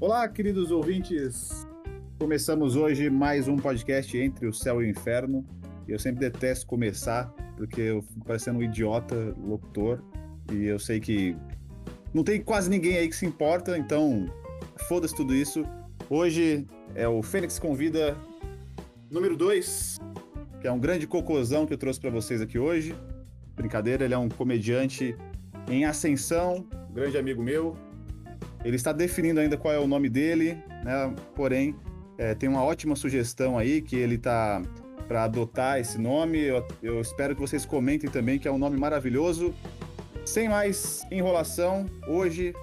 Olá, queridos ouvintes. Começamos hoje mais um podcast entre o céu e o inferno. Eu sempre detesto começar, porque eu fico parecendo um idiota locutor. E eu sei que não tem quase ninguém aí que se importa, então foda-se tudo isso. Hoje é o Fênix Convida número 2, que é um grande cocôzão que eu trouxe para vocês aqui hoje. Brincadeira, ele é um comediante em ascensão, grande amigo meu. Ele está definindo ainda qual é o nome dele, né? Porém, é, tem uma ótima sugestão aí que ele está para adotar esse nome. Eu, eu espero que vocês comentem também, que é um nome maravilhoso. Sem mais enrolação, hoje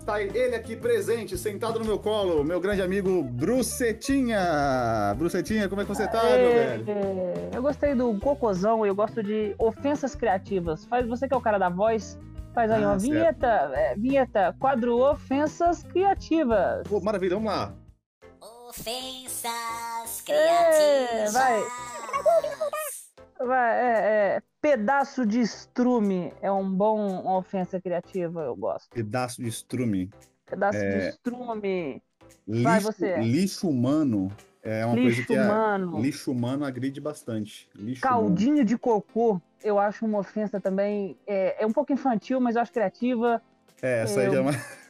está ele aqui presente, sentado no meu colo, meu grande amigo Brucetinha. Brucetinha, como é que você tá, É, meu velho? Eu gostei do cocôzão, eu gosto de ofensas criativas. Faz você que é o cara da voz, faz aí Ah, uma certo. vinheta, é, vinheta, quadro ofensas criativas. Pô, maravilha, vamos lá. Ofensas É, criativas. vai. Vai, é, é, pedaço de estrume é um bom uma ofensa criativa, eu gosto. Pedaço de estrume. Pedaço É, de estrume, Vai, Lixo, você. lixo humano é uma coisa lixo que é, humano, lixo humano agride bastante. Lixo humano. caldinho de cocô, eu acho uma ofensa também. É, é um pouco infantil, mas eu acho criativa. É, essa aí eu- já é uma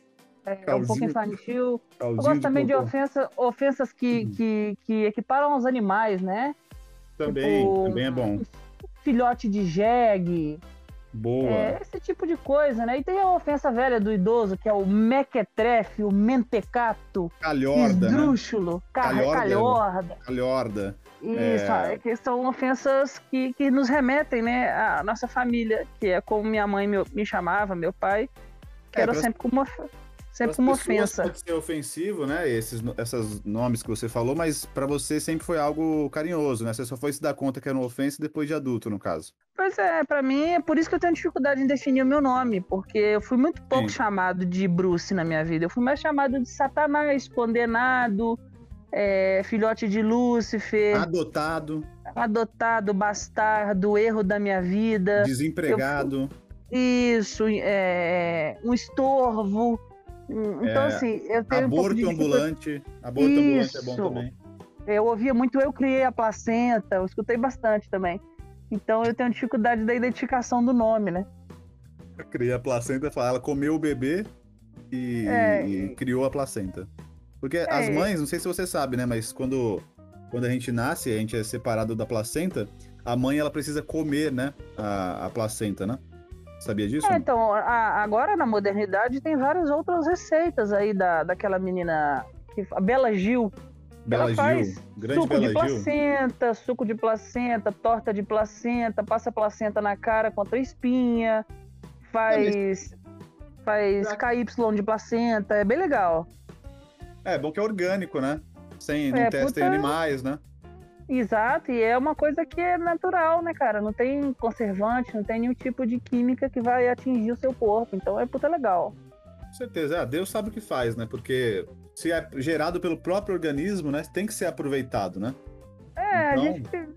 É, é um pouco infantil. Eu gosto também de ofensa, ofensas que, Uhum. que, que equiparam os animais, né? Também, tipo, também é bom. Filhote de jegue, Boa. é, esse tipo de coisa, né? E tem a ofensa velha do idoso, que é o mequetrefe, o mentecato, Calhorda, né? esdrúxulo, car- Calhorda. calhorda. Calhorda. Isso, É. que são ofensas que, que nos remetem, né, à nossa família, que é como minha mãe me, me chamava, meu pai, que É, era pras- sempre como, of- sempre pessoas ofensa. Pode ser ofensivo, né? Esses essas nomes que você falou, mas pra você sempre foi algo carinhoso, né? Você só foi se dar conta que era uma ofensa depois de adulto, no caso. Pois é, pra mim é por isso que eu tenho dificuldade em definir o meu nome, porque eu fui muito pouco Sim. chamado de Bruce na minha vida. Eu fui mais chamado de Satanás, condenado, é, filhote de Lúcifer, Adotado, adotado, bastardo, erro da minha vida. desempregado. Isso, é, um estorvo. Então, É, assim, eu tenho um Aborto de dificuldade. ambulante. Aborto ambulante é bom Isso. também. Eu ouvia muito Eu Criei a Placenta, eu escutei bastante também. Então, eu tenho dificuldade da identificação do nome, né? Cria a placenta, fala, ela comeu o bebê e, É, e criou a placenta. Porque as É. mães, não sei se você sabe, né? Mas quando, quando a gente nasce, a gente é separado da placenta, a mãe ela precisa comer, né? A, a placenta, né? Sabia disso? É, então, a- agora na modernidade tem várias outras receitas aí da, daquela menina, que, a Bela Gil. Bela ela faz Gil, grande suco de Bela Gil. placenta, suco de placenta, torta de placenta, passa placenta na cara contra espinha, faz, faz Será KY de placenta, é bem legal. É, bom que é orgânico, né? Sem, não É, testa em puta- animais, né? Exato, e é uma coisa que é natural, né, cara? Não tem conservante, não tem nenhum tipo de química que vai atingir o seu corpo, então é puta legal. Com certeza. É, Deus sabe o que faz, né? Porque se é gerado pelo próprio organismo, né? Tem que ser aproveitado, né? É, Então- a gente.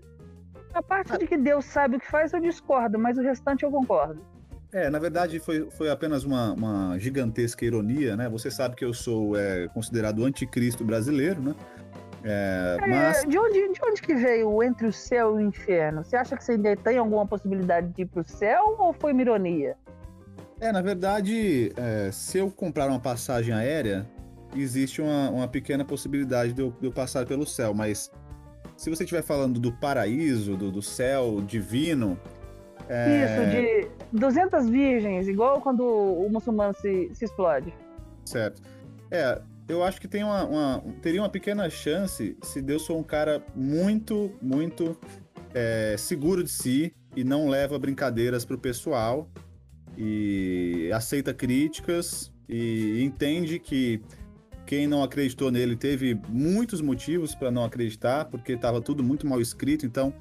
A parte de que Deus sabe o que faz, eu discordo, mas o restante eu concordo. É, na verdade foi, foi apenas uma, uma gigantesca ironia, né? Você sabe que eu sou é, considerado o anticristo brasileiro, né? É, É, mas de, onde, de onde que veio entre o céu e o inferno? Você acha que você ainda tem alguma possibilidade de ir pro céu ou foi uma ironia? é, na verdade, é, se eu comprar uma passagem aérea, existe uma, uma pequena possibilidade de eu, de eu passar pelo céu, mas se você estiver falando do paraíso, do, do céu divino, é, Isso, de 200 virgens, igual quando o muçulmano se, se explode. Certo. É, eu acho que tem uma, uma- teria uma pequena chance se Deus for um cara muito, muito é, seguro de si e não leva brincadeiras pro pessoal e aceita críticas e entende que quem não acreditou nele teve muitos motivos para não acreditar, porque estava tudo muito mal escrito, então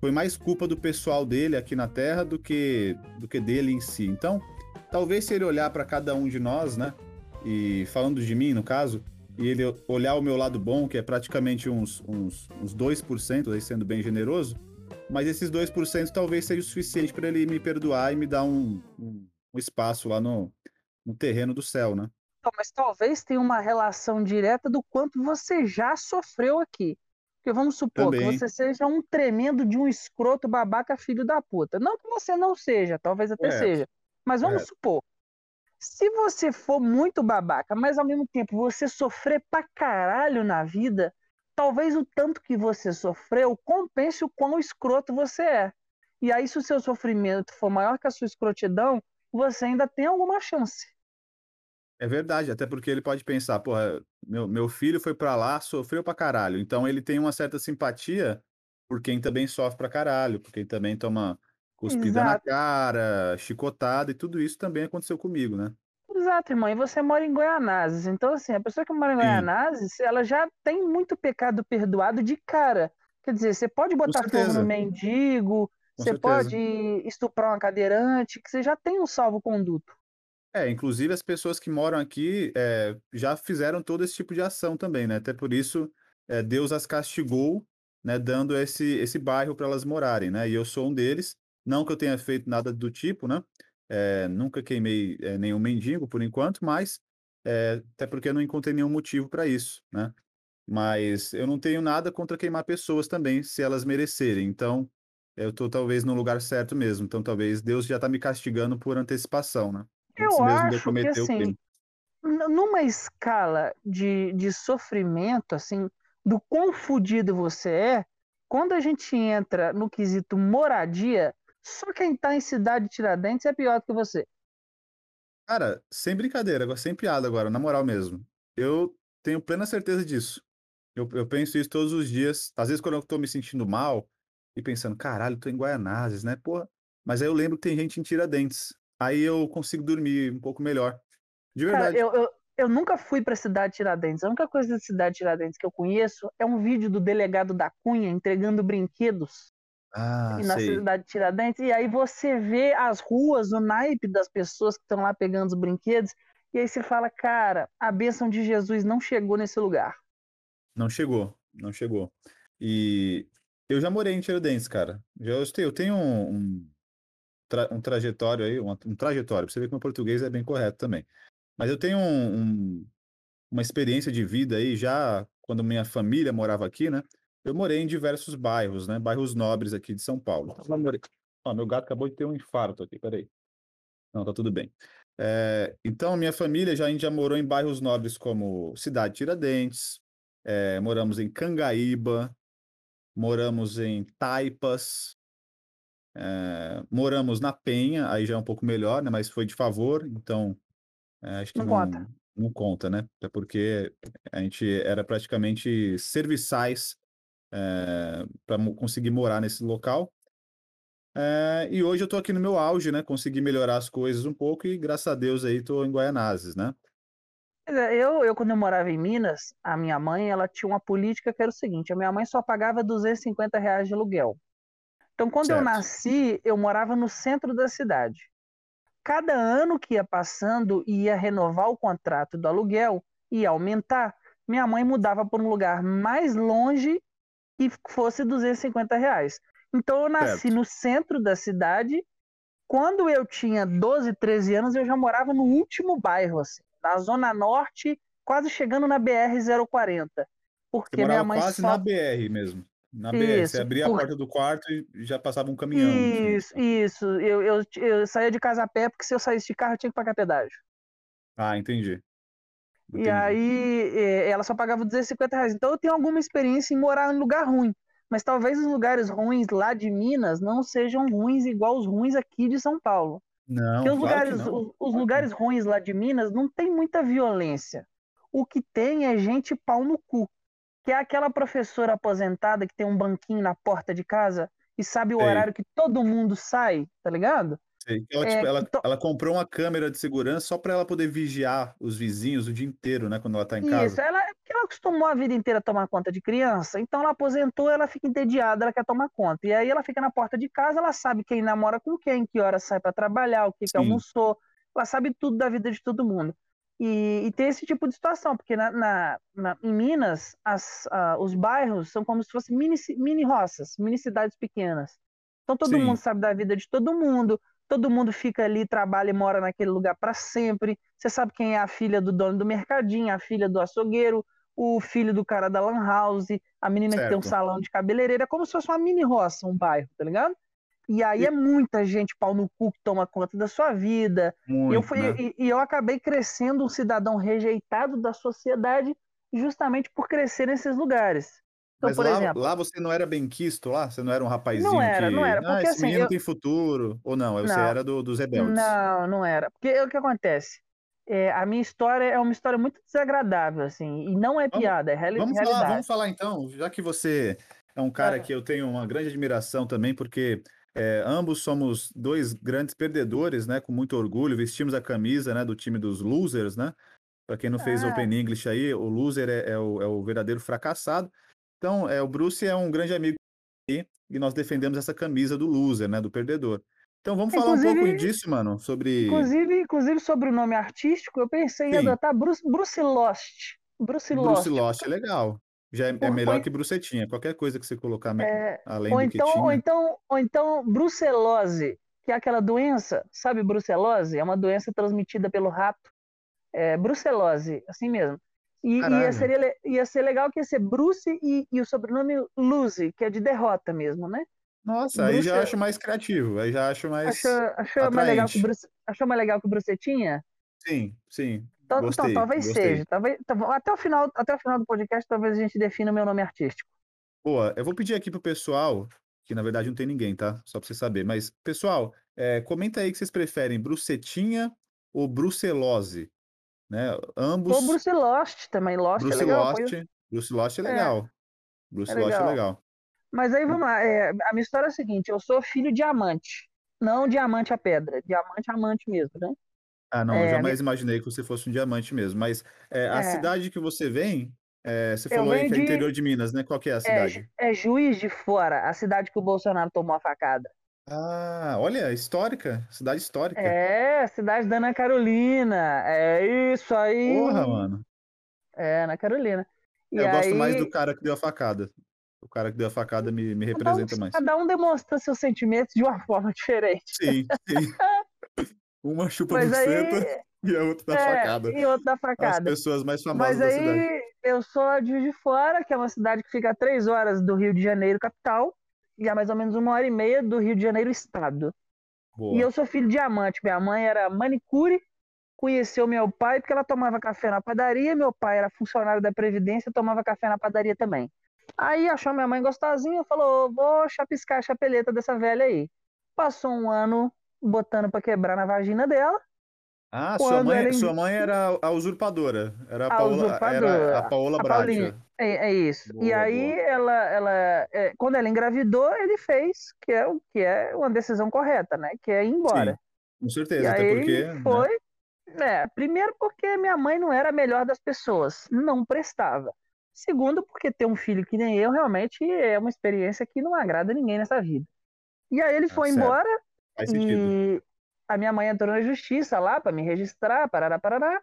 foi mais culpa do pessoal dele aqui na Terra do que do que dele em si. Então, talvez se ele olhar para cada um de nós, né, e falando de mim, no caso, e ele olhar o meu lado bom, que é praticamente uns, uns, uns 2%, aí sendo bem generoso, mas esses 2% talvez seja o suficiente para ele me perdoar e me dar um, um, um espaço lá no, no terreno do céu, né? Então, mas talvez tenha uma relação direta do quanto você já sofreu aqui. Porque vamos supor Também. que você seja um tremendo de um escroto babaca filho da puta. Não que você não seja, talvez até é. seja. Mas vamos é. supor. Se você for muito babaca, mas ao mesmo tempo você sofrer pra caralho na vida, talvez o tanto que você sofreu compense o quão escroto você é. E aí, se o seu sofrimento for maior que a sua escrotidão, você ainda tem alguma chance. É verdade, até porque ele pode pensar, porra, meu, meu filho foi para lá, sofreu pra caralho. Então ele tem uma certa simpatia por quem também sofre pra caralho, por quem também toma cuspida Exato. na cara, chicotada, e tudo isso também aconteceu comigo, né? Exato, irmão. E você mora em Goianazes. Então, assim, a pessoa que mora em Goianazes, ela já tem muito pecado perdoado de cara. Quer dizer, você pode botar fogo no mendigo, Com você certeza. pode estuprar uma cadeirante, que você já tem um salvo-conduto. É, inclusive as pessoas que moram aqui é, já fizeram todo esse tipo de ação também, né? Até por isso é, Deus as castigou, né? Dando esse, esse bairro para elas morarem, né? E eu sou um deles. Não que eu tenha feito nada do tipo, né? É, nunca queimei nenhum mendigo por enquanto, mas até porque eu não encontrei nenhum motivo para isso, né? Mas eu não tenho nada contra queimar pessoas também, se elas merecerem. Então, eu estou talvez no lugar certo mesmo. Então, talvez Deus já está me castigando por antecipação, né? Eu acho que assim, numa escala de, de sofrimento, assim, do quão fudido você é, quando a gente entra no quesito moradia, só quem tá em cidade de Tiradentes é pior do que você. Cara, sem brincadeira, sem piada agora, na moral mesmo. Eu tenho plena certeza disso. Eu, eu penso isso todos os dias. Às vezes, quando eu tô me sentindo mal e pensando, caralho, tô em Guaianazes, né? Porra. Mas aí eu lembro que tem gente em Tiradentes aí eu consigo dormir um pouco melhor. De verdade. Cara, eu, eu, eu nunca fui para a cidade de Tiradentes. A única coisa da cidade de Tiradentes que eu conheço é um vídeo do delegado da Cunha entregando brinquedos ah, na sei. cidade de Tiradentes. E aí você vê as ruas, o naipe das pessoas que estão lá pegando os brinquedos. E aí você fala, cara, a bênção de Jesus não chegou nesse lugar. Não chegou, não chegou. E eu já morei em Tiradentes, cara. Já eu tenho um, um tra um trajetório aí, um, um trajetório, pra você ver que meu português é bem correto também. Mas eu tenho um, uma experiência de vida aí, já quando minha família morava aqui, né? Eu morei em diversos bairros, né? Bairros nobres aqui de São Paulo. Ó, meu gato acabou de ter um infarto aqui, peraí. Não, tá tudo bem. É, então, minha família já, já morou em bairros nobres como Cidade Tiradentes, é, moramos em Cangaíba, moramos em Taipas, é, moramos na Penha, aí já é um pouco melhor, né? Mas foi de favor, então acho que não, não, conta. Não conta, né? Até porque a gente era praticamente serviçais é, para conseguir morar nesse local. e hoje eu estou aqui no meu auge, né? Consegui melhorar as coisas um pouco e graças a Deus aí estou em Guaianazes, né? Eu, eu, quando eu morava em Minas, a minha mãe, ela tinha uma política que era o seguinte, a minha mãe só pagava 250 reais de aluguel. Então, quando certo. eu nasci, eu morava no centro da cidade. Cada ano que ia passando ia renovar o contrato do aluguel, ia aumentar, minha mãe mudava para um lugar mais longe e fosse 250 reais. Então, eu nasci certo. no centro da cidade. Quando eu tinha 12, 13 anos, eu já morava no último bairro, assim, na Zona Norte, quase chegando na BR-040. Porque minha mãe quase só... na BR mesmo. Na BR, você abria por... a porta do quarto e já passava um caminhão. Isso, assim. isso. Eu, eu, eu saía de casa a pé, porque se eu saísse de carro, eu tinha que pagar pedágio. Ah, entendi. Entendi. E aí, é, ela só pagava 250 reais. Então, eu tenho alguma experiência em morar em lugar ruim. Mas talvez os lugares ruins lá de Minas não sejam ruins igual os ruins aqui de São Paulo. Não, Porque os, claro lugares, os, os lugares ruins lá de Minas não tem muita violência. O que tem é gente pau no cu que é aquela professora aposentada que tem um banquinho na porta de casa e sabe o Sei. horário que todo mundo sai, tá ligado? Sei. Ela, é, tipo, ela, então... ela, comprou uma câmera de segurança só para ela poder vigiar os vizinhos o dia inteiro, né? Quando ela tá em casa. Isso, ela, ela acostumou a vida inteira a tomar conta de criança, então ela aposentou, ela fica entediada, ela quer tomar conta. E aí ela fica na porta de casa, ela sabe quem namora com quem, que hora sai para trabalhar, o que, que almoçou, ela sabe tudo da vida de todo mundo. E, e, tem esse tipo de situação, porque na, na, na em Minas, as, uh, os bairros são como se fossem mini, mini roças, mini cidades pequenas. Então todo Sim. mundo sabe da vida de todo mundo, todo mundo fica ali, trabalha e mora naquele lugar para sempre. Você sabe quem é a filha do dono do mercadinho, a filha do açougueiro, o filho do cara da lan house, a menina certo. que tem um salão de cabeleireira, é como se fosse uma mini roça, um bairro, tá ligado? E aí e... é muita gente pau no cu que toma conta da sua vida. Muito, eu fui, né? e, e, eu acabei crescendo um cidadão rejeitado da sociedade justamente por crescer nesses lugares. Então, Mas lá, exemplo, lá você não era bem quisto lá? Você não era um rapazinho não era, que... Não era, ah, porque ah, esse assim, menino eu... tem futuro. Ou não, você não, era do, dos rebeldes. Não, não era. Porque o que acontece? É, a minha história é uma história muito desagradável, assim, e não é vamos, piada, é reali vamos realidade. Falar, vamos falar então, já que você é um cara é. que eu tenho uma grande admiração também, porque é, ambos somos dois grandes perdedores, né? Com muito orgulho, vestimos a camisa né, do time dos losers, né? Para quem não fez ah. Open English aí, o loser é, é, o, é o verdadeiro fracassado. Então, é, o Bruce é um grande amigo e nós defendemos essa camisa do loser, né, do perdedor. Então vamos falar inclusive, um pouco disso, mano, sobre. Inclusive, inclusive sobre o nome artístico, eu pensei Sim. em adotar Bruce, Bruce Lost. Bruce Lost. Bruce Lost é legal. Já é, é melhor que Brucetinha. Qualquer coisa que você colocar é, além ou do então, que tinha. Ou então, ou então brucelose, que é aquela doença, sabe brucelose? É uma doença transmitida pelo rato. É, brucelose, assim mesmo. E ia, seria, ia ser legal que ia ser Bruce e, e o sobrenome Lucy, que é de derrota mesmo, né? Nossa, Bruce... aí já acho mais criativo, aí já acho mais. Achou, achou, mais, legal que o Bruce, achou mais legal que o Bruce tinha? Sim, sim. Então, então gostei, então talvez gostei. seja. Talvez, tá até, o final, até o final do podcast, talvez a gente defina o meu nome artístico. Boa, eu vou pedir aqui pro pessoal, que na verdade não tem ninguém, tá? Só pra você saber. Mas, pessoal, é, comenta aí que vocês preferem brucetinha ou brucelose. Né? Ambos. Ou Bruce Lost também. Lost Bruce é legal. Lost, Bruce Lost é, é legal. É. Bruce é Lost legal. é legal. Mas aí vamos lá. É, a minha história é a seguinte: eu sou filho diamante. Não diamante a pedra. Diamante amante mesmo, né? Ah, não, eu é, jamais imaginei que você fosse um diamante mesmo. Mas a cidade que você vem, você falou aí que é de... interior de Minas, né? Qual que é a cidade? É, Juiz de Fora, a cidade que o Bolsonaro tomou a facada. Ah, olha, histórica, cidade histórica. É, cidade da Ana Carolina. É isso aí. Porra, mano. É, Ana Carolina. E eu aí... gosto mais do cara que deu a facada. O cara que deu a facada me, me representa cada mais. Cada um demonstra seus sentimentos de uma forma diferente. Sim, sim. Uma chupa Mas buceta aí... e a outra da é, facada. E outra da facada. As pessoas mais famosas Mas aí, da cidade. Eu sou de Juiz de Fora, que é uma cidade que fica a três horas do Rio de Janeiro, capital e a mais ou menos uma hora e meia do Rio de Janeiro, estado. Boa. E eu sou filho de amante. Minha mãe era manicure, conheceu meu pai porque ela tomava café na padaria. Meu pai era funcionário da Previdência, tomava café na padaria também. Aí achou minha mãe gostosinha, falou: vou chapiscar a chapeleta dessa velha aí. Passou um ano botando para quebrar na vagina dela. Ah, sua mãe, ela... sua mãe era a usurpadora. Era a, a Paola, usurpadora. Era a Paola a. É, é, isso. Boa, e aí, boa. ela, ela é, quando ela engravidou, ele fez, que é, que é uma decisão correta, né? Que é ir embora. Sim, com certeza, e até porque. Né? Foi. Né? É, primeiro, porque minha mãe não era a melhor das pessoas, não prestava. Segundo, porque ter um filho que nem eu realmente é uma experiência que não agrada ninguém nessa vida. E aí ele ah, foi certo. embora. Faz e a minha mãe entrou na justiça lá para me registrar, parará, parará.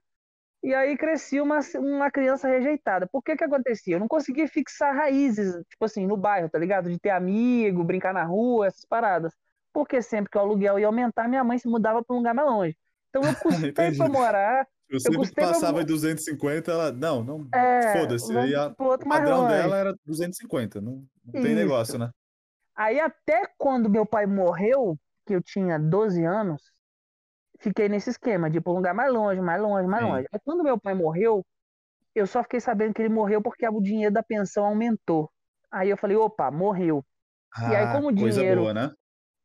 E aí cresci uma, uma criança rejeitada. Por que que acontecia? Eu não conseguia fixar raízes, tipo assim, no bairro, tá ligado? De ter amigo, brincar na rua, essas paradas. Porque sempre que o aluguel ia aumentar, minha mãe se mudava para um lugar mais longe. Então eu custei para morar. Eu sempre passava pra... em 250, ela. Não, não. É, Foda-se. Aí a... o padrão dela era 250. Não, não tem negócio, né? Aí até quando meu pai morreu, que eu tinha 12 anos, fiquei nesse esquema de ir para um lugar mais longe, mais longe, mais Sim. longe. Aí quando meu pai morreu, eu só fiquei sabendo que ele morreu porque o dinheiro da pensão aumentou. Aí eu falei, opa, morreu. Ah, e aí, ah, como o dinheiro. Boa, né?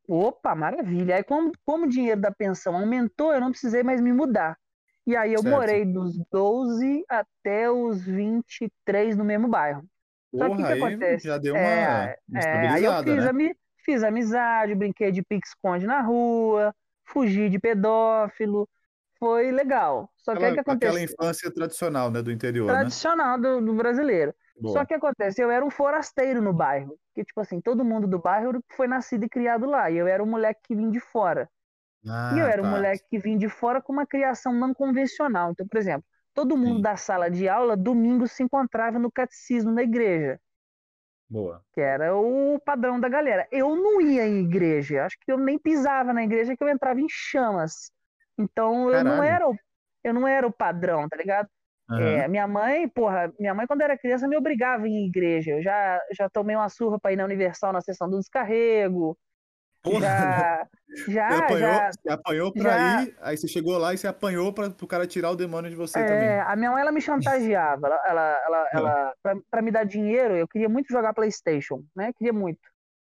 Opa, maravilha. Aí, como, como o dinheiro da pensão aumentou, eu não precisei mais me mudar. E aí, eu certo. morei dos 12 até os 23 no mesmo bairro. Porra, Só que o que acontece? Já deu uma, é, é, Aí eu fiz, né? ami, fiz amizade, brinquei de pique-esconde na rua, fugir de pedófilo. Foi legal. Só aquela, que o que aconteceu? Aquela infância tradicional, né, do interior, né? Tradicional né? do, do, brasileiro. Boa. Só que acontece, eu era um forasteiro no bairro. Que, tipo assim, todo mundo do bairro foi nascido e criado lá. E eu era um moleque que vim de fora. Ah, e eu era tá. um moleque que vim de fora com uma criação não convencional. Então, por exemplo, todo mundo Sim. da sala de aula, domingo, se encontrava no catecismo na igreja. Boa. Que era o padrão da galera. Eu não ia em igreja, acho que eu nem pisava na igreja que eu entrava em chamas. Então eu não era o, eu não era o padrão, tá ligado? Uhum. É, minha mãe, porra, minha mãe quando era criança me obrigava em igreja. Eu já, já tomei uma surra pra ir na Universal na sessão do descarrego. Porra. Já, já, você apanhou, já, você apanhou pra já, ir, aí você chegou lá e você apanhou pra, pro cara tirar o demônio de você é, também. A minha mãe, ela me chantageava. ela, ela, ela, ela pra, pra, me dar dinheiro, eu queria muito jogar Playstation, né? Queria muito.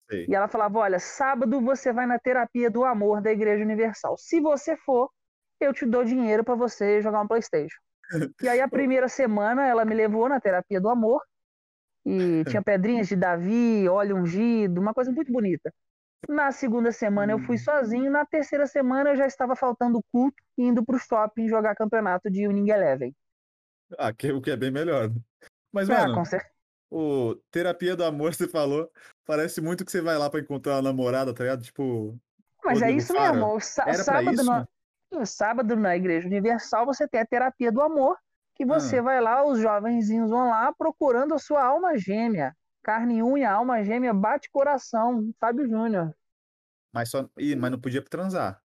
Sei. E ela falava, olha, sábado você vai na terapia do amor da Igreja Universal. Se você for, eu te dou dinheiro para você jogar um Playstation. e aí a primeira semana ela me levou na terapia do amor, e tinha pedrinhas de Davi, óleo ungido, uma coisa muito bonita. Na segunda semana eu fui hum. sozinho, na terceira semana eu já estava faltando culto e indo pro shopping jogar campeonato de Winning Eleven. Ah, que, o que é bem melhor. Mas, ah, mano, o terapia do amor, você falou, parece muito que você vai lá para encontrar uma namorada, tá ligado? Tipo. Mas é isso Fara. mesmo. Era sábado, na... sábado na Igreja Universal você tem a terapia do amor, que você ah. vai lá, os jovenzinhos vão lá procurando a sua alma gêmea carne, unha, alma gêmea, bate coração, Fábio Júnior. Mas, só, mas não podia transar.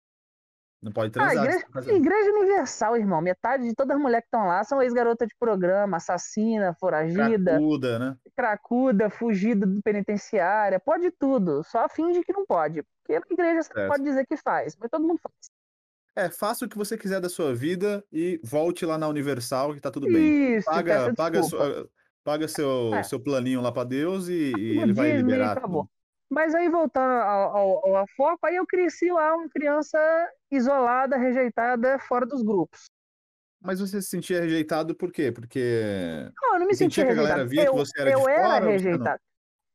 Não pode transar. Ah, igreja, igreja, Universal, irmão. Metade de todas as mulheres que estão lá são ex-garota de programa, assassina, foragida. Cracuda, né? Cracuda, fugida do penitenciária. Pode tudo. Só finge que não pode. Porque na igreja você pode dizer que faz, mas todo mundo faz. É, faça o que você quiser da sua vida e volte lá na Universal que tá tudo bem. Isso, paga, paga sua, paga seu, é. seu planinho lá para Deus e, e ele vai liberar. Acabou. Mas aí voltando ao, ao, ao foco, aí eu cresci lá uma criança isolada, rejeitada, fora dos grupos. Mas você se sentia rejeitado por quê? Porque. Não, eu não me sentia, rejeitado. que a galera via eu, que você era eu de era fora, rejeitado.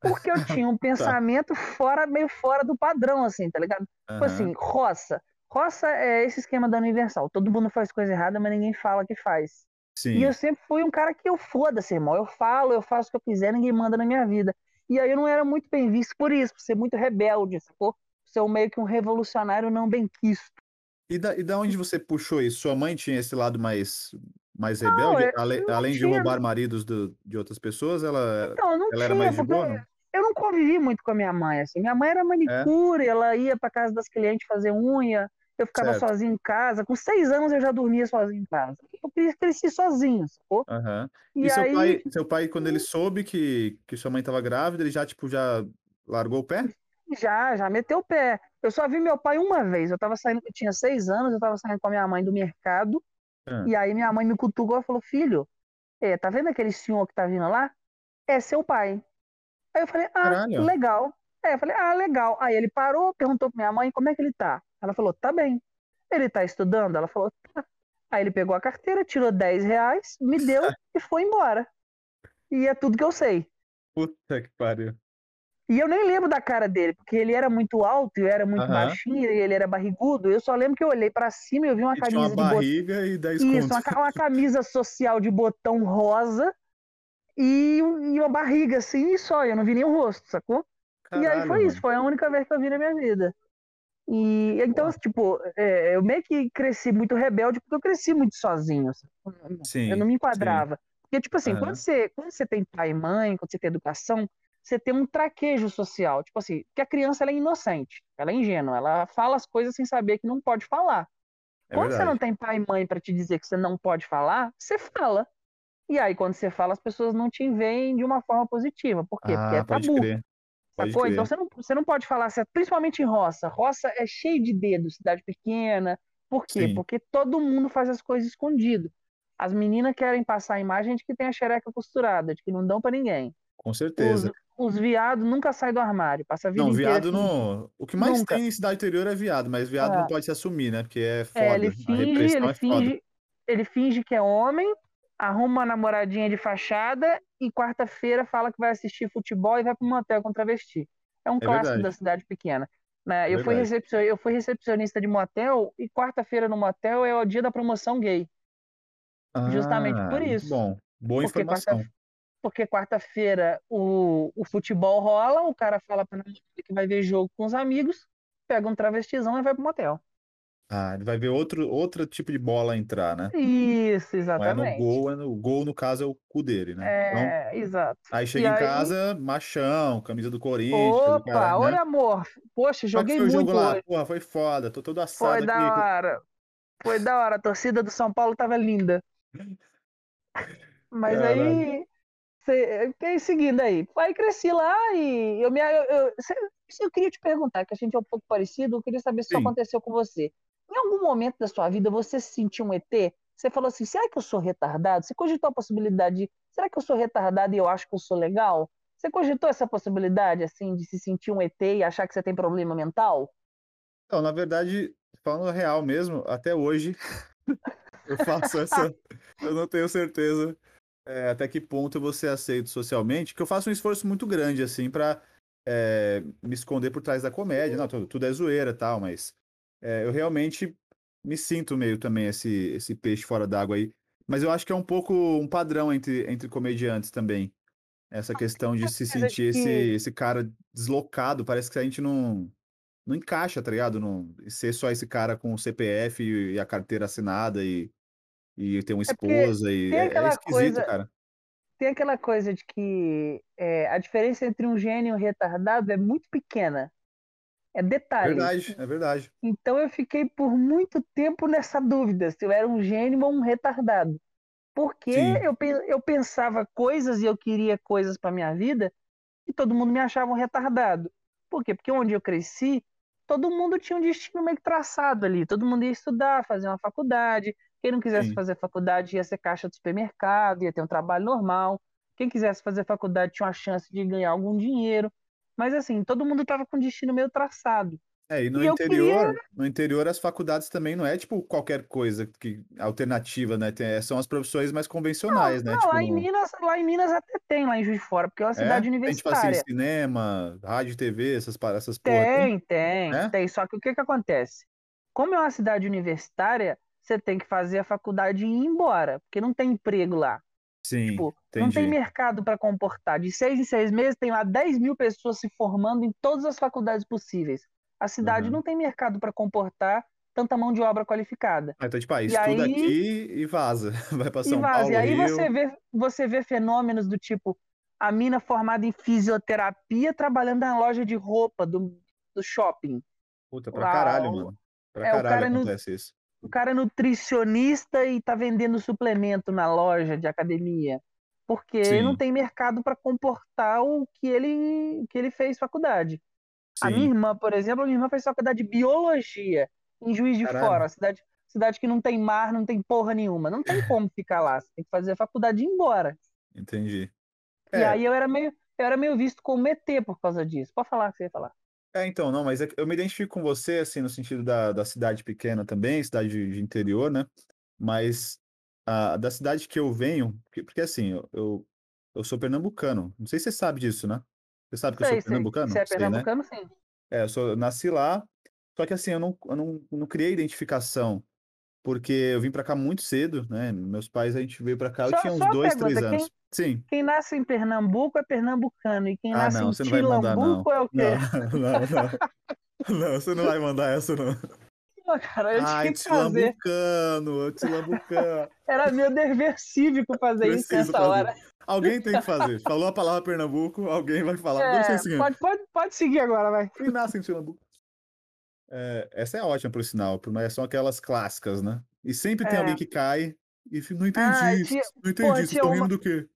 Porque eu tinha um tá. pensamento tá. fora, meio fora do padrão, assim, tá ligado? Uhum. Tipo assim, roça. Roça é esse esquema da Universal. Todo mundo faz coisa errada, mas ninguém fala que faz. Sim. E eu sempre fui um cara que eu foda-se, irmão. Eu falo, eu faço o que eu quiser, ninguém manda na minha vida. E aí eu não era muito bem visto por isso, por ser muito rebelde, sacou? Ser meio que um revolucionário não bem quisto. E da, e da onde você puxou isso? Sua mãe tinha esse lado mais, mais rebelde? Não, além, além de roubar maridos do, de outras pessoas, ela, então, ela tinha, era mais de boa, não? Eu não convivi muito com a minha mãe, assim. Minha mãe era manicure, é? ela ia para casa das clientes fazer unha, eu ficava certo. sozinho em casa. Com seis anos eu já dormia sozinho em casa. Eu cresci sozinho, sacou? Uhum. E, e seu, aí... pai, seu pai, quando ele soube que, que sua mãe estava grávida, ele já, tipo, já largou o pé? Já, já meteu o pé. Eu só vi meu pai uma vez. Eu tava saindo, eu tinha seis anos, eu tava saindo com a minha mãe do mercado. Uhum. E aí minha mãe me cutucou e falou: Filho, é, tá vendo aquele senhor que tá vindo lá? É seu pai. Aí eu falei: Ah, Caralho. legal. Aí eu falei: Ah, legal. Aí ele parou, perguntou pra minha mãe como é que ele tá. Ela falou, tá bem. Ele tá estudando? Ela falou, tá. Aí ele pegou a carteira, tirou 10 reais, me deu e foi embora. E é tudo que eu sei. Puta que pariu. E eu nem lembro da cara dele, porque ele era muito alto, eu era muito uhum. baixinho, e ele era barrigudo. Eu só lembro que eu olhei para cima e eu vi uma camisa uma de barriga bot... e 10 Isso, uma, uma, camisa social de botão rosa e, e, uma barriga assim e só. Eu não vi nem o rosto, sacou? Caralho, e aí foi mano. isso, foi a única vez que eu vi na minha vida. E então, tipo, é, eu meio que cresci muito rebelde porque eu cresci muito sozinho. Sim, eu não me enquadrava. Sim. Porque, tipo assim, uhum. quando, você, quando você tem pai e mãe, quando você tem educação, você tem um traquejo social. Tipo assim, porque a criança ela é inocente, ela é ingênua, ela fala as coisas sem saber que não pode falar. É quando verdade. você não tem pai e mãe para te dizer que você não pode falar, você fala. E aí, quando você fala, as pessoas não te veem de uma forma positiva. Por quê? Ah, porque é tabu. Crer. Sacou? Então você não, você não pode falar, principalmente em roça. Roça é cheio de dedos, cidade pequena. Por quê? Sim. Porque todo mundo faz as coisas escondido. As meninas querem passar a imagem de que tem a xereca costurada, de que não dão para ninguém. Com certeza. Os, os viados nunca saem do armário, passa a vida Não, viado não. O que mais nunca. tem em cidade interior é viado, mas viado é. não pode se assumir, né? Porque é foda. É, ele finge, ele, é finge, ele finge que é homem, arruma uma namoradinha de fachada e quarta-feira fala que vai assistir futebol e vai para um motel com travesti. É um é clássico verdade. da cidade pequena. Né? É eu, fui eu fui recepcionista de motel e quarta-feira no motel é o dia da promoção gay. Ah, Justamente por isso. Bom, boa porque informação. Quarta... Porque quarta-feira o... o futebol rola, o cara fala para que vai ver jogo com os amigos, pega um travestizão e vai pro motel. Ah, ele vai ver outro, outro tipo de bola entrar, né? Isso, Não é no exatamente. gol, é no o gol, no caso, é o cu dele, né? Então, É, exato. aí E chega em aí, casa, machão, camisa do Corinthians, opa, cara, olha né? amor, poxa, é joguei foi o jogo muito lá? Porra, foi foda, tô todo Foi assado da aqui. hora. Foi da hora. A torcida do São Paulo tava linda. Mas Caralho. aí, cê- fiquei seguindo aí. Aí cresci lá e eu me. Eu, eu, cê- eu queria te perguntar, que a gente é um pouco parecido, eu queria saber se isso Sim. aconteceu com você. Em algum momento da sua vida você se sentiu um ET? Você falou assim: será que eu sou retardado? Você cogitou a possibilidade de. Será que eu sou retardado e eu acho que eu sou legal? Você cogitou essa possibilidade, assim, de se sentir um ET e achar que você tem problema mental? Então, na verdade, falando real mesmo, até hoje eu faço essa. Eu não tenho certeza é, até que ponto ser aceito socialmente, que eu faço um esforço muito grande, assim, pra é, me esconder por trás da comédia. Não, tudo, tudo é zoeira tal, mas é, eu realmente me sinto meio também esse, esse peixe fora d'água aí. Mas eu acho que é um pouco um padrão entre, entre comediantes também. Essa questão de se sentir esse, esse cara deslocado, parece que a gente não, não encaixa, tá ligado? Não, e ser só esse cara com o CPF e, e a carteira assinada e, e ter uma É esposa e tem é, é esquisito, coisa. cara. Tem aquela coisa de que é, a diferença entre um gênio e um retardado é muito pequena. É detalhes. Verdade, é verdade. Então eu fiquei por muito tempo nessa dúvida se eu era um gênio ou um retardado. Porque Sim, eu, eu pensava coisas e eu queria coisas para minha vida e todo mundo me achava um retardado. Por quê? Porque onde eu cresci, todo mundo tinha um destino meio que traçado ali. Todo mundo ia estudar, fazer uma faculdade. Quem não quisesse sim. fazer faculdade ia ser caixa de supermercado, ia ter um trabalho normal. Quem quisesse fazer faculdade tinha uma chance de ganhar algum dinheiro. Mas assim, todo mundo estava com destino meio traçado. É, e no E eu queria. interior, no interior as faculdades também não é tipo qualquer coisa que alternativa, né? Tem- são as profissões mais Não, convencionais, né? não, Tipo, lá em no, Minas, lá em Minas até tem, lá em Juiz de Fora, porque é uma é? cidade Tem tipo assim, universitária. cinema, rádio, TV, essas, essas porra, tem? Tem, tem, É? tem. Só que o que que acontece? Como é uma cidade universitária, você tem que fazer a faculdade e ir embora, porque não tem emprego lá. Sim, Tipo, não tem mercado para comportar. De seis em seis meses, tem lá 10 mil pessoas se formando em todas as faculdades possíveis. A cidade Aham. não tem mercado para comportar tanta mão de obra qualificada. Ah, então, tipo, ah, E estuda aí, aqui e vaza. Vai pra e São vaza. E Paulo, aí você Rio. vê, você vê fenômenos do tipo a mina formada em fisioterapia trabalhando na loja de roupa do, do shopping. Puta, pra Ah, caralho, mano. Pra é, caralho acontece isso. O cara é nutricionista e tá vendendo suplemento na loja de academia. Porque não Sim, tem mercado para comportar o que ele, que ele fez faculdade. A minha sim. irmã, por exemplo, a minha irmã fez faculdade de biologia em Juiz de Caralho, Fora, cidade, cidade que não tem mar, não tem porra nenhuma. Não tem como ficar lá. Você tem que fazer a faculdade e ir embora. entendi. E É, aí eu era meio, eu era meio visto como ET por causa disso. Pode falar o que você ia falar. É, então, não, mas é eu me identifico com você, assim, no sentido da, da cidade pequena também, cidade de, de interior, né? Mas a, da cidade que eu venho, porque, porque assim, eu, eu, eu sou pernambucano. Não sei se você sabe disso, né? Você sabe que eu sou Sei, sei. Você pernambucano? é Sei, né? pernambucano, sim. É, eu, sou, eu nasci lá, só que assim, eu não, eu não, não criei identificação, porque eu vim pra cá muito cedo, né? Meus pais, a gente veio pra cá, eu Só, tinha uns dois, três quem, anos. Sim. quem nasce em Pernambuco é pernambucano e quem Ah, nasce não, em você não não. Tilambuco é o quê? Não, não, não. Não, você não vai mandar essa, não. Pô, cara, eu Ai, tinha que fazer. Tilambucano, Tilambucano. Era meu dever cívico fazer isso Preciso nessa fazer. hora. Alguém tem que fazer. Falou a palavra Pernambuco, alguém vai falar. É, pode, pode, pode seguir agora, vai. Quem nasce em Tilambuco? É, essa é ótima, por sinal, mas são aquelas clássicas, né? E sempre tem alguém É. que cai e fica, não Ah, entendi isso, tinha, não entendi, vocês tinha estão uma, rindo do quê?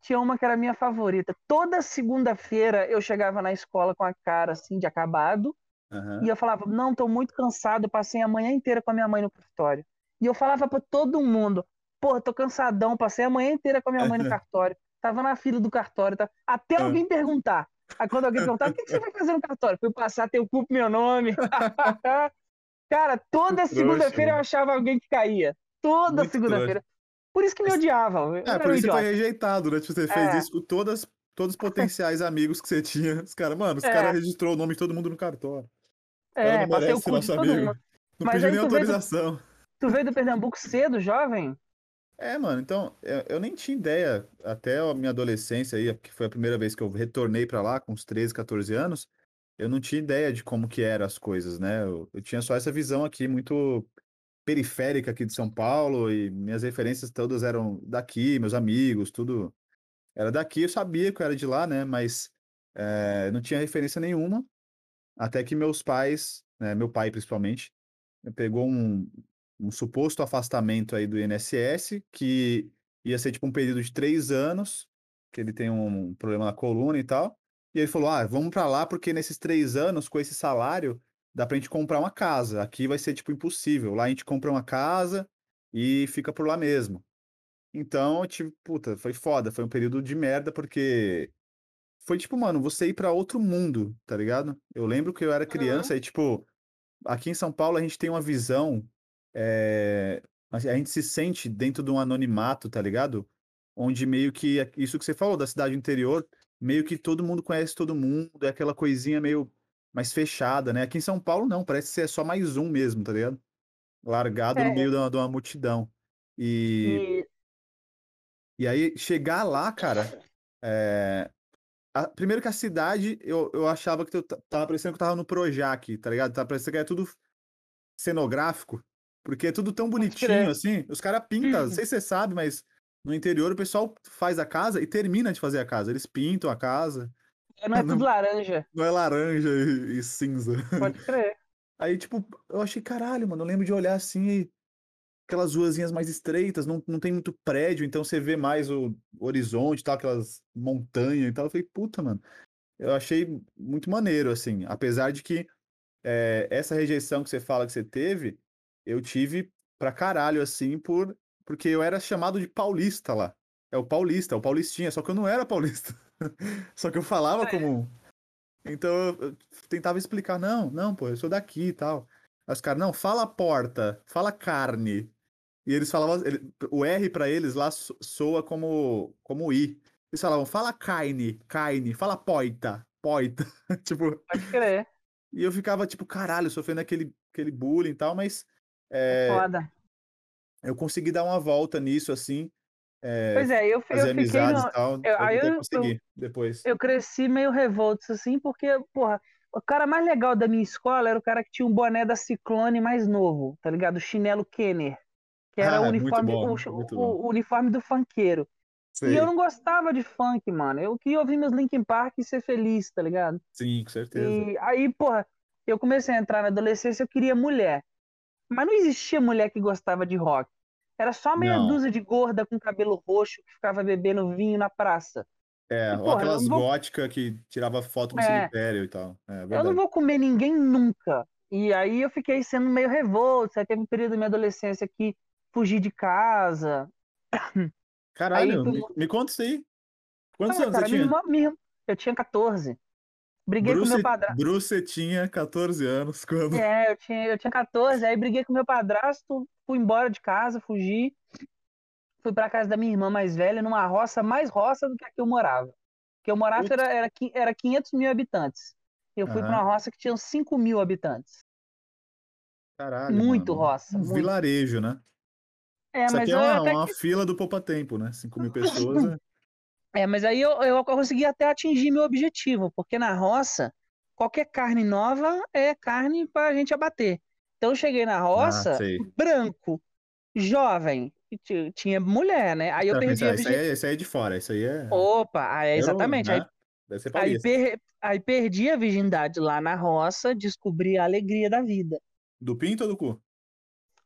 Tinha uma que era a minha favorita. Toda segunda-feira eu chegava na escola com a cara assim de acabado Aham. e eu falava: Não, tô muito cansado, passei a manhã inteira com a minha mãe no cartório. E eu falava pra todo mundo: Porra, tô cansadão, passei a manhã inteira com a minha mãe no cartório. Tava na fila do cartório, tá? até Ah. alguém perguntar. Aí quando alguém perguntava: O que que você vai fazer no cartório? Fui passar teu cu pro meu nome. Cara, toda segunda-feira eu achava alguém que caía. Toda segunda-feira. Por isso que me odiavam. Era por um isso você foi rejeitado, né? Tipo, você fez É. isso com todas, todos os potenciais amigos que você tinha. Os caras, mano, os É. caras registrou o nome de todo mundo no cartório. É, não passei o cu de todo amigo. mundo. Não Mas pediu nem tu veio, do, autorização. tu veio do Pernambuco cedo, jovem? É, mano, então, eu, nem tinha ideia, até a minha adolescência aí, que foi a primeira vez que eu retornei pra lá, com uns 13, 14 anos, eu não tinha ideia de como que eram as coisas, né? Eu, eu tinha só essa visão aqui muito periférica aqui de São Paulo e minhas referências todas eram daqui, meus amigos, tudo era daqui. Eu sabia que eu era de lá, né? Mas é, não tinha referência nenhuma. Até que meus pais, né, meu pai principalmente, pegou um, um suposto afastamento aí do INSS, que ia ser tipo um período de três anos, que ele tem um problema na coluna e tal. E ele falou: ah, vamos para lá porque nesses três anos, com esse salário, dá pra gente comprar uma casa. Aqui vai ser, tipo, impossível. Lá a gente compra uma casa e fica por lá mesmo. Então, tipo, puta, foi foda. Foi um período de merda porque foi tipo, mano, você ir para outro mundo, tá ligado? Eu lembro que eu era criança uhum. e, tipo, aqui em São Paulo a gente tem uma visão. É... A gente se sente dentro de um anonimato, tá ligado? Onde meio que isso que você falou da cidade interior meio que todo mundo conhece todo mundo, é aquela coisinha meio mais fechada, né? Aqui em São Paulo não, parece ser só mais um mesmo, tá ligado? Largado é. no meio de uma, de uma multidão. E... e... e aí, chegar lá, cara, é... a... primeiro que a cidade, eu, eu achava que eu tava parecendo que eu tava no Projac, tá ligado? Tava parecendo que é tudo cenográfico, porque é tudo tão bonitinho, assim. Os caras pintam, não sei se você sabe, mas no interior, o pessoal faz a casa e termina de fazer a casa. Eles pintam a casa. É, não é tudo laranja. Não é laranja e, e, cinza. Pode crer. Aí, tipo, eu achei, caralho, mano. Eu lembro de olhar assim e aquelas ruazinhas mais estreitas, não, não tem muito prédio, então você vê mais o horizonte, tal, aquelas montanhas e tal. Eu falei, puta, mano. Eu achei muito maneiro, assim. Apesar de que é, essa rejeição que você fala que você teve, eu tive pra caralho, assim, por porque eu era chamado de paulista lá. É o paulista, é o paulistinha, só que eu não era paulista. só que eu falava é. como Então eu, tentava explicar, não, não, pô, eu sou daqui e tal. Aí os caras, não, fala porta, fala carne. E eles falavam, ele, o R para eles lá soa como como I. Eles falavam, fala carne, carne, fala poita, poita. tipo. Pode crer. E eu ficava, tipo, caralho, sofrendo aquele, aquele bullying e tal, mas. É, é Foda eu consegui dar uma volta nisso, assim. É, pois é, eu, fazer eu fiquei no... e tal. Eu, aí eu, eu, depois. Eu cresci meio revolto, assim, porque, porra, o cara mais legal da minha escola era o cara que tinha um boné da Ciclone mais novo, tá ligado? O chinelo Kenner. Que era ah, o, uniforme, bom, o, o, o, uniforme do funkeiro. Sei. E eu não gostava de funk, mano. Eu queria ouvir meus Linkin Park e ser feliz, tá ligado? Sim, com certeza. E aí, porra, eu comecei a entrar na adolescência, eu queria mulher. Mas não existia mulher que gostava de rock. Era só meia não. dúzia de gorda com cabelo roxo que ficava bebendo vinho na praça. É, e, porra, ou aquelas vou... góticas que tirava foto no é, cemitério e tal. É, eu não vou comer ninguém nunca. E aí eu fiquei sendo meio revolto. Aí teve um período da minha adolescência que fugi de casa. Caralho, aí, me, me, conta isso aí. Quantos ah, anos cara, você tinha? Minha, eu tinha 14. Briguei Bruce, com meu padrasto. Bruce tinha 14 anos quando. É, eu tinha, eu tinha 14, aí briguei com meu padrasto, fui embora de casa, fugi. Fui pra casa da minha irmã mais velha, numa roça mais roça do que a que eu morava. Que eu morava era, era, era 500 mil habitantes. Eu fui uhum. pra uma roça que tinha 5 mil habitantes. Caralho. Muito mano. roça. Um muito. vilarejo, né? É, Isso mas aqui é uma, uma que... fila do Poupa Tempo, né? 5 mil pessoas. É... Mas aí eu, eu consegui até atingir meu objetivo, porque na roça, qualquer carne nova é carne para a gente abater. Então eu cheguei na roça, ah, branco, jovem, tinha mulher, né? Aí eu Não, perdi. Isso, aí, é, isso aí é de fora, isso aí é. Opa, é, exatamente. Eu, né? aí, aí, per, aí perdi a virgindade lá na roça, descobri a alegria da vida. Do pinto ou do cu?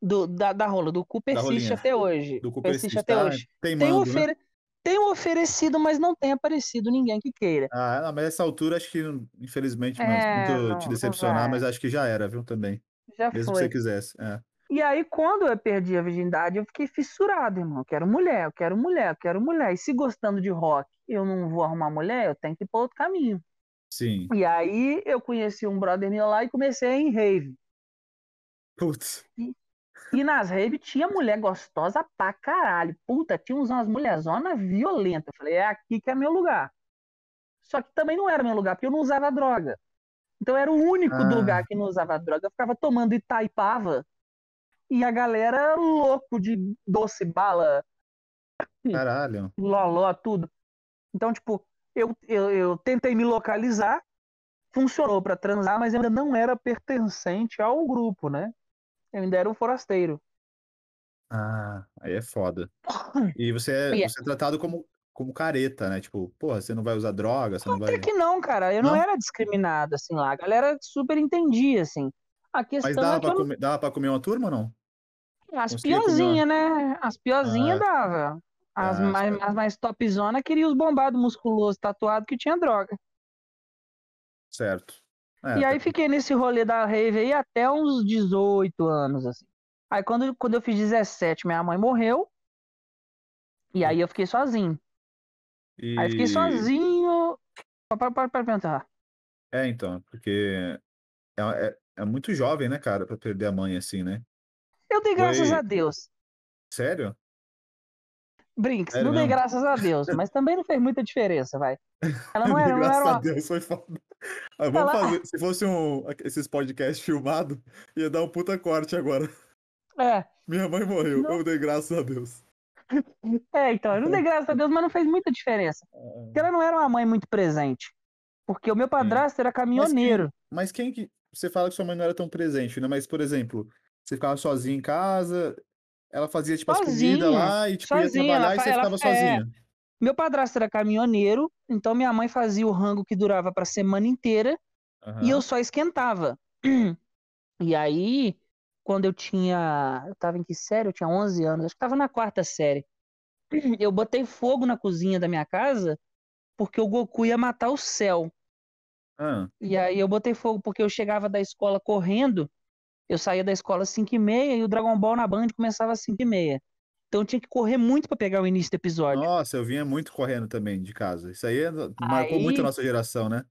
Do, da, da rola, do cu persiste até hoje. Do cu persiste, até tá hoje. Tem, tem, ofere... né? Tem oferecido, mas não tem aparecido ninguém que queira. Ah, mas essa altura acho que, infelizmente, é, muito não, te decepcionar, mas acho que já era, viu, também. Já Mesmo foi. que você quisesse. É. E aí, quando eu perdi a virgindade, eu fiquei fissurado, irmão. Eu quero mulher, eu quero mulher, eu quero mulher. E se gostando de rock eu não vou arrumar mulher, eu tenho que ir para outro caminho. Sim. E aí eu conheci um brother meu lá e comecei em rave. Putz. E, e nas raves tinha mulher gostosa pra caralho. Puta, tinha umas mulherzonas violentas. Eu falei, é aqui que é meu lugar. Só que também não era meu lugar, porque eu não usava droga. Então eu era o único ah. lugar que não usava droga. Eu ficava tomando Itaipava e a galera louco de doce, bala. Caralho. Loló, tudo. Então, tipo, eu, eu, eu tentei me localizar, funcionou para transar, mas ainda não era pertencente ao grupo, né? Eu ainda era um forasteiro. Ah, aí é foda. E você é, E é- você é tratado como, como careta, né? Tipo, porra, você não vai usar droga, você não Até vai. que não, cara. Eu não, Não? era discriminado, assim, lá. A galera super entendia, assim. A Mas questão dava é que pra, eu não comer, dava pra comer uma turma ou não? As Conseguia piorzinhas, né? As piorzinhas Ah. dava. As, Ah, mais, as mais topzona queria os bombados musculosos tatuados que tinha droga. Certo. É, e tá- aí fiquei nesse rolê da rave aí até uns 18 anos, assim. Aí quando, quando eu fiz 17, minha mãe morreu. E aí eu fiquei sozinho. Aí fiquei E- sozinho. Pode, pode, pode perguntar. É, então, porque é, é, é muito jovem, né, cara, pra perder a mãe assim, né? Eu dei graças Foi- a Deus. Sério? Brinks, Sério não dei mesmo? graças a Deus, mas também não fez muita diferença, vai. Ela não era, não Graças era a uma... Deus, foi foda. Ah, vamos Ela- fazer. Se fosse um, esses podcasts filmados, ia dar um puta corte agora. É, Minha mãe morreu. Não. Eu dei graças a Deus. é, então, eu não dei graças a Deus, mas não fez muita diferença. Porque ela não era uma mãe muito presente. Porque o meu padrasto era caminhoneiro. Mas quem que. Você fala que sua mãe não era tão presente, né? Mas, por exemplo, você ficava sozinha em casa, ela fazia, tipo, as Sozinha, comidas lá e, tipo, sozinha, ia trabalhar ela e você ela ficava fa- é. Meu padrasto era caminhoneiro, então minha mãe fazia o rango que durava pra semana inteira e eu só esquentava. E aí, quando eu tinha. Eu tava em que série? Eu tinha 11 anos, acho que tava na quarta série. Eu botei fogo na cozinha da minha casa porque o Goku ia matar o céu. Ah, E aí eu botei fogo porque eu chegava da escola correndo, eu saía da escola às 5 e meia e o Dragon Ball na Band começava às 5 e meia. Então eu tinha que correr muito pra pegar o início do episódio. Nossa, eu vinha muito correndo também de casa. Isso aí é- marcou Aí- muito a nossa geração, né?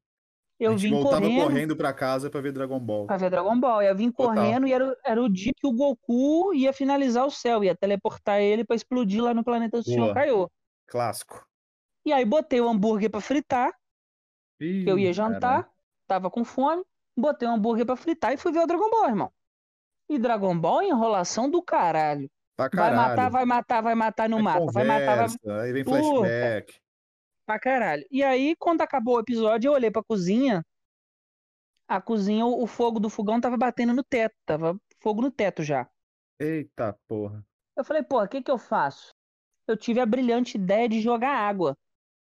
a Eu gente vim voltava correndo, correndo pra casa pra ver Dragon Ball. pra ver Dragon Ball. Eu vim Total. correndo e era, era o dia que o Goku ia finalizar o céu, ia teleportar ele pra explodir lá no planeta do Senhor. Kaiô. Clássico. E aí botei o hambúrguer pra fritar, que eu ia Ih, jantar, tava com fome, botei o hambúrguer pra fritar e fui ver o Dragon Ball, irmão. E Dragon Ball é enrolação do caralho. Pra Vai matar, caralho. vai matar, vai matar, não Aí mata. Vai matar, vai Aí vem Puta. flashback. pra caralho. E aí, quando acabou o episódio, eu olhei pra cozinha. A cozinha, o o fogo do fogão tava batendo no teto, tava fogo no teto já. Eita porra. Eu falei, pô, o que que eu faço? Eu tive a brilhante ideia de jogar água.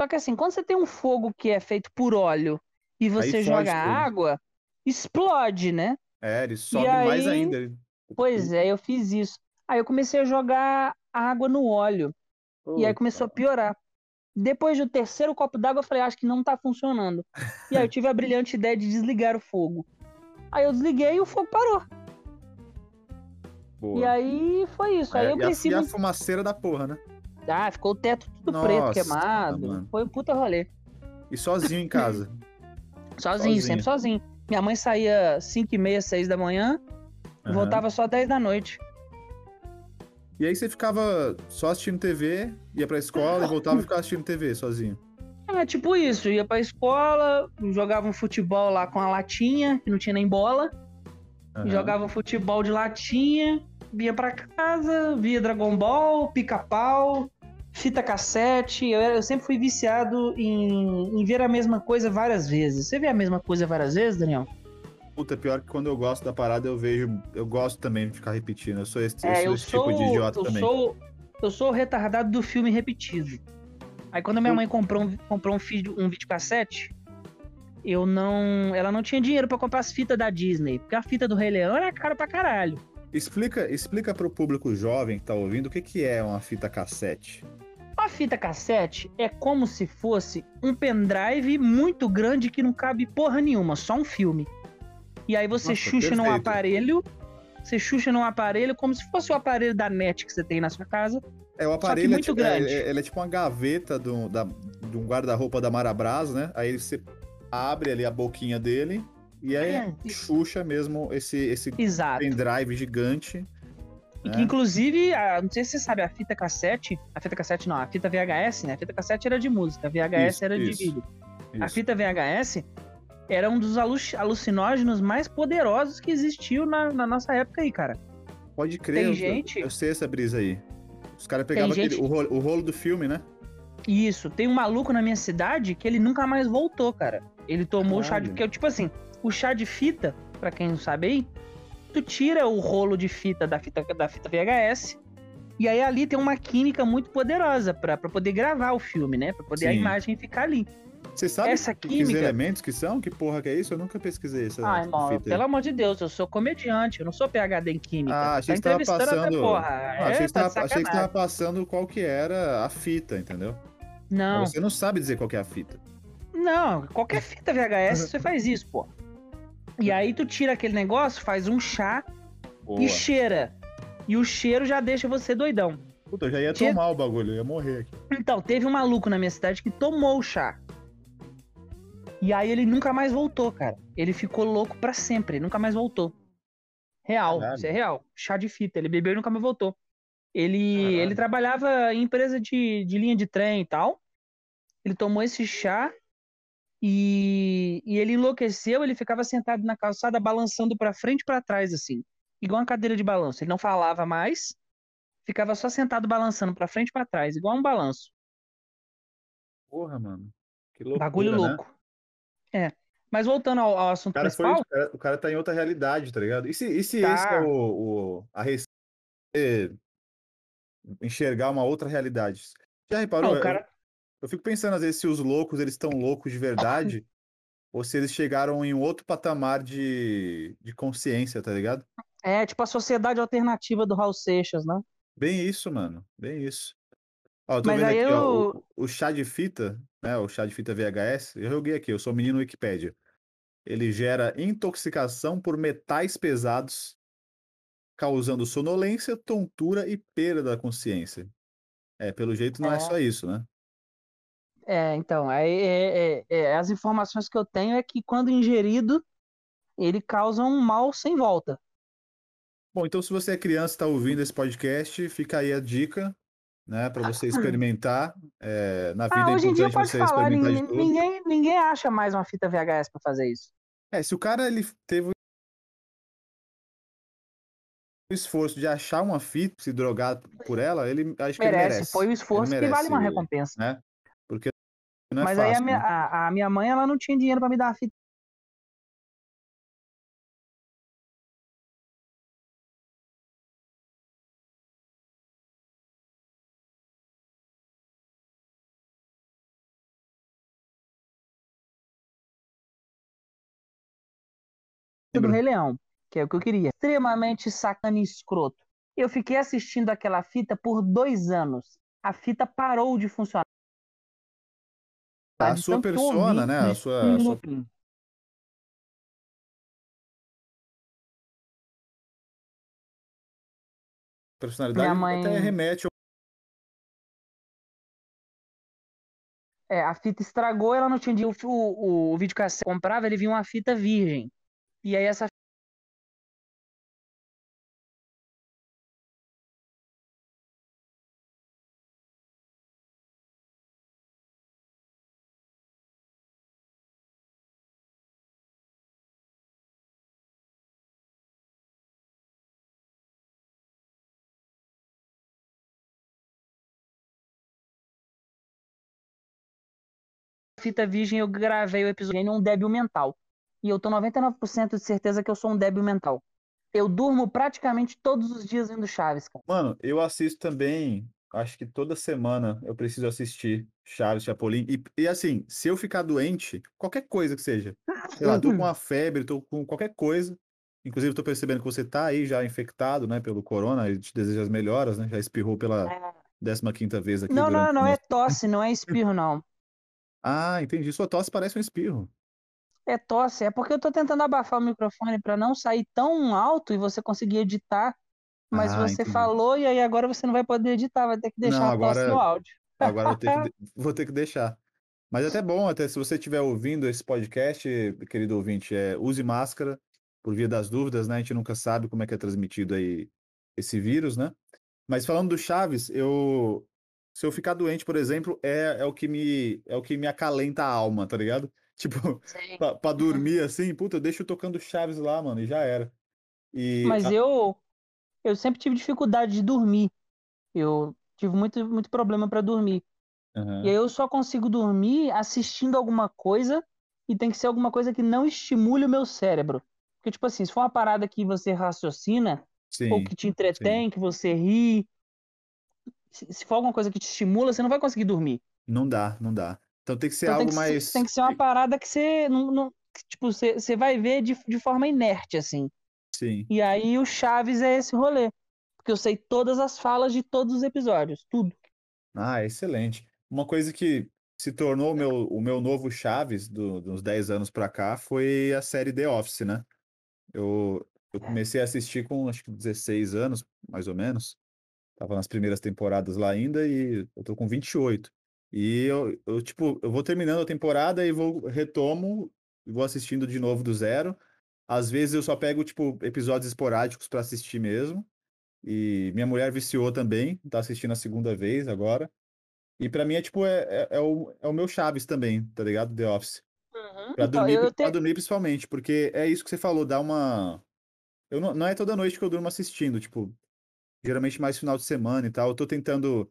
Só que assim, quando você tem um fogo que é feito por óleo e você fode joga tudo. água, explode, né? É, ele sobe mais aí- ainda. Pois é, eu fiz isso. Aí eu comecei a jogar água no óleo. E aí começou a piorar. Depois do terceiro copo d'água, eu falei, acho que não tá funcionando. E aí eu tive a brilhante ideia de desligar o fogo. Aí eu desliguei e o fogo parou. Boa. E aí foi isso. Aí É, eu a, cresci e a fumaceira da porra, né? Ah, ficou o teto tudo Nossa, preto, queimado. mano. Foi um puta rolê. E sozinho em casa. Sozinho, Sozinho. sempre sozinho. Minha mãe saía 5 e meia, 6 da manhã, Aham. voltava só 10 da noite. E aí você ficava só assistindo TV, ia pra escola e voltava e ficava assistindo TV sozinho. É tipo isso, ia pra escola, jogava um futebol lá com a latinha, que não tinha nem bola. Aham. Jogava futebol de latinha, vinha pra casa, via Dragon Ball, pica-pau, fita cassete. Eu, era- eu sempre fui viciado em, em ver a mesma coisa várias vezes. Você vê a mesma coisa várias vezes, Daniel? Puta, pior que quando eu gosto da parada, eu vejo. Eu gosto também de ficar repetindo. Eu sou esse, eu É, sou eu esse sou, tipo de idiota eu também. sou, eu sou o retardado do filme repetido. Aí quando minha mãe comprou um, comprou um, vídeo, um videocassete, eu não, ela não tinha dinheiro pra comprar as fitas da Disney, porque a fita do Rei Leão era cara pra caralho. Explica, explica pro público jovem que tá ouvindo o que, que é uma fita cassete. A fita cassete é como se fosse um pendrive muito grande que não cabe porra nenhuma, só um filme. E aí você Nossa, xuxa num perfeito. aparelho, você xuxa num aparelho como se fosse o aparelho da net que você tem na sua casa. É, o aparelho é, muito tipo, grande. é- ele é tipo uma gaveta do, da, de um guarda-roupa da Marabras, né? Aí você abre ali a boquinha dele e aí É. xuxa mesmo esse, esse Exato. pendrive gigante. E né? que inclusive, a- não sei se você sabe, a fita cassete, a fita cassete não, a fita VHS, né? A fita cassete era de música, a VHS Isso, era de isso, vídeo. A Isso. fita VHS era um dos alu- alucinógenos mais poderosos que existiu na, na nossa época aí, cara. Pode crer, tem eu- gente- Eu, sei essa brisa aí. Os caras pegavam gente- aquele- o, rolo, o rolo do filme, né? Isso, tem um maluco na minha cidade que ele nunca mais voltou, cara. Ele tomou o chá de. Porque, tipo assim, o chá de fita, para quem não sabe aí, tu tira o rolo de fita da fita, da fita VHS. E aí ali tem uma química muito poderosa para poder gravar o filme, né? Pra poder Sim. a imagem ficar ali. Você sabe Essa química... que elementos que são? Que porra que é isso? Eu nunca pesquisei isso. Ah, irmão, pelo amor de Deus, eu sou comediante, eu não sou PHD em química. Ah, achei tá que estava passando. Porra. Ah, é, achei, que tá achei que estava passando qual que era a fita, entendeu? Não. Mas você não sabe dizer qual que é a fita. Não, qualquer fita VHS você faz isso, pô. E aí tu tira aquele negócio, faz um chá Boa. e cheira. E o cheiro já deixa você doidão. Puta, eu já ia tomar o bagulho, eu ia morrer aqui. Então, teve um maluco na minha cidade que tomou o chá. E aí ele nunca mais voltou, cara. Ele ficou louco para sempre, ele nunca mais voltou. Real, Caralho. isso é real. Chá de fita, ele bebeu e nunca mais voltou. Ele, ele trabalhava em empresa de, de linha de trem e tal. Ele tomou esse chá e, e ele enlouqueceu. Ele ficava sentado na calçada balançando para frente e para trás, assim, igual uma cadeira de balanço. Ele não falava mais, ficava só sentado balançando para frente e para trás, igual um balanço. Porra, mano. Que loucura, Bagulho né? louco. É. Mas voltando ao, ao assunto o principal. Foi, o, cara, o, cara, tá em outra realidade, tá ligado? E se, e se tá. esse é o, o a receita enxergar uma outra realidade? Já reparou? Não, cara... eu, eu, fico pensando às vezes se os loucos eles estão loucos de verdade ou se eles chegaram em um outro patamar de, de consciência, tá ligado? É, tipo a sociedade alternativa do Raul Seixas, né? Bem isso, mano. Bem isso. Ó, eu tô Mas vendo aqui, eu... ó, o, o, chá de fita, né? O chá de fita VHS, eu joguei aqui, eu sou menino Wikipedia. Ele gera intoxicação por metais pesados, causando sonolência, tontura e perda da consciência. É, pelo jeito não é, é só isso, né? É, então, é, é, é, as informações que eu tenho é que quando ingerido, ele causa um mal sem volta. Bom, então se você é criança e está ouvindo esse podcast, fica aí a dica né, para você experimentar. É, na vida ah, hoje em dia pode falar, ninguém, ninguém, ninguém acha mais uma fita VHS para fazer isso. É, se o cara ele teve o esforço de achar uma fita, se drogar por ela, ele acho que merece. Ele merece. Foi o esforço merece, que vale uma recompensa. Né? Porque é Mas fácil, aí a minha, né? a, a minha mãe ela não tinha dinheiro para me dar a fita do Rei Leão, que é o que eu queria. Extremamente sacana e escroto. Eu fiquei assistindo aquela fita por dois anos. A fita parou de funcionar. A sua persona, né? A sua, a sua... personalidade mãe... até remete ao... É, a fita estragou, ela não tinha o, o, o videocassete comprava, ele vinha uma fita virgem. E aí essa fita virgem eu gravei o episódio em um débil mental e eu tô 99% de certeza que eu sou um débil mental. Eu durmo praticamente todos os dias vendo Chaves, cara. Mano, eu assisto também, acho que toda semana eu preciso assistir Chaves, Chapolin. E, e assim, se eu ficar doente, qualquer coisa que seja, sei lá, tô com uma febre, tô com qualquer coisa. Inclusive, tô percebendo que você tá aí já infectado, né, pelo corona, e te deseja as melhoras, né? Já espirrou pela 15 é. vez aqui. Não, não, não, é tosse, não é espirro, não. ah, entendi. Sua tosse parece um espirro. É tosse, é porque eu tô tentando abafar o microfone para não sair tão alto e você conseguir editar. Mas ah, você entendi. falou e aí agora você não vai poder editar, vai ter que deixar não, agora, a tosse no áudio. Agora vou ter, que, vou ter que deixar. Mas é até bom, até se você estiver ouvindo esse podcast, querido ouvinte, é, use máscara por via das dúvidas, né? A gente nunca sabe como é que é transmitido aí esse vírus, né? Mas falando do Chaves, eu se eu ficar doente, por exemplo, é, é o que me é o que me acalenta a alma, tá ligado? Tipo, pra, pra, dormir assim, puta, eu deixo tocando Chaves lá, mano, e já era. E Mas eu eu sempre tive dificuldade de dormir. Eu tive muito, muito problema para dormir. Uhum. E aí eu só consigo dormir assistindo alguma coisa e tem que ser alguma coisa que não estimule o meu cérebro. Porque, tipo assim, se for uma parada que você raciocina, sim, ou que te entretém, sim. que você ri, se for alguma coisa que te estimula, você não vai conseguir dormir. Não dá, não dá. Então tem que ser então, algo tem que mais. Ser, tem que ser uma parada que você não, não tipo, você, você vai ver de, de forma inerte, assim. Sim. E aí o Chaves é esse rolê. Porque eu sei todas as falas de todos os episódios, tudo. Ah, excelente. Uma coisa que se tornou o meu, o meu novo Chaves do, dos 10 anos pra cá foi a série The Office, né? Eu, eu comecei a assistir com acho que 16 anos, mais ou menos. Tava nas primeiras temporadas lá ainda e eu tô com 28. E eu, eu tipo, eu vou terminando a temporada e vou retomo vou assistindo de novo do zero. Às vezes eu só pego, tipo, episódios esporádicos para assistir mesmo. E minha mulher viciou também, tá assistindo a segunda vez agora. E para mim é tipo, é, é, é, o, é o meu Chaves também, tá ligado? The Office. Uhum. Pra, então, dormir, te... pra dormir principalmente, porque é isso que você falou, dá uma. Eu não, não é toda noite que eu durmo assistindo, tipo, geralmente mais final de semana e tal. Eu tô tentando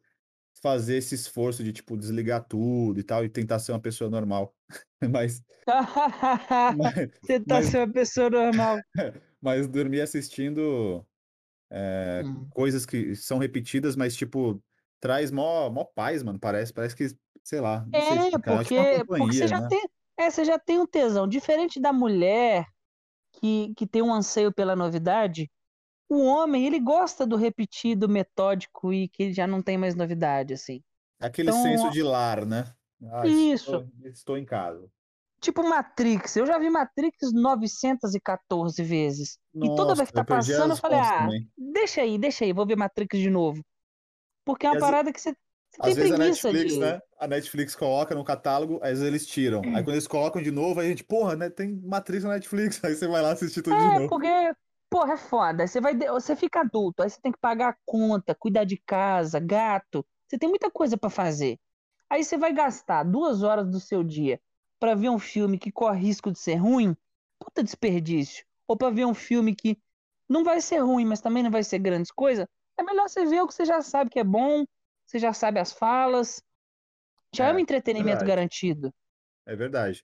fazer esse esforço de, tipo, desligar tudo e tal, e tentar ser uma pessoa normal. mas, mas. Tentar mas, ser uma pessoa normal. mas dormir assistindo é, hum. coisas que são repetidas, mas, tipo, traz mó, mó paz, mano. Parece, parece que, sei lá. É, sei, porque, é tipo porque você já, né? tem, é, você já tem um tesão. Diferente da mulher que, que tem um anseio pela novidade, o homem, ele gosta do repetido, metódico e que já não tem mais novidade, assim. Aquele então, senso de lar, né? Ah, isso. Estou, estou, em casa. Tipo Matrix. Eu já vi Matrix 914 vezes. Nossa, e toda vez que tá passando, eu falei, ah, também. deixa aí, deixa aí, vou ver Matrix de novo. Porque é uma e parada que você, você tem preguiça a Netflix, de... né? A Netflix coloca no catálogo, às vezes eles tiram. Aí quando eles colocam de novo, aí a gente, porra, né, tem Matrix na Netflix. Aí você vai lá assistir tudo é, de novo. Porque Porra, é foda. Você vai, você fica adulto, aí você tem que pagar a conta, cuidar de casa, gato. Você tem muita coisa para fazer. Aí você vai gastar duas horas do seu dia para ver um filme que corre risco de ser ruim. Puta desperdício. Ou para ver um filme que não vai ser ruim, mas também não vai ser grandes coisas. É melhor você ver o que você já sabe que é bom, você já sabe as falas. Já é, é um entretenimento verdade. garantido. É verdade.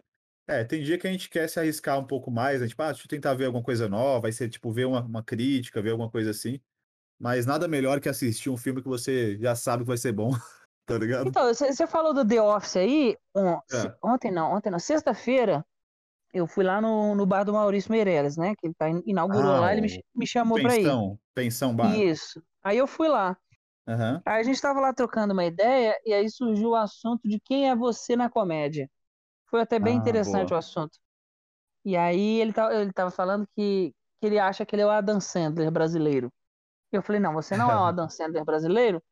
É, tem dia que a gente quer se arriscar um pouco mais, a gente, ah, deixa eu tentar ver alguma coisa nova, vai ser tipo ver uma, uma crítica, ver alguma coisa assim. Mas nada melhor que assistir um filme que você já sabe que vai ser bom, tá ligado? Então, você falou do The Office aí, on, é. ontem não, ontem não, sexta-feira, eu fui lá no, no bar do Maurício Meirelles, né? Que ele tá, inaugurou ah, lá, ele me, me chamou pensão, pra ir. Pensão Bar. Isso. Aí eu fui lá. Uhum. Aí a gente tava lá trocando uma ideia, e aí surgiu o assunto de quem é você na comédia. Foi até bem ah, interessante boa. o assunto. E aí ele, tá, ele tava falando que, que ele acha que ele é o Adam Sandler brasileiro. Eu falei, não, você não é o Adam Sandler brasileiro,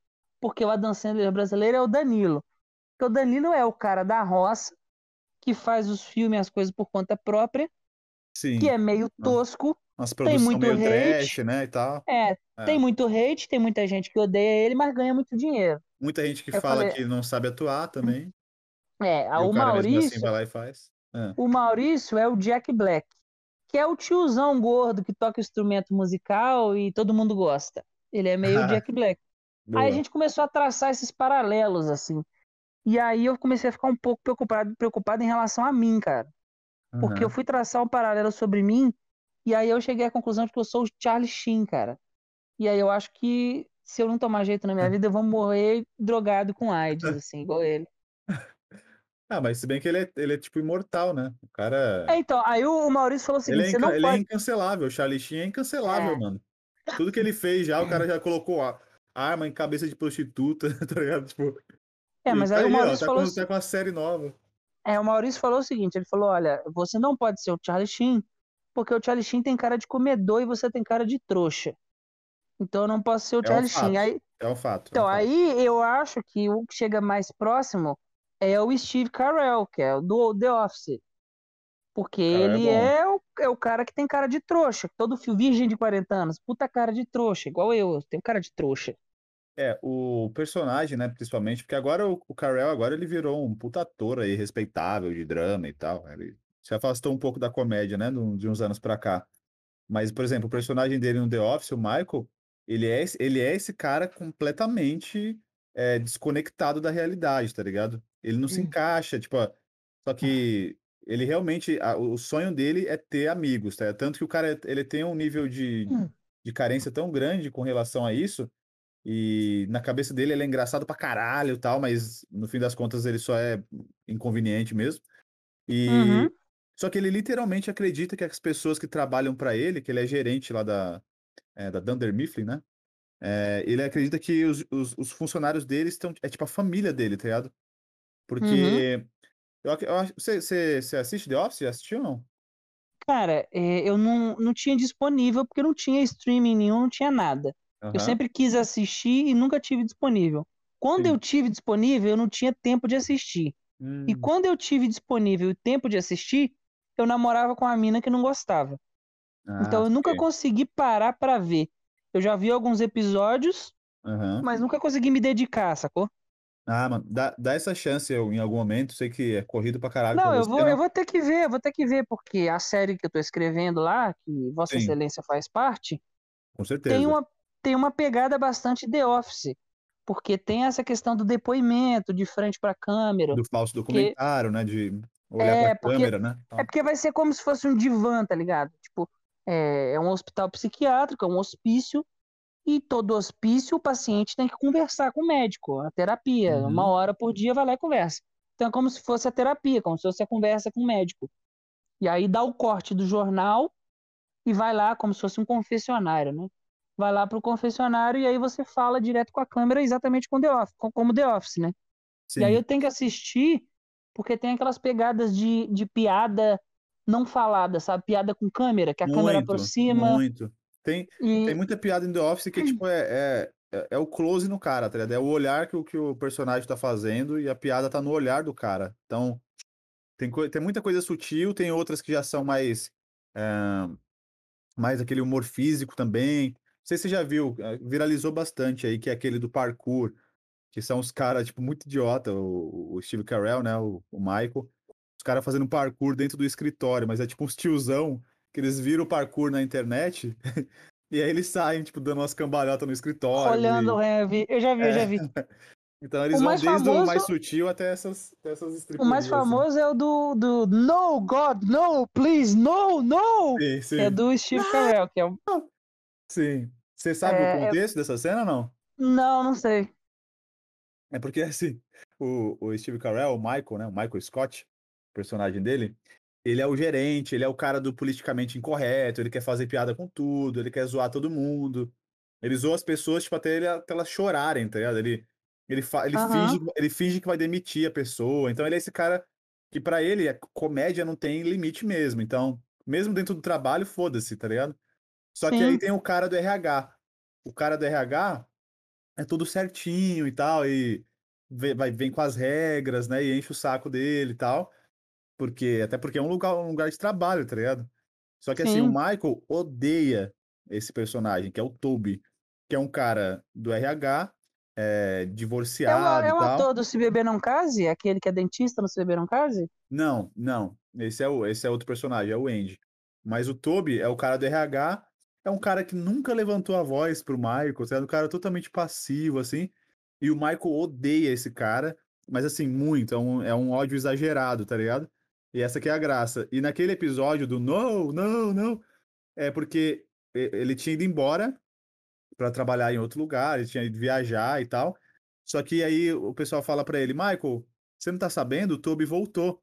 porque o Adam Sandler brasileiro é o Danilo. Porque o Danilo é o cara da roça, que faz os filmes, as coisas por conta própria, Sim. que é meio tosco, tem muito hate, trash, né, e tal. É, é, tem muito hate, tem muita gente que odeia ele, mas ganha muito dinheiro. Muita gente que eu fala falei... que não sabe atuar também. É, o, o assim Maurício. Assim vai lá e faz. É. O Maurício é o Jack Black, que é o tiozão gordo que toca instrumento musical e todo mundo gosta. Ele é meio Jack Black. Boa. Aí a gente começou a traçar esses paralelos, assim. E aí eu comecei a ficar um pouco preocupado, preocupado em relação a mim, cara. Porque uhum. eu fui traçar um paralelo sobre mim, e aí eu cheguei à conclusão de que eu sou o Charlie Sheen, cara. E aí eu acho que se eu não tomar jeito na minha vida, eu vou morrer drogado com AIDS, assim, igual ele. Ah, mas se bem que ele é, ele é tipo imortal, né? O cara. É, então, aí o Maurício falou o seguinte: ele, é, você não ele é pode... é incancelável, o Charlie Sheen é incancelável, é. mano. Tudo que ele fez já, o cara já colocou a arma em cabeça de prostituta, tá ligado? Tipo. É, mas tá aí, o Maurício ó, tá falou. Com, tá com a série nova. É, o Maurício falou o seguinte: ele falou: olha, você não pode ser o Charlie Sheen, porque o Charlie Sheen tem cara de comedor e você tem cara de trouxa. Então eu não posso ser o é Charlie um Sheen. Aí... É um fato. Então, é um fato. aí eu acho que o que chega mais próximo é o Steve Carell, que é o do The Office. Porque cara, ele é, é, o, é o cara que tem cara de trouxa. Todo fio virgem de 40 anos, puta cara de trouxa, igual eu, eu tenho cara de trouxa. É, o personagem, né, principalmente, porque agora o, o Carell agora ele virou um puta ator aí, respeitável de drama e tal. Ele se afastou um pouco da comédia, né, de uns anos pra cá. Mas, por exemplo, o personagem dele no The Office, o Michael, ele é, ele é esse cara completamente é, desconectado da realidade, tá ligado? Ele não se encaixa, tipo, só que ele realmente, a, o sonho dele é ter amigos, tá? Tanto que o cara, ele tem um nível de, hum. de carência tão grande com relação a isso, e na cabeça dele ele é engraçado pra caralho e tal, mas no fim das contas ele só é inconveniente mesmo. E uhum. só que ele literalmente acredita que as pessoas que trabalham para ele, que ele é gerente lá da, é, da Dunder Mifflin, né? É, ele acredita que os, os, os funcionários dele estão. É tipo a família dele, tá ligado? Porque. Uhum. Eu, eu, você, você, você assiste The Office? Assistiu ou não? Cara, é, eu não, não tinha disponível porque não tinha streaming nenhum, não tinha nada. Uhum. Eu sempre quis assistir e nunca tive disponível. Quando Sim. eu tive disponível, eu não tinha tempo de assistir. Hum. E quando eu tive disponível o tempo de assistir, eu namorava com uma mina que não gostava. Ah, então eu nunca consegui parar para ver. Eu já vi alguns episódios, uhum. mas nunca consegui me dedicar, sacou? Ah, mano, dá, dá essa chance eu, em algum momento. Sei que é corrido pra caralho. Não, pra eu, vou, né? eu vou ter que ver, vou ter que ver, porque a série que eu tô escrevendo lá, que Vossa Sim. Excelência faz parte, com certeza. Tem uma, tem uma pegada bastante The Office. Porque tem essa questão do depoimento de frente para a câmera. Do falso documentário, que... né? De olhar é, para a câmera, né? É porque vai ser como se fosse um divã, tá ligado? Tipo, é, é um hospital psiquiátrico, é um hospício, e todo hospício o paciente tem que conversar com o médico, a terapia. Uhum. Uma hora por dia vai lá e conversa. Então é como se fosse a terapia, como se fosse a conversa com o médico. E aí dá o corte do jornal e vai lá como se fosse um confessionário, né? vai lá pro confessionário e aí você fala direto com a câmera exatamente com The Office, como The Office, né? Sim. E aí eu tenho que assistir porque tem aquelas pegadas de, de piada não falada, sabe? Piada com câmera, que a muito, câmera aproxima. Muito. Tem, e... tem muita piada em The Office que tipo, é, é, é, o close no cara, tá ligado? É o olhar que o, que o personagem tá fazendo e a piada tá no olhar do cara. Então, tem, tem muita coisa sutil, tem outras que já são mais. É, mais aquele humor físico também sei se você já viu, eh, viralizou bastante aí, que é aquele do parkour, que são os caras, tipo, muito idiota, o, o Steve Carell, né, o, o Michael, os caras fazendo parkour dentro do escritório, mas é tipo uns tiozão, que eles viram o parkour na internet, e aí eles saem, tipo, dando umas cambalhotas no escritório. Olhando, e... é, eu já vi, é. eu já vi. Então eles o vão desde famoso... o mais sutil até essas, até essas O mais assim. famoso assim. é o do, do No, God, no, please, no, no! Sim, sim. É do Steve Carell, que é o... Sim. Você sabe é, o contexto dessa cena ou não? Não, não sei. É porque, assim, o, o Steve Carell, o Michael, né? O Michael Scott, personagem dele, ele é o gerente, ele é o cara do politicamente incorreto, ele quer fazer piada com tudo, ele quer zoar todo mundo. Ele zoa as pessoas, tipo, até, ele, até elas chorarem, tá ligado? Ele, ele, fa, ele, uhum. finge, ele finge que vai demitir a pessoa. Então, ele é esse cara que, para ele, a comédia não tem limite mesmo. Então, mesmo dentro do trabalho, foda-se, tá ligado? Só Sim. que aí tem o cara do RH. O cara do RH é tudo certinho e tal, e vem, vai, vem com as regras, né? E enche o saco dele e tal. Porque, até porque é um lugar, um lugar de trabalho, tá ligado? Só que Sim. assim, o Michael odeia esse personagem, que é o Toby, que é um cara do RH, é, divorciado. É, o, é um ator do Se Beber Não Case? Aquele que é dentista no Se Beber Não Case? Não, não. Esse é, o, esse é outro personagem, é o Andy. Mas o Toby é o cara do RH é um cara que nunca levantou a voz pro Michael, é um cara totalmente passivo, assim. E o Michael odeia esse cara, mas assim, muito. É um, é um ódio exagerado, tá ligado? E essa que é a graça. E naquele episódio do não, não, não, é porque ele tinha ido embora para trabalhar em outro lugar, ele tinha ido viajar e tal. Só que aí o pessoal fala para ele, Michael, você não tá sabendo? O Toby voltou.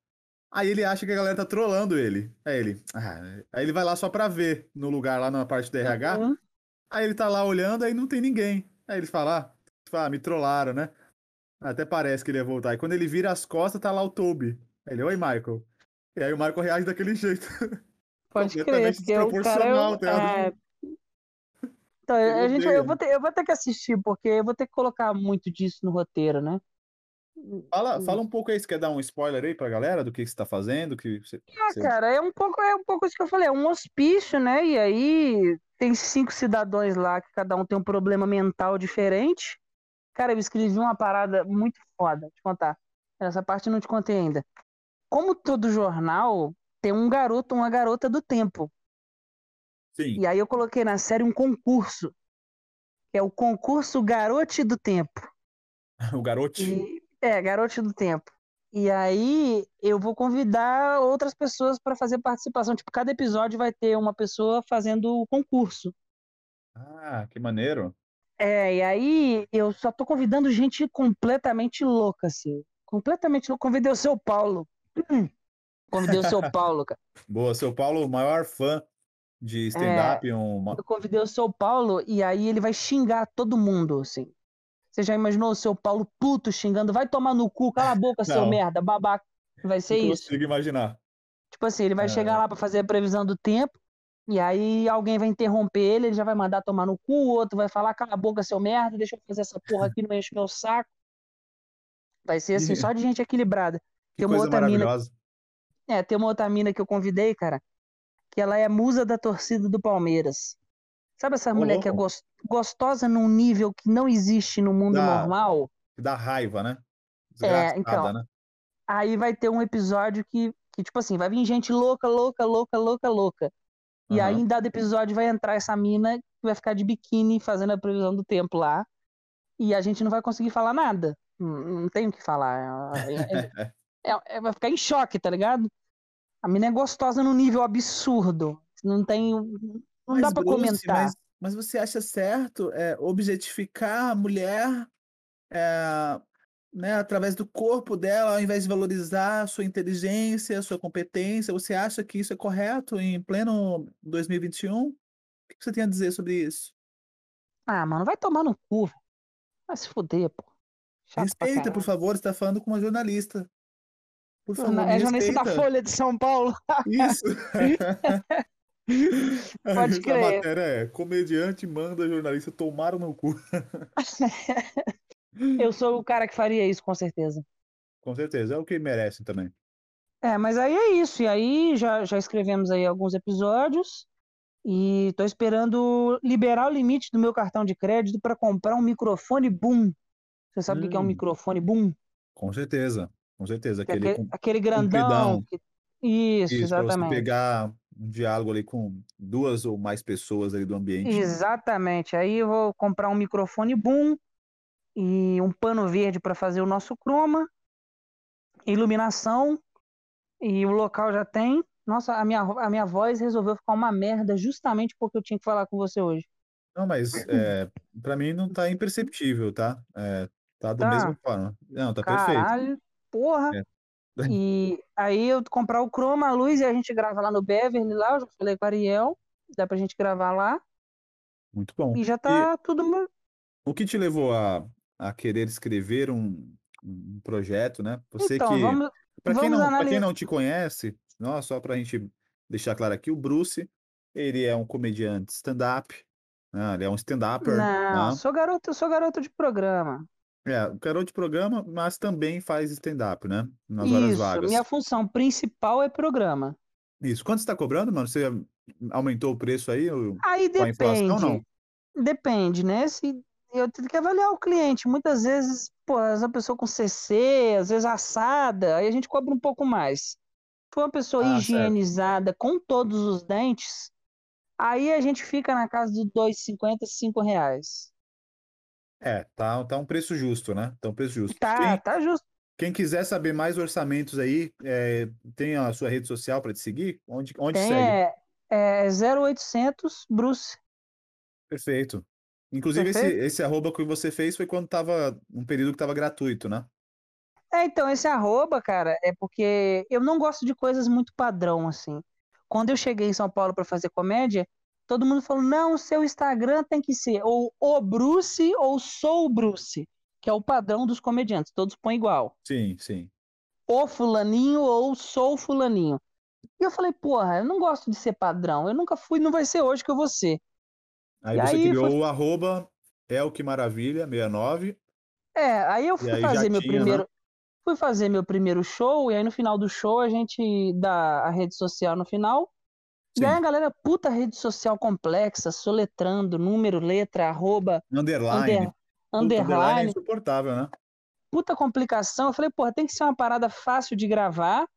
Aí ele acha que a galera tá trolando ele. Aí ele. Ah, aí ele vai lá só pra ver no lugar, lá na parte do RH. Uhum. Aí ele tá lá olhando, aí não tem ninguém. Aí ele fala, ah, me trollaram, né? Até parece que ele ia voltar. E quando ele vira as costas, tá lá o Toby. Aí ele, oi, Michael. E aí o Michael reage daquele jeito. Pode crer, porque o cara é, tá é... Então, a gente, eu, vou ter, eu vou ter que assistir, porque eu vou ter que colocar muito disso no roteiro, né? Fala, hum. fala um pouco aí, você quer dar um spoiler aí pra galera do que você tá fazendo? Que você, ah, você... cara, é um pouco, é um pouco isso que eu falei, é um hospício, né? E aí tem cinco cidadãos lá que cada um tem um problema mental diferente. Cara, eu escrevi uma parada muito foda, te contar. Essa parte eu não te contei ainda. Como todo jornal, tem um garoto, uma garota do tempo. Sim. E aí eu coloquei na série um concurso, que é o concurso Garote do Tempo. o Garote? E, é, Garoto do Tempo. E aí eu vou convidar outras pessoas para fazer participação. Tipo, cada episódio vai ter uma pessoa fazendo o concurso. Ah, que maneiro. É, e aí eu só tô convidando gente completamente louca, assim. Completamente louca. Convidei o seu Paulo. Convidei o seu Paulo, cara. Boa, seu Paulo, o maior fã de stand-up. É, uma... Eu convidei o seu Paulo e aí ele vai xingar todo mundo, assim. Você já imaginou o seu Paulo puto xingando? Vai tomar no cu, cala a boca, seu merda, babaca. Vai ser Não isso. consigo imaginar. Tipo assim, ele vai é... chegar lá para fazer a previsão do tempo, e aí alguém vai interromper ele, ele já vai mandar tomar no cu, o outro vai falar, cala a boca, seu merda, deixa eu fazer essa porra aqui, não enche meu saco. Vai ser assim, só de gente equilibrada. Que tem uma outra maravilhosa. Mina... É, tem uma outra mina que eu convidei, cara, que ela é musa da torcida do Palmeiras. Sabe essa mulher que é gostosa num nível que não existe no mundo dá, normal? Dá raiva, né? Desgraçada, é, então. Né? Aí vai ter um episódio que, que, tipo assim, vai vir gente louca, louca, louca, louca, louca. E uhum. aí, em dado episódio, vai entrar essa mina que vai ficar de biquíni fazendo a previsão do tempo lá. E a gente não vai conseguir falar nada. Não, não tem o que falar. É, é, vai ficar em choque, tá ligado? A mina é gostosa num nível absurdo. Não tem. Não mas, dá pra Bruce, comentar. Mas, mas, você acha certo é, objetificar a mulher é, né, através do corpo dela, ao invés de valorizar a sua inteligência, a sua competência? Você acha que isso é correto em pleno 2021? O que você tem a dizer sobre isso? Ah, mano, vai tomar no cu. Vai se fuder, pô. Chato respeita, por favor, você tá falando com uma jornalista. Por favor, é jornalista da Folha de São Paulo. Isso. Pode crer. matéria é comediante manda jornalista tomar no cu. Eu sou o cara que faria isso, com certeza. Com certeza, é o que merecem também. É, mas aí é isso. E aí já, já escrevemos aí alguns episódios. E tô esperando liberar o limite do meu cartão de crédito para comprar um microfone boom. Você sabe o hum. que é um hum. microfone boom? Com certeza, com certeza. Aquele, aquele, aquele grandão. Que... Isso, isso, exatamente. Pra você pegar um diálogo ali com duas ou mais pessoas ali do ambiente. Exatamente. Aí eu vou comprar um microfone boom e um pano verde para fazer o nosso croma, iluminação e o local já tem. Nossa, a minha, a minha voz resolveu ficar uma merda justamente porque eu tinha que falar com você hoje. Não, mas é, para mim não tá imperceptível, tá? É, tá da tá. mesma forma. Não, tá Caralho, perfeito. Porra. É. E aí eu comprar o chroma, a luz e a gente grava lá no Beverly, lá, eu já falei com a Ariel, dá pra gente gravar lá. Muito bom. E já tá e tudo. O que te levou a, a querer escrever um, um projeto, né? Você então, que. Vamos, para quem, não, quem não te conhece, não, só pra gente deixar claro aqui, o Bruce, ele é um comediante stand-up, né? ele é um stand-upper. Não, né? sou garoto, sou garoto de programa. É, o garoto de programa, mas também faz stand-up, né? Nas Isso, horas vagas. minha função principal é programa. Isso. Quanto você está cobrando, mano? Você aumentou o preço aí? Aí depende. Inflação, não? Depende, né? Se eu tenho que avaliar o cliente. Muitas vezes, pô, a pessoa com CC, às vezes assada, aí a gente cobra um pouco mais. Se for uma pessoa ah, higienizada, certo. com todos os dentes, aí a gente fica na casa de 2,50, 5 reais. É, tá, tá um preço justo, né? Tá um preço justo. Tá, quem, tá justo. Quem quiser saber mais orçamentos aí, é, tem a sua rede social para te seguir? Onde, onde tem, segue? É, é 0800 Bruce. Perfeito. Inclusive, Perfeito. Esse, esse arroba que você fez foi quando tava um período que tava gratuito, né? É, então, esse arroba, cara, é porque eu não gosto de coisas muito padrão, assim. Quando eu cheguei em São Paulo para fazer comédia, todo mundo falou: não, o seu Instagram tem que ser ou o Bruce ou sou o Bruce, que é o padrão dos comediantes, todos põem igual. Sim, sim. O fulaninho ou sou fulaninho. E eu falei, porra, eu não gosto de ser padrão, eu nunca fui, não vai ser hoje que eu vou ser. Aí e você aí criou foi... o arroba é o que maravilha, 69. É, aí eu fui aí fazer meu tinha, primeiro. Né? Fui fazer meu primeiro show, e aí no final do show a gente dá a rede social no final. Sim. E aí a galera, puta rede social complexa, soletrando, número, letra, arroba. Underline. Under, underline. underline é insuportável, né? Puta complicação. Eu falei, porra, tem que ser uma parada fácil de gravar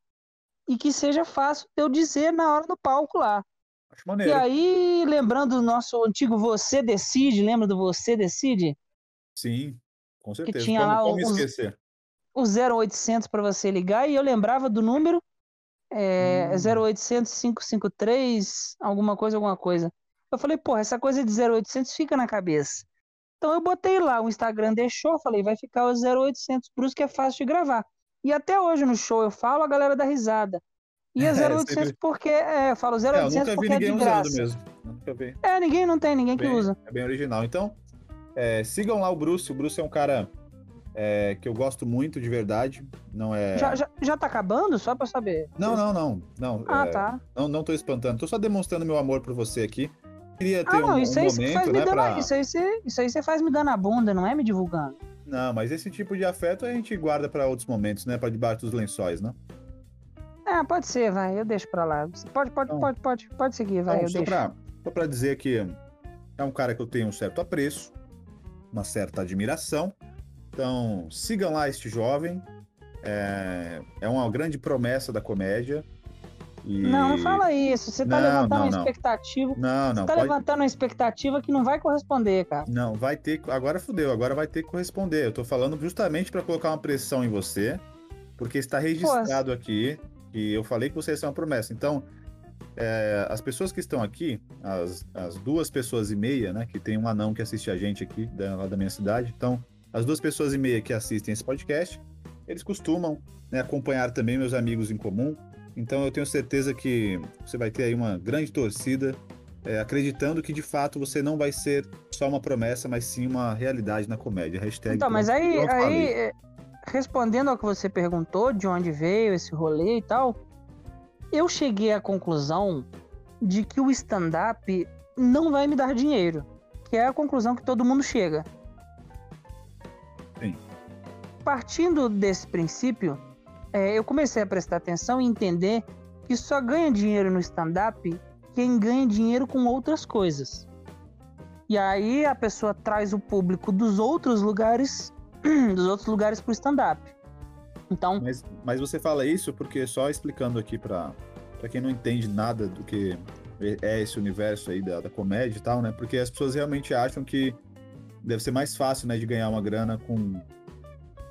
e que seja fácil eu dizer na hora do palco lá. Acho maneiro. E aí, lembrando do nosso antigo Você Decide, lembra do Você Decide? Sim, com certeza. Que tinha como, lá como os, esquecer? o 0800 para você ligar e eu lembrava do número é, hum. 0800 553 alguma coisa, alguma coisa. Eu falei, pô, essa coisa de 0800 fica na cabeça. Então eu botei lá, o Instagram deixou, falei, vai ficar o 0800 Bruce que é fácil de gravar. E até hoje no show eu falo, a galera dá risada. E é 0800 é, sempre... porque, é, eu falo 0800 é, eu nunca vi ninguém é de graça. Usando mesmo. Nunca vi. É, ninguém não tem, ninguém bem, que usa. É bem original. Então, é, sigam lá o Bruce, o Bruce é um cara é, que eu gosto muito de verdade. Não é. Já, já, já tá acabando? Só pra saber. Não, não, não. não ah, é, tá. Não, não tô espantando. Tô só demonstrando meu amor por você aqui. Queria ter ah, não, um, isso um aí momento, faz né, me dando, pra... isso, aí você, isso aí você faz me dando a bunda, não é me divulgando. Não, mas esse tipo de afeto a gente guarda para outros momentos, né? Para debaixo dos lençóis, né? É, pode ser, vai. Eu deixo pra lá. Pode, pode, então, pode, pode, pode seguir, vai. Então, eu só, deixo. Pra, só pra dizer que é um cara que eu tenho um certo apreço, uma certa admiração. Então, sigam lá este jovem. É, é uma grande promessa da comédia. E... Não, não fala isso. Você tá não, levantando não, uma expectativa. Não, não. Você tá pode... levantando uma expectativa que não vai corresponder, cara. Não, vai ter. Agora fudeu, agora vai ter que corresponder. Eu tô falando justamente para colocar uma pressão em você, porque está registrado Pô, aqui e eu falei que você ia ser uma promessa. Então, é, as pessoas que estão aqui, as, as duas pessoas e meia, né? Que tem um anão que assiste a gente aqui, da, lá da minha cidade. Então, as duas pessoas e meia que assistem esse podcast, eles costumam né, acompanhar também meus amigos em comum. Então, eu tenho certeza que você vai ter aí uma grande torcida, é, acreditando que de fato você não vai ser só uma promessa, mas sim uma realidade na comédia. Hashtag então, mas aí, aí é, respondendo ao que você perguntou, de onde veio esse rolê e tal, eu cheguei à conclusão de que o stand-up não vai me dar dinheiro, que é a conclusão que todo mundo chega. Sim. Partindo desse princípio, é, eu comecei a prestar atenção e entender que só ganha dinheiro no stand-up quem ganha dinheiro com outras coisas. E aí a pessoa traz o público dos outros lugares dos outros lugares pro stand-up. Então. Mas, mas você fala isso porque só explicando aqui para quem não entende nada do que é esse universo aí da, da comédia e tal, né? Porque as pessoas realmente acham que deve ser mais fácil, né, de ganhar uma grana com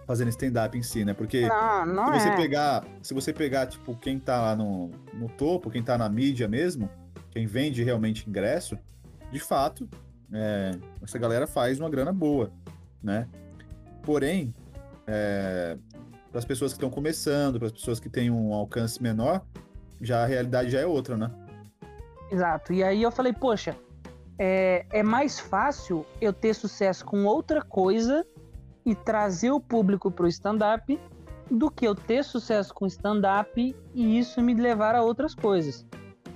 fazendo stand-up em si, né? Porque não, não se você é. pegar, se você pegar tipo quem tá lá no, no topo, quem tá na mídia mesmo, quem vende realmente ingresso, de fato, é, essa galera faz uma grana boa, né? Porém, é, para as pessoas que estão começando, para as pessoas que têm um alcance menor, já a realidade já é outra, né? Exato. E aí eu falei, poxa, é, é mais fácil eu ter sucesso com outra coisa e trazer o público para o stand-up do que eu ter sucesso com stand-up e isso me levar a outras coisas.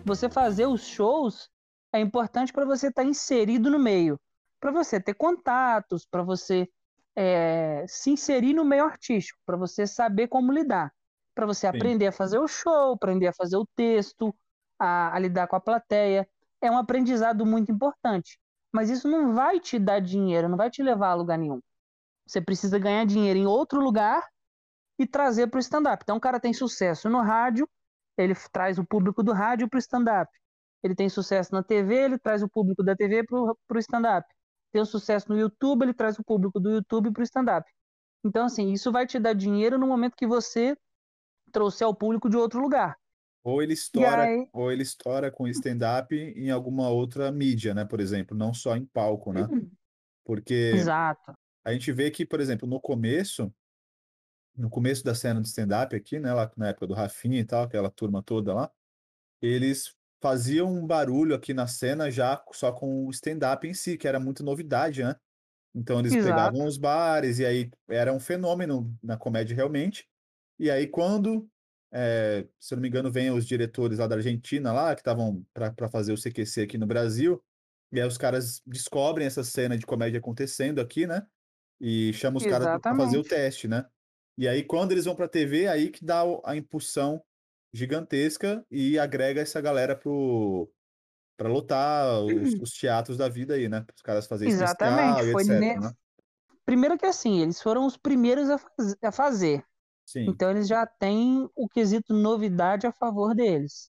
Você fazer os shows é importante para você estar tá inserido no meio, para você ter contatos, para você é, se inserir no meio artístico, para você saber como lidar, para você Sim. aprender a fazer o show, aprender a fazer o texto, a, a lidar com a plateia. É um aprendizado muito importante. Mas isso não vai te dar dinheiro, não vai te levar a lugar nenhum. Você precisa ganhar dinheiro em outro lugar e trazer para o stand-up. Então, o cara tem sucesso no rádio, ele traz o público do rádio para o stand-up. Ele tem sucesso na TV, ele traz o público da TV para o stand-up tem sucesso no YouTube, ele traz o público do YouTube para o stand-up. Então, assim, isso vai te dar dinheiro no momento que você trouxer o público de outro lugar. Ou ele estoura, aí... ou ele estoura com stand-up em alguma outra mídia, né? Por exemplo, não só em palco, né? Uhum. Porque Exato. a gente vê que, por exemplo, no começo, no começo da cena de stand-up aqui, né? Lá na época do Rafinha e tal, aquela turma toda lá, eles fazia um barulho aqui na cena já só com o stand-up em si, que era muito novidade, né? Então eles Exato. pegavam os bares e aí era um fenômeno na comédia realmente. E aí quando, é, se eu não me engano, vem os diretores lá da Argentina lá, que estavam para fazer o CQC aqui no Brasil, e aí os caras descobrem essa cena de comédia acontecendo aqui, né? E chamam os caras para fazer o teste, né? E aí quando eles vão para a TV, aí que dá a impulsão gigantesca e agrega essa galera pro para lotar os, os, teatros da vida aí, né? Os caras fazerem Exatamente, foi etc, ne... né? Primeiro que assim, eles foram os primeiros a, faz... a fazer. Sim. Então eles já têm o quesito novidade a favor deles.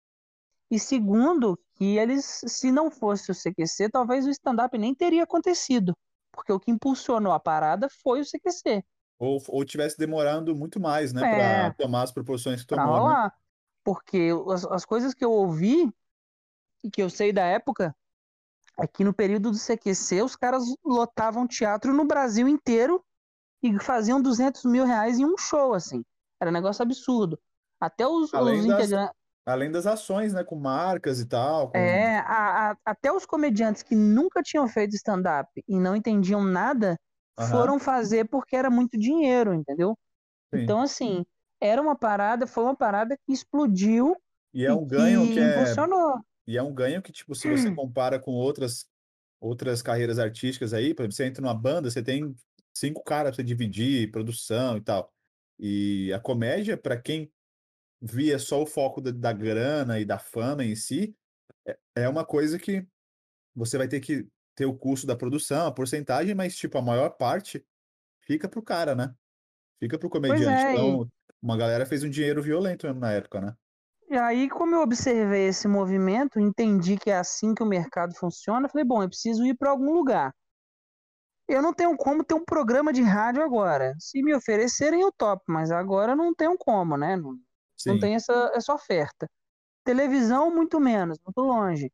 E segundo, que eles, se não fosse o CQC, talvez o stand-up nem teria acontecido. Porque o que impulsionou a parada foi o CQC. Ou, ou tivesse demorando muito mais, né, é, para tomar as proporções que tomou, né? Porque as, as coisas que eu ouvi e que eu sei da época é que no período do CQC os caras lotavam teatro no Brasil inteiro e faziam 200 mil reais em um show, assim. Era um negócio absurdo. Até os, os integrantes. Além das ações, né, com marcas e tal. Com... É, a, a, até os comediantes que nunca tinham feito stand-up e não entendiam nada uhum. foram fazer porque era muito dinheiro, entendeu? Sim. Então, assim, era uma parada, foi uma parada que explodiu. E é um ganho que, que é. Funcionou. E é um ganho que, tipo, se você hum. compara com outras, outras carreiras artísticas aí, por exemplo, você entra numa banda, você tem cinco caras para você dividir, produção e tal. E a comédia, para quem via só o foco da, da, grana e da fama em si, é, é uma coisa que você vai ter que ter o custo da produção, a porcentagem, mas, tipo, a maior parte fica pro cara, né? Fica pro comediante. É, então, uma galera fez um dinheiro violento mesmo na época, né? E aí, como eu observei esse movimento, entendi que é assim que o mercado funciona, falei, bom, eu preciso ir para algum lugar. Eu não tenho como ter um programa de rádio agora. Se me oferecerem, eu topo, mas agora não tenho como, né? Não, não tem essa, essa oferta. Televisão, muito menos, muito longe.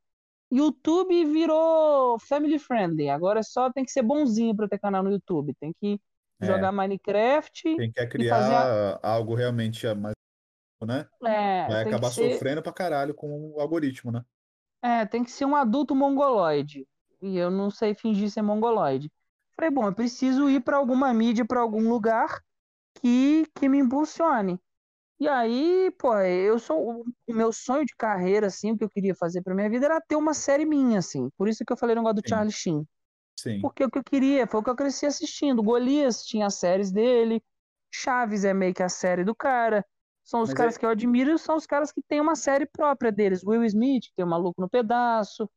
YouTube virou family friendly. Agora só tem que ser bonzinho para ter canal no YouTube. Tem que é. jogar Minecraft. Tem que criar algo realmente mais. Né? É, Vai acabar ser... sofrendo pra caralho com o algoritmo, né? É, tem que ser um adulto mongoloide. E eu não sei fingir ser mongoloide. Falei, bom, eu preciso ir para alguma mídia, para algum lugar que, que me impulsione. E aí, pô, eu sou o meu sonho de carreira, assim, o que eu queria fazer pra minha vida era ter uma série minha, assim. Por isso que eu falei o negócio do Sim. Charlie Sheen. Sim. Porque o que eu queria, foi o que eu cresci assistindo. Golias tinha as séries dele, Chaves é meio que a série do cara. São os Mas caras é... que eu admiro, são os caras que têm uma série própria deles. Will Smith, que tem o Maluco no Pedaço.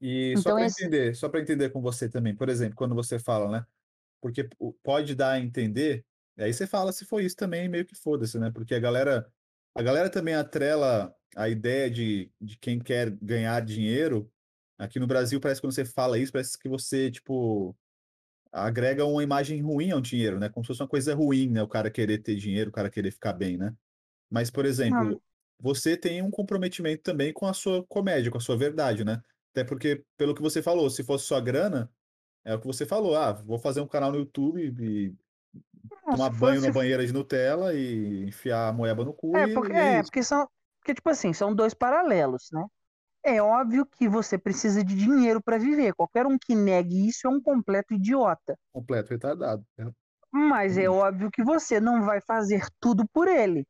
E então, só para esse... entender, só para entender com você também, por exemplo, quando você fala, né? Porque pode dar a entender aí você fala se foi isso também, meio que foda-se, né? Porque a galera, a galera também atrela a ideia de, de quem quer ganhar dinheiro. Aqui no Brasil, parece que quando você fala isso, parece que você, tipo, agrega uma imagem ruim ao dinheiro, né? Como se fosse uma coisa ruim, né? O cara querer ter dinheiro, o cara querer ficar bem, né? Mas, por exemplo, você tem um comprometimento também com a sua comédia, com a sua verdade, né? Até porque, pelo que você falou, se fosse só grana, é o que você falou, ah, vou fazer um canal no YouTube e tomar banho fosse... na banheira de Nutella e enfiar a moeba no cu. É, porque, é, é porque são. Porque, tipo assim, são dois paralelos, né? É óbvio que você precisa de dinheiro para viver. Qualquer um que negue isso é um completo idiota. Completo retardado. Né? Mas é hum. óbvio que você não vai fazer tudo por ele.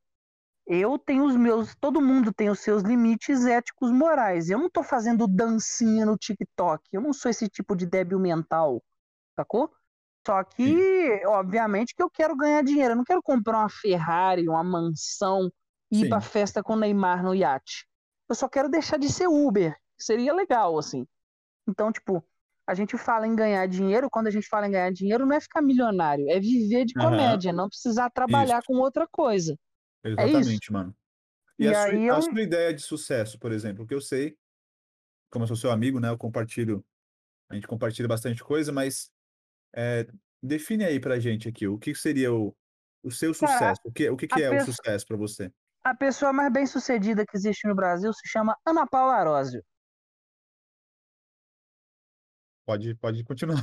Eu tenho os meus. Todo mundo tem os seus limites éticos morais. Eu não tô fazendo dancinha no TikTok. Eu não sou esse tipo de débil mental. Sacou? Só que, Sim. obviamente, que eu quero ganhar dinheiro. Eu não quero comprar uma Ferrari, uma mansão e ir pra festa com o Neymar no iate. Eu só quero deixar de ser Uber. Seria legal, assim. Então, tipo, a gente fala em ganhar dinheiro, quando a gente fala em ganhar dinheiro, não é ficar milionário, é viver de comédia, uhum. não precisar trabalhar isso. com outra coisa. É Exatamente, é mano. E, e a, sua, eu... a, sua, ideia de sucesso, por exemplo, que eu sei, como eu sou seu amigo, né, eu compartilho, a gente compartilha bastante coisa, mas é, define aí pra gente aqui, o que seria o, o seu sucesso? o que, o que, que é o sucesso para você? A pessoa mais bem sucedida que existe no Brasil se chama Ana Paula Arósio. Pode, pode continuar.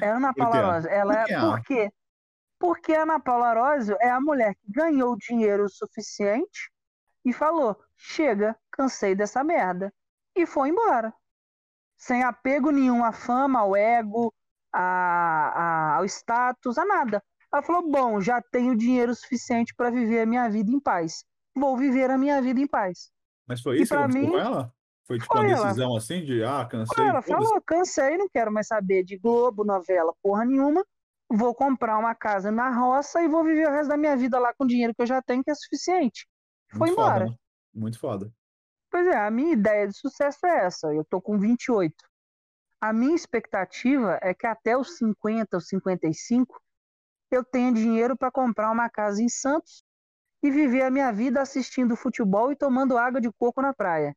É Ana Paula Arósio. Ela é, por quê? Porque a Ana Paula Arósio é a mulher que ganhou dinheiro suficiente e falou: chega, cansei dessa merda. E foi embora. Sem apego nenhum à fama, ao ego, a, a, ao status, a nada. Ela falou: Bom, já tenho dinheiro suficiente para viver a minha vida em paz. Vou viver a minha vida em paz. Mas foi isso que aconteceu mim, com ela? Foi tipo foi uma decisão ela. assim de ah, cansei. Ela falou: cansei, não quero mais saber de Globo, novela, porra nenhuma. Vou comprar uma casa na roça e vou viver o resto da minha vida lá com o dinheiro que eu já tenho, que é suficiente. Foi Muito embora. Foda, né? Muito foda. Pois é, a minha ideia de sucesso é essa. Eu tô com 28. A minha expectativa é que até os 50 ou 55 eu tenha dinheiro para comprar uma casa em Santos e viver a minha vida assistindo futebol e tomando água de coco na praia.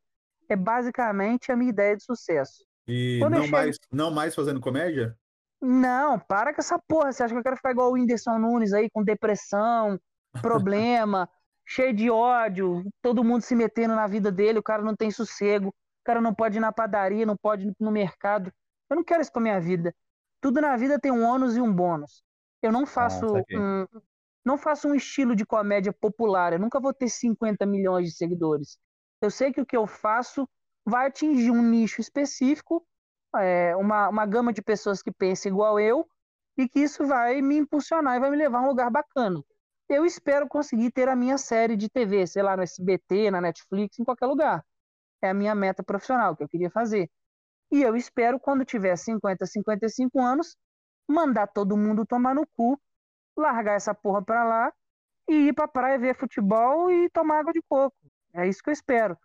É basicamente a minha ideia de sucesso. E não, chego... mais, não mais fazendo comédia? Não, para com essa porra. Você acha que eu quero ficar igual o Whindersson Nunes aí, com depressão, problema, cheio de ódio, todo mundo se metendo na vida dele, o cara não tem sossego, o cara não pode ir na padaria, não pode ir no mercado. Eu não quero isso pra minha vida. Tudo na vida tem um ônus e um bônus. Eu não faço ah, um, não faço um estilo de comédia popular. Eu nunca vou ter 50 milhões de seguidores. Eu sei que o que eu faço vai atingir um nicho específico, é, uma, uma gama de pessoas que pensam igual eu, e que isso vai me impulsionar e vai me levar a um lugar bacana. Eu espero conseguir ter a minha série de TV, sei lá, no SBT, na Netflix, em qualquer lugar. É a minha meta profissional que eu queria fazer. E eu espero, quando tiver 50, 55 anos, mandar todo mundo tomar no cu, largar essa porra pra lá e ir pra praia ver futebol e tomar água de coco. É isso que eu espero.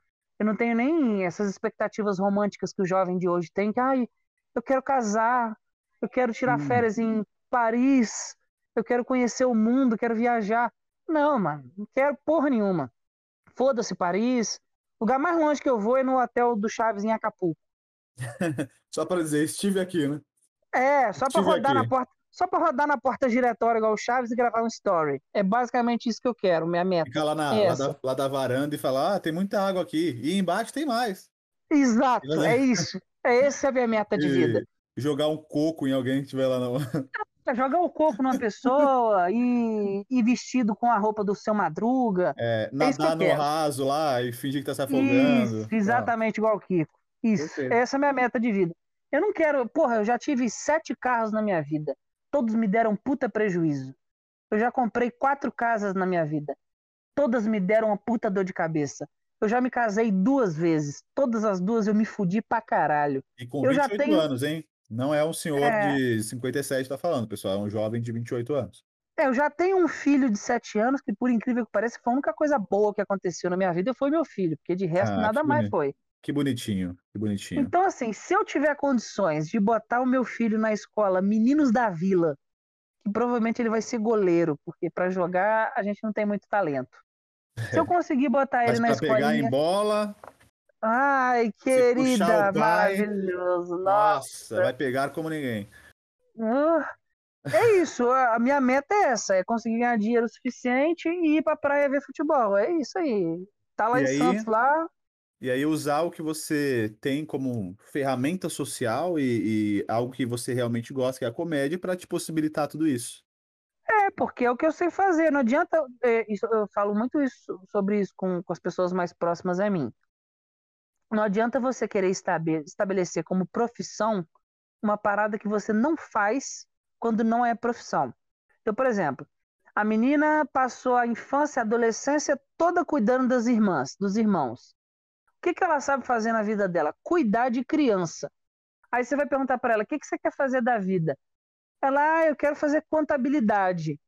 Eu não tenho nem essas expectativas românticas que o jovem de hoje tem, que ai, eu quero casar, eu quero tirar hum. férias em Paris, eu quero conhecer o mundo, quero viajar. Não, mano, não quero porra nenhuma. Foda-se Paris. O lugar mais longe que eu vou é no hotel do Chaves em Acapulco. só para dizer, estive aqui, né? É, só para rodar aqui. na porta. Só para rodar na porta giratória igual o Chaves e gravar um story. É basicamente isso que eu quero, minha meta. Ficar lá, na, é lá, da, lá da, varanda e falar: ah, tem muita água aqui. E embaixo tem mais. Exato, é isso. É essa a minha meta de vida. Jogar um coco em alguém que estiver lá na. É, jogar o coco numa pessoa e, e vestido com a roupa do seu madruga. É, é nadar é no raso lá e fingir que tá se afogando. Isso, exatamente igual o Kiko. Isso. Essa é a minha meta de vida. Eu não quero. Porra, eu já tive sete carros na minha vida. Todos me deram puta prejuízo. Eu já comprei quatro casas na minha vida. Todas me deram uma puta dor de cabeça. Eu já me casei duas vezes. Todas as duas eu me fudi pra caralho. E com eu 28 já tenho... anos, hein? Não é um senhor é... de 57 que tá falando, pessoal. É um jovem de 28 anos. É, eu já tenho um filho de 7 anos que, por incrível que pareça, foi a única coisa boa que aconteceu na minha vida foi meu filho, porque de resto ah, nada mais foi. Que bonitinho, que bonitinho. Então, assim, se eu tiver condições de botar o meu filho na escola Meninos da Vila, que provavelmente ele vai ser goleiro, porque para jogar a gente não tem muito talento. Se eu conseguir botar ele Mas na escola. pegar em bola. Ai, querida, maravilhoso. Nossa, vai pegar como ninguém. Uh, é isso, a minha meta é essa, é conseguir ganhar dinheiro suficiente e ir pra praia ver futebol. É isso aí. Tá lá e em aí, Santos lá. E aí usar o que você tem como ferramenta social e, e algo que você realmente gosta, que é a comédia, para te possibilitar tudo isso. É, porque é o que eu sei fazer. Não adianta. É, isso, eu falo muito isso, sobre isso com, com as pessoas mais próximas a mim. Não adianta você querer estabelecer como profissão uma parada que você não faz quando não é profissão. Então, por exemplo, a menina passou a infância a adolescência toda cuidando das irmãs, dos irmãos. O que, que ela sabe fazer na vida dela? Cuidar de criança. Aí você vai perguntar para ela: o que, que você quer fazer da vida? Ela, ah, eu quero fazer contabilidade.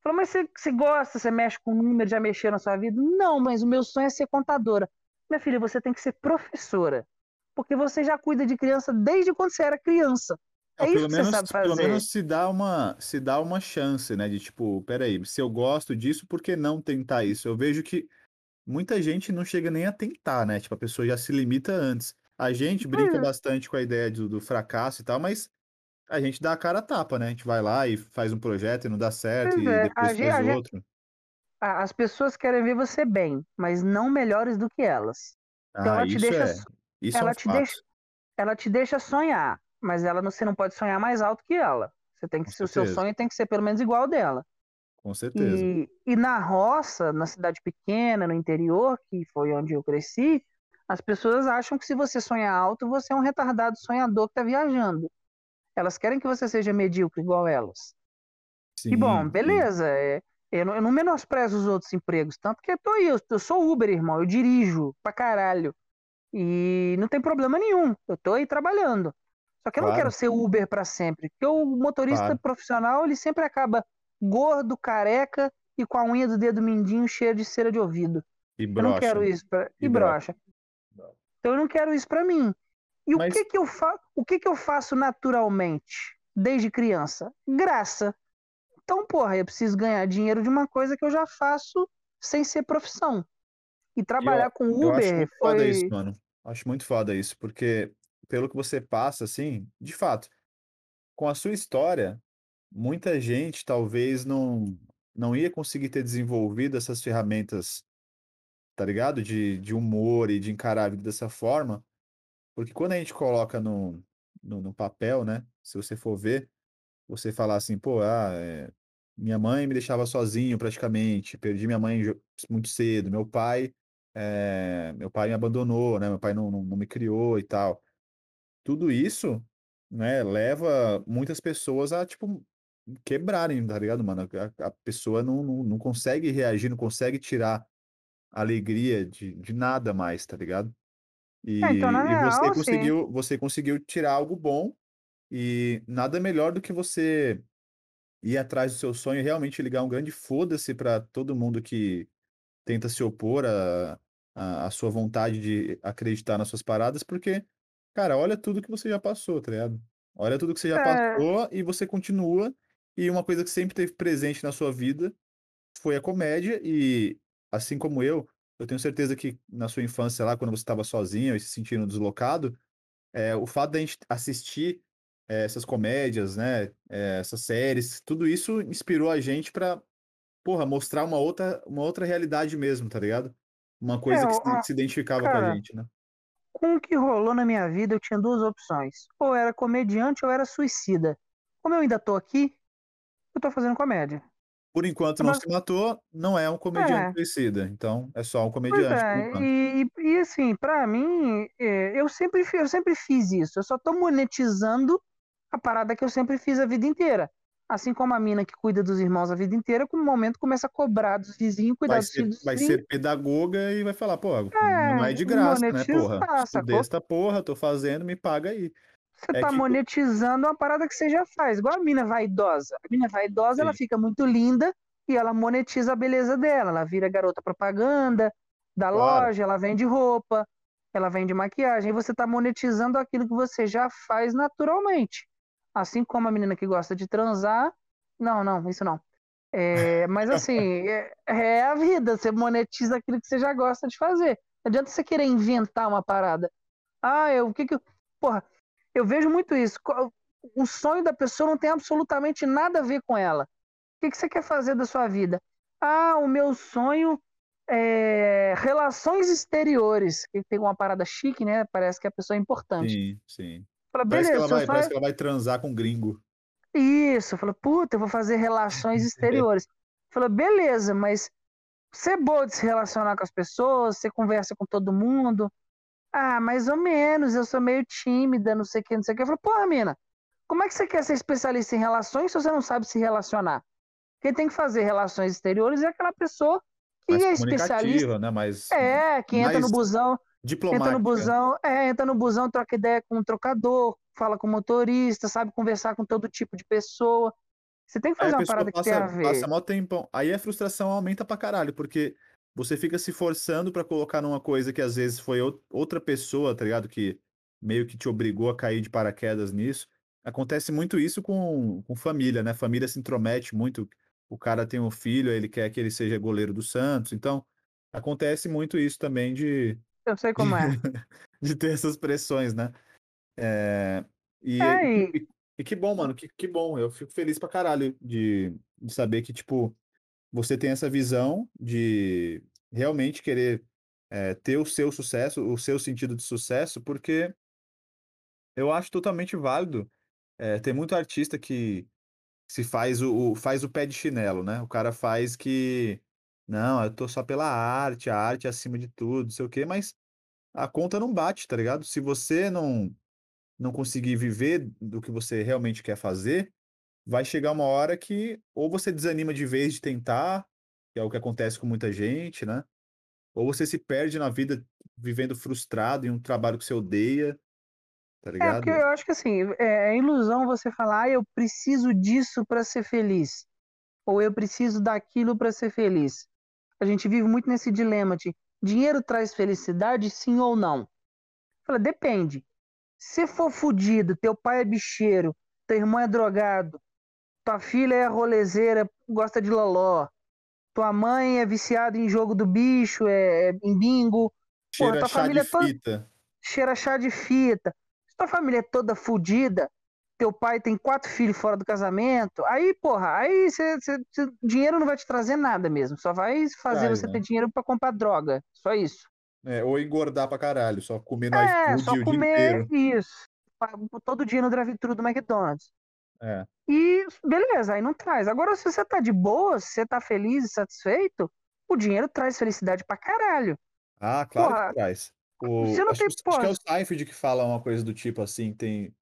Falou, mas você, você gosta, você mexe com números, já mexeu na sua vida? Não, mas o meu sonho é ser contadora. Minha filha, você tem que ser professora. Porque você já cuida de criança desde quando você era criança. É, é isso que menos, você sabe fazer. Pelo menos se dá, uma, se dá uma chance, né? De tipo, peraí, se eu gosto disso, por que não tentar isso? Eu vejo que muita gente não chega nem a tentar, né? Tipo, a pessoa já se limita antes. A gente brinca é. bastante com a ideia do, do, fracasso e tal, mas a gente dá a cara a tapa, né? A gente vai lá e faz um projeto e não dá certo, pois e é. depois a faz gente, outro. As pessoas querem ver você bem, mas não melhores do que elas. Então ah, ela te deixa, é. Isso ela é um te deixa, ela te deixa sonhar, mas ela você não pode sonhar mais alto que ela. Você tem que o seu sonho tem que ser pelo menos igual ao dela. Com certeza. E, e na roça, na cidade pequena, no interior, que foi onde eu cresci, as pessoas acham que se você sonhar alto, você é um retardado sonhador que está viajando. Elas querem que você seja medíocre igual elas. Sim, e bom, beleza. É, eu não, eu não menosprezo os outros empregos, tanto que eu tô aí, eu, eu sou Uber, irmão, eu dirijo pra caralho. E não tem problema nenhum, eu tô aí trabalhando. Só que eu claro. não quero ser Uber para sempre, porque o motorista claro. profissional, ele sempre acaba gordo, careca e com a unha do dedo mindinho cheia de cera de ouvido. E eu não quero isso pra... e, e brocha. Então eu não quero isso para mim. E Mas... o que que eu faço? O que que eu faço naturalmente desde criança? Graça. Então, porra, eu preciso ganhar dinheiro de uma coisa que eu já faço sem ser profissão. E trabalhar eu, com Uber eu acho muito foi... foda isso, mano. Acho muito foda isso, porque pelo que você passa, assim, de fato, com a sua história, muita gente talvez não não ia conseguir ter desenvolvido essas ferramentas, tá ligado? De de humor e de encarar a vida dessa forma, porque quando a gente coloca no no no papel, né, se você for ver, você falar assim: "Pô, ah, eh, minha mãe me deixava sozinho praticamente, perdi minha mãe muito cedo, meu pai, eh, meu pai me abandonou, né, meu pai não não não me criou e tal". Tudo isso, né, leva muitas pessoas a, tipo, quebrarem, tá ligado, mano? A a pessoa não não não consegue reagir, não consegue tirar alegria de de nada mais, tá ligado? É, então, E e você real, sim. conseguiu você conseguiu tirar algo bom, e nada melhor do que você ir atrás do seu sonho e realmente ligar um grande foda-se pra todo mundo que tenta se opor à à à sua vontade de acreditar nas suas paradas, porque, cara, olha tudo que você já passou, tá ligado? Olha tudo que você já É. passou e você continua, e uma coisa que sempre esteve presente na sua vida foi a comédia e, assim como eu, eu tenho certeza que na sua infância lá, quando você estava sozinho e se sentindo deslocado, eh, o fato da gente assistir, eh, essas comédias, né, eh, essas séries, tudo isso inspirou a gente pra, porra, mostrar uma outra uma outra realidade mesmo, tá ligado? Uma É, coisa que o se a que se identificava com a cara, gente, né? com o que rolou na minha vida, eu tinha 2 opções: ou era comediante ou era suicida. Como eu ainda tô aqui, eu tô fazendo comédia. Por enquanto É não basi se matou, não é um comediante É. suicida, então é só um comediante é, e e assim, pra mim, eh, eu sempre eu sempre fiz isso, eu só tô monetizando a parada que eu sempre fiz a vida inteira. Assim como a mina que cuida dos irmãos a vida inteira, com um momento começa a cobrar dos vizinho, cuidar Vai dos ser filhos vai ser pedagoga e vai falar: "Pô, não é É, de graça, né, porra. monetizar, Estudei sacou? esta porra, tô fazendo, me paga aí". Você É tá tipo monetizando uma parada que você já faz, igual a mina vaidosa. A mina vaidosa, ela Sim. fica muito linda e ela monetiza a beleza dela, ela vira garota propaganda da Claro. loja, ela vende roupa, ela vende maquiagem, e você tá monetizando aquilo que você já faz naturalmente. Assim como a menina que gosta de transar não, não, isso não. Eh, mas assim, é é a vida, você monetiza aquilo que você já gosta de fazer. Não adianta você querer inventar uma parada. "Ah, eu o que que eu" porra, eu vejo muito isso, o sonho da pessoa não tem absolutamente nada a ver com ela. O que você quer fazer da sua vida? "Ah, o meu sonho é relações exteriores", que tem uma parada chique, né, parece que a pessoa é importante. Sim, sim. Fala: Parece que "Beleza, ela vai parece é" que ela vai transar com gringo. Isso, fala: "Puta, eu vou fazer relações exteriores". Fala: "Beleza, mas você é boa de se relacionar com as pessoas, você conversa com todo mundo?". "Ah, mais ou menos, eu sou meio tímida, não sei o quê, não sei o quê". Eu falo: "Porra, mina, como é que você quer ser especialista em relações se você não sabe se relacionar?". Quem tem que fazer relações exteriores é aquela pessoa que Mais é especialista né, mais é, que entra no busão entra no busão é, entra no busão, troca ideia com o trocador, fala com o motorista, sabe conversar com todo tipo de pessoa. Você tem que fazer uma parada que tenha passa a passa ver. mó tempão aí a frustração aumenta pra caralho, porque você fica se forçando pra colocar numa coisa que às vezes foi ou outra pessoa, tá ligado, que meio que te obrigou a cair de paraquedas nisso. Acontece muito isso com com família, né, família se intromete muito, o cara tem um filho, aí ele quer que ele seja goleiro do Santos, então, acontece muito isso também de Eu sei como é. de ter essas pressões, né. Eh, e É, e e e que bom, mano, que que bom, eu fico feliz pra caralho de de saber que, tipo, você tem essa visão de realmente querer, eh, ter o seu sucesso, o seu sentido de sucesso, porque eu acho totalmente válido. Eh, tem muito artista que se faz o o faz o pé de chinelo, né, o cara faz que: "Não, eu tô só pela arte, a arte é acima de tudo, não sei o quê", mas a conta não bate, tá ligado? Se você não não conseguir viver do que você realmente quer fazer, vai chegar uma hora que ou você desanima de vez de tentar, que é o que acontece com muita gente, né, ou você se perde na vida vivendo frustrado em um trabalho que você odeia, tá É, porque ligado? eu acho que, assim, é é ilusão você falar: "Ah, eu preciso disso pra ser feliz", ou "Eu preciso daquilo pra ser feliz". A gente vive muito nesse dilema de: "Dinheiro traz felicidade, sim ou não?". Fala: "Depende, se for fudido, teu pai é bicheiro, teu irmão é drogado, tua filha é rolezeira, gosta de loló, tua mãe é viciada em jogo do bicho, eh, em bingo, porra, Cheira tua chá de família é toda fita. cheira chá de fita. Se tua família é toda fudida, teu pai tem quatro filhos fora do casamento, aí, porra, aí cê, cê, cê, dinheiro não vai te trazer nada mesmo. Só vai fazer você né? ter dinheiro para comprar droga. Só isso. É, ou engordar pra caralho, só comer no é, iFood só o comer dia inteiro. isso. Todo dia no drive-thru do McDonald's. É. E beleza, aí não traz. Agora, se você tá de boa, se você tá feliz e satisfeito, o dinheiro traz felicidade pra caralho. Ah, claro porra, que traz. O, você não acho, tem, acho que é o Seinfeld que fala uma coisa do tipo assim, tem,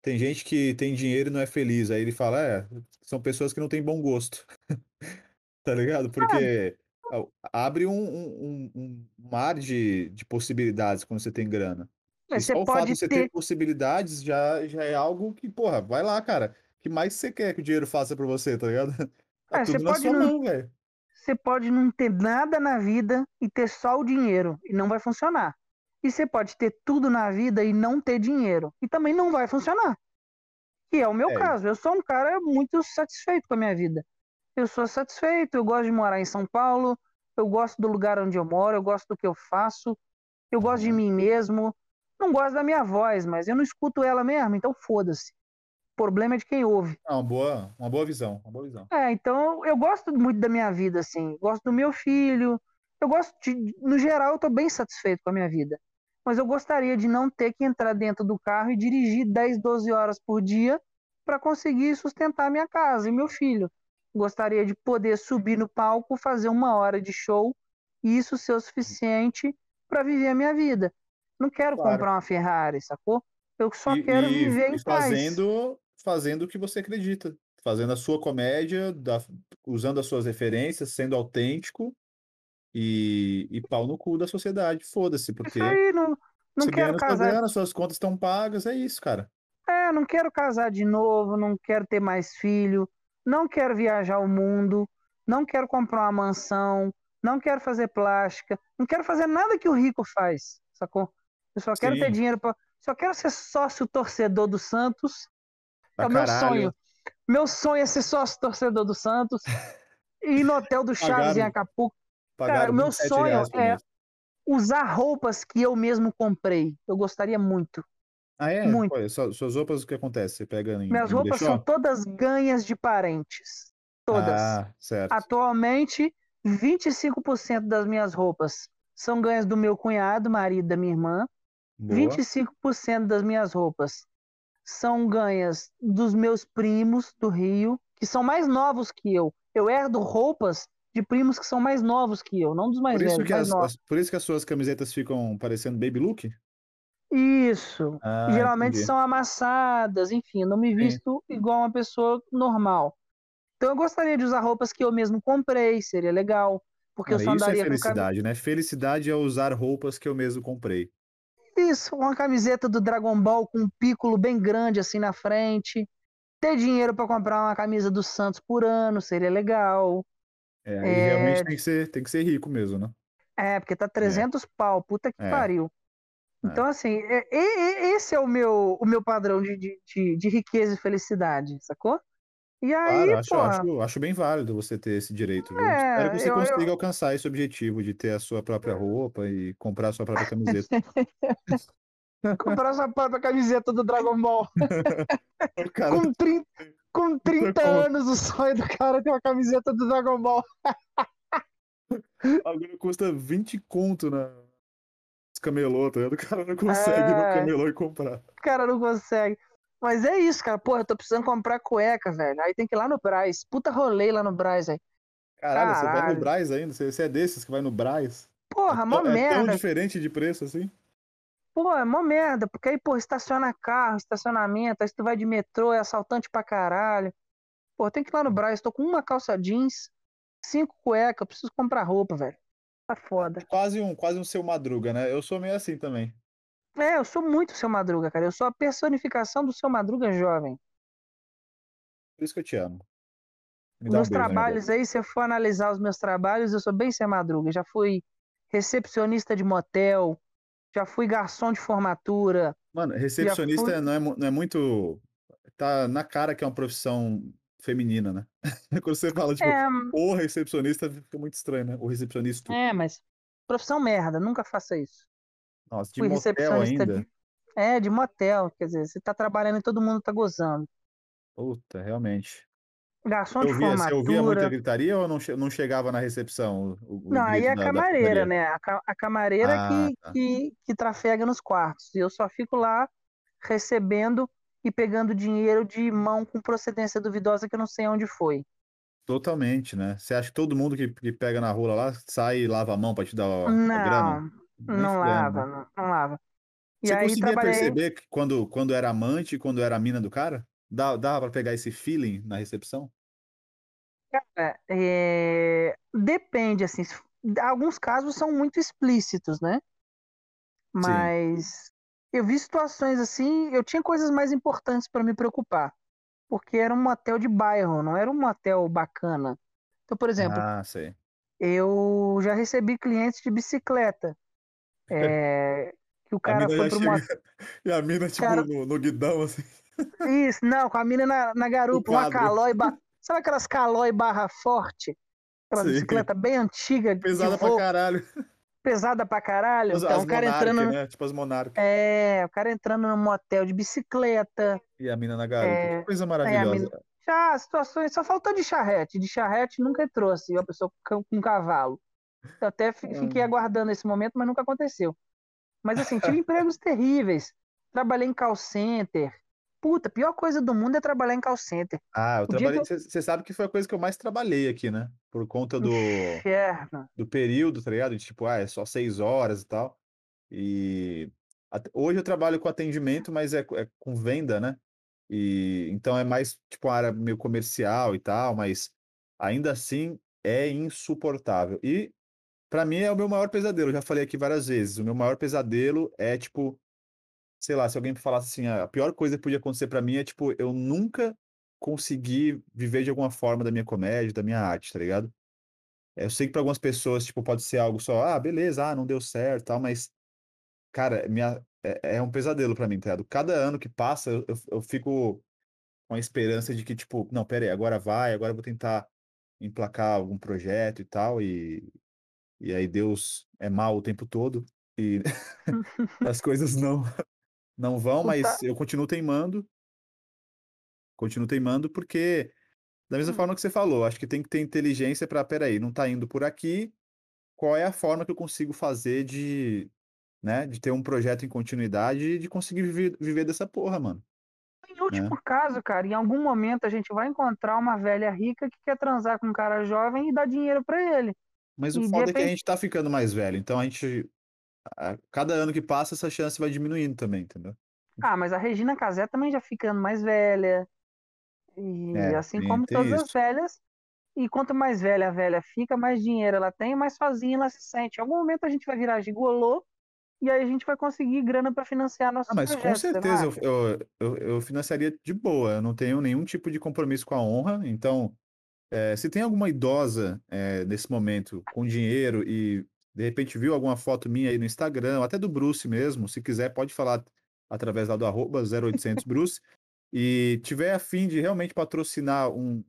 tem gente que tem dinheiro e não é feliz. Aí ele fala, é, são pessoas que não têm bom gosto. tá ligado? Porque ah. abre um, um, um, mar de, de possibilidades quando você tem grana. É, e só o fato de você ter... ter possibilidades já, já é algo que, porra, vai lá, cara. O que mais você quer que o dinheiro faça pra você, tá ligado? Tá é, tudo na sua não... mão, velho. Você pode não ter nada na vida e ter só o dinheiro, e não vai funcionar. E você pode ter tudo na vida e não ter dinheiro, e também não vai funcionar. E é o meu é. caso. Eu sou um cara muito satisfeito com a minha vida. Eu sou satisfeito, eu gosto de morar em São Paulo, eu gosto do lugar onde eu moro, eu gosto do que eu faço, eu gosto de uhum. mim mesmo. Não gosto da minha voz, mas eu não escuto ela mesmo, então foda-se problema é de quem ouve. É uma boa, uma boa visão, uma boa visão. É, então eu gosto muito da minha vida, assim, gosto do meu filho, eu gosto de, no geral, eu tô bem satisfeito com a minha vida. Mas eu gostaria de não ter que entrar dentro do carro e dirigir 10, 12 horas por dia para conseguir sustentar minha casa e meu filho. Gostaria de poder subir no palco, fazer uma hora de show e isso ser o suficiente para viver a minha vida. Não quero claro. comprar uma Ferrari, sacou? Eu só e, quero e, viver em e fazendo, fazendo o que você acredita, fazendo a sua comédia, da, usando as suas referências, sendo autêntico e, e pau no cu da sociedade. Foda-se, porque isso aí, não, não quero casar. Grana, suas contas estão pagas, é isso, cara. É, não quero casar de novo, não quero ter mais filho, não quero viajar o mundo, não quero comprar uma mansão, não quero fazer plástica, não quero fazer nada que o rico faz, sacou? Eu só quero Sim. ter dinheiro para, só quero ser sócio torcedor do Santos é o meu sonho. Meu sonho é ser sócio torcedor do Santos e ir no hotel do Chaves pagaram, em Acapulco. Cara, o meu sonho é usar roupas que eu mesmo comprei. Eu gostaria muito. Ah, é? Muito. Pô, suas roupas, o que acontece? Você pega em. Minhas roupas são todas ganhas de parentes. Todas. Ah, certo. Atualmente, 25% das minhas roupas são ganhas do meu cunhado, marido da minha irmã. Boa. 25% das minhas roupas são ganhas dos meus primos do Rio, que são mais novos que eu. Eu herdo roupas de primos que são mais novos que eu, não dos mais por velhos. as, novos. por isso que as suas camisetas ficam parecendo baby look? Isso. Ah, Geralmente entendi. são amassadas, enfim, não me visto Sim. igual uma pessoa normal. Então eu gostaria de usar roupas que eu mesmo comprei, seria legal. Porque eu só isso andaria é felicidade, né? Felicidade é usar roupas que eu mesmo comprei. Isso, uma camiseta do Dragon Ball com um pícolo bem grande assim na frente. Ter dinheiro para comprar uma camisa do Santos por ano seria legal. É, é... realmente tem que, ser, tem que ser rico mesmo, né? É, porque tá 300 é. pau, puta que é. pariu. É. Então, assim, é, esse é o meu, o meu padrão de, de, de riqueza e felicidade, sacou? E aí, claro, acho, acho, acho, bem válido você ter esse direito, viu? É, Espero que você eu, consiga eu... alcançar esse objetivo de ter a sua própria roupa e comprar a sua própria camiseta. comprar a sua própria camiseta do Dragon Ball. cara... com, 30, com 30 anos, o sonho do cara é ter uma camiseta do Dragon Ball. Agora custa 20 conto na camelô, tá? O cara não consegue é... ir no camelô e comprar. O cara não consegue. Mas é isso, cara. Porra, eu tô precisando comprar cueca, velho. Aí tem que ir lá no Braz. Puta rolê lá no Braz, velho. Caralho, Caralho, você vai no Braz ainda? Você, é desses que vai no Braz? Porra, é, mó é merda. É tão diferente de preço assim? Pô, é mó merda, porque aí, pô, estaciona carro, estacionamento, aí se tu vai de metrô, é assaltante pra caralho. Pô, tem que ir lá no Braz, tô com uma calça jeans, cinco cuecas, preciso comprar roupa, velho. Tá foda. Quase um, quase um seu madruga, né? Eu sou meio assim também. É, eu sou muito seu Madruga, cara. Eu sou a personificação do seu Madruga jovem. Por isso que eu te amo. meus um trabalhos aí, se eu for analisar os meus trabalhos, eu sou bem seu Madruga. Já fui recepcionista de motel, já fui garçom de formatura. Mano, recepcionista fui... não, é, não é muito. Tá na cara que é uma profissão feminina, né? Quando você fala, tipo, é... o recepcionista, fica muito estranho, né? O recepcionista. É, mas profissão merda, nunca faça isso. Nossa, de fui motel ainda? De, É, de motel, quer dizer, você tá trabalhando e todo mundo tá gozando. Puta, realmente. Garçom de ouvia, você ouvia muita formatura. gritaria ou não, não chegava na recepção o, o- Não, aí é grito a da, camareira, né? A, a camareira Ah, que, tá. que, que trafega nos quartos. E eu só fico lá recebendo e pegando dinheiro de mão com procedência duvidosa que eu não sei onde foi. Totalmente, né? Você acha que todo mundo que, que pega na rua lá sai e lava a mão pra te dar a, a grana? Não, não fudendo, lava, né? não, não lava. E Você aí conseguia trabalhei. perceber que quando, quando era amante e quando era mina do cara? Dá, dava pra pegar esse feeling na recepção? Cara, é, Depende, assim. Alguns casos são muito explícitos, né? Sim. Mas eu vi situações assim, eu tinha coisas mais importantes para me preocupar, porque era um motel de bairro, não era um motel bacana. Então, por exemplo, Ah, eu já recebi clientes de bicicleta, é, que o cara foi chega. motel. E a mina, tipo, Cara, no, no guidão, assim, isso, não, com a mina na, na garupa, uma. Caloi, ba... sabe aquelas Caloi barra forte? Aquela Sim. bicicleta bem antiga Pesada pra caralho. pesada pra caralho. As, Então, as o cara entrando, né? Tipo as Monark. é, o cara entrando no motel de bicicleta, E a mina na garupa. Que é, coisa aí a maravilhosa. mina, já situações, só faltou de charrete, de charrete nunca trouxe uma pessoa com, com cavalo. Eu até fi- fiquei aguardando esse momento, mas nunca aconteceu. Mas assim, tive empregos terríveis. Trabalhei em call center. Puta, a pior coisa do mundo é trabalhar em call center. Ah, eu O trabalhei. eu. Você sabe que foi a coisa que eu mais trabalhei aqui, né? Por conta do, Inferno. do período, tá ligado? De, tipo, ah, é só seis horas e tal. E hoje eu trabalho com atendimento, mas é, é com venda, né? E então é mais tipo uma área meio comercial e tal, mas ainda assim é insuportável. E pra mim é o meu maior pesadelo. Eu já falei aqui várias vezes. O meu maior pesadelo é tipo, sei lá, se alguém falasse assim, "Ah, a pior coisa que podia acontecer pra mim é tipo eu nunca conseguir viver de alguma forma da minha comédia, da minha arte, tá ligado? Eu sei que pra algumas pessoas tipo pode ser algo só, ah, beleza, ah, não deu certo, tal, mas cara, minha é, é um pesadelo pra mim, tá ligado? Cada ano que passa eu, eu, eu fico com a esperança de que, tipo, não, pera aí, agora vai, agora eu vou tentar emplacar algum projeto e tal, e, e aí Deus é mal o tempo todo, e as coisas não, não vão, tá. mas eu continuo teimando, continuo teimando, porque, da mesma hum, forma que você falou, acho que tem que ter inteligência para, pera aí, não tá indo por aqui, qual é a forma que eu consigo fazer de, né, de ter um projeto em continuidade e de conseguir viver, viver dessa porra, mano, Em último caso, cara, em algum momento a gente vai encontrar uma velha rica que quer transar com um cara jovem e dar dinheiro pra ele. Mas o E de foda é que a gente tá ficando mais velho, então a gente a- cada ano que passa, essa chance vai diminuindo também, entendeu? Ah, mas a Regina Casé também já ficando mais velha. E É, assim como todas as isso. velhas. E quanto mais velha a velha fica, mais dinheiro ela tem, mais sozinha ela se sente. Em algum momento a gente vai virar gigolô e aí a gente vai conseguir grana pra financiar Ah, nossos mas com projetos, não certeza eu, eu, eu, eu financiaria de boa, eu não tenho nenhum tipo de compromisso com a honra, então, é, se tem alguma idosa é, nesse momento com dinheiro e de repente viu alguma foto minha aí no Instagram, até do Bruce mesmo, se quiser pode falar através lá do arroba 0800 Bruce, e tiver a fim de realmente patrocinar um,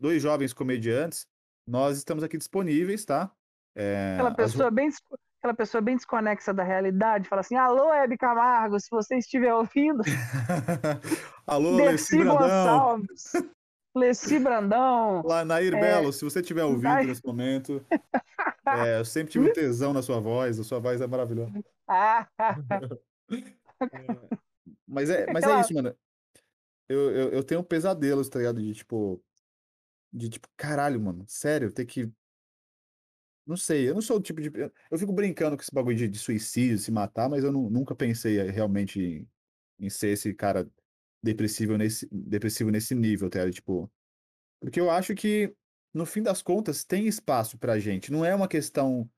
dois jovens comediantes, nós estamos aqui disponíveis, tá? É, Aquela as pessoa bem, des- aquela pessoa bem desconexa da realidade, fala assim: Alô, Hebe Camargo, se você estiver ouvindo, Alô, Dercy Brandão, Gonçalves, Leci Brandão, lá Nair é, Belo, se você estiver ouvindo nesse momento, é, eu sempre tive um tesão na sua voz, a sua voz é maravilhosa. Ah, Mas é, mas é isso, mano. Eu, eu, eu tenho pesadelos, tá ligado? De tipo, de tipo, caralho, mano, sério, ter que. Não sei, eu não sou o tipo de. Eu, fico brincando com esse bagulho de, de suicídio, se matar, mas eu nu- nunca pensei eh, realmente em, em ser esse cara depressivo nesse, depressivo nesse nível, tá ligado? Tipo, porque eu acho que, no fim das contas, tem espaço pra gente. Não é uma questão.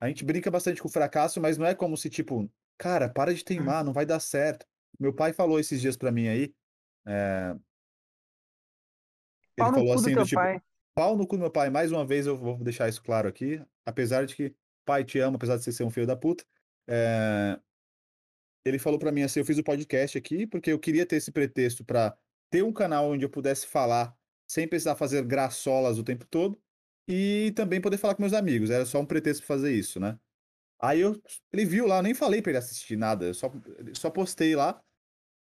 A gente brinca bastante com o fracasso, mas não é como se, tipo, cara, para de teimar, não vai dar certo. Meu pai falou esses dias pra mim aí, é, ele falou assim, do tipo, pai. pau no cu do meu pai, mais uma vez eu vou deixar isso claro aqui, apesar de que pai te ama, apesar de você ser um filho da puta, é, ele falou pra mim assim, eu fiz o podcast aqui porque eu queria ter esse pretexto pra ter um canal onde eu pudesse falar sem precisar fazer graçolas o tempo todo e também poder falar com meus amigos, era só um pretexto pra fazer isso, né? Aí eu, ele viu lá, eu nem falei pra ele assistir nada, eu só, só postei lá.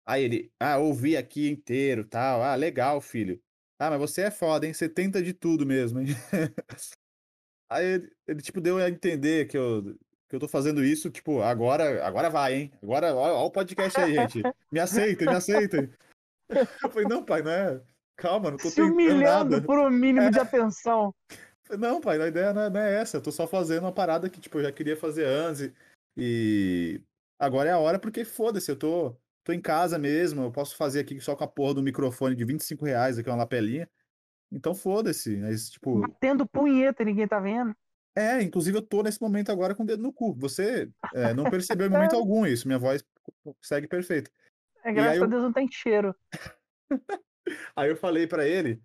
Aí ele, ah, ouvi aqui inteiro, tal. Ah, legal, filho. Ah, mas você é foda, hein? Você tenta de tudo mesmo, hein? Aí ele, ele, tipo, deu a entender que eu, que eu tô fazendo isso, tipo, agora, agora vai, hein? Agora, ó, ó o podcast aí, gente. Me aceitem, me aceitem. Eu falei, não, pai, não é. Calma, não tô Se humilhando nada. por um mínimo é. de atenção. Não, pai, a ideia não é, não é, essa. Eu tô só fazendo uma parada que, tipo, eu já queria fazer antes. E agora é a hora porque foda-se, eu tô, tô em casa mesmo. Eu posso fazer aqui só com a porra do microfone de 25 reais, aqui uma lapelinha. Então foda-se. Mas, tipo. Batendo punheta ninguém tá vendo. É, inclusive eu tô nesse momento agora com o dedo no cu. Você é, não percebeu em momento algum isso. Minha voz segue perfeita. É, graças a Deus não tem cheiro. aí eu falei para ele,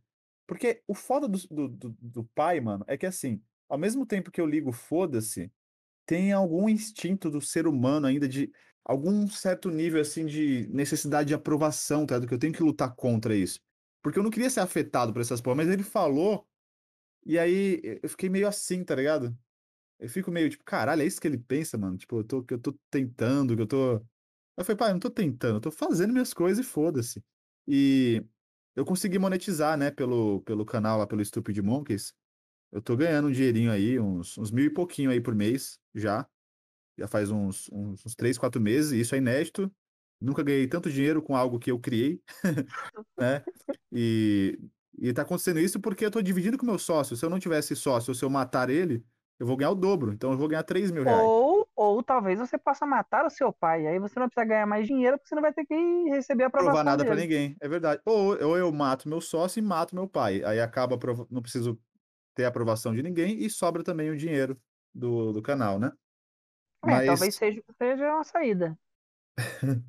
porque o foda do, do, do, do, pai, mano, é que assim, ao mesmo tempo que eu ligo foda-se, tem algum instinto do ser humano ainda de algum certo nível, assim, de necessidade de aprovação, tá? Que eu tenho que lutar contra isso. Porque eu não queria ser afetado por essas porra, mas ele falou, e aí eu fiquei meio assim, tá ligado? Eu fico meio tipo, caralho, é isso que ele pensa, mano? Tipo, eu tô, que eu tô tentando, que eu tô. Eu falei, pai, eu não tô tentando, eu tô fazendo minhas coisas e foda-se. E eu consegui monetizar, né, pelo, pelo canal lá, pelo Stupid Monkeys. Eu tô ganhando um dinheirinho aí, uns, uns mil e pouquinho aí por mês, já. Já faz uns, uns, uns três, quatro meses, isso é inédito. Nunca ganhei tanto dinheiro com algo que eu criei, né? E, e tá acontecendo isso porque eu tô dividindo com meu sócio. Se eu não tivesse sócio, se eu matar ele, eu vou ganhar o dobro. Então eu vou ganhar 3 mil reais. Ou, ou talvez você possa matar o seu pai. Aí você não precisa ganhar mais dinheiro porque você não vai ter que receber a aprovação Provar nada para ninguém. É verdade. Ou, ou eu mato meu sócio e mato meu pai. Aí acaba, não preciso ter a aprovação de ninguém e sobra também o dinheiro do, do canal, né? É, mas... talvez seja, seja uma saída.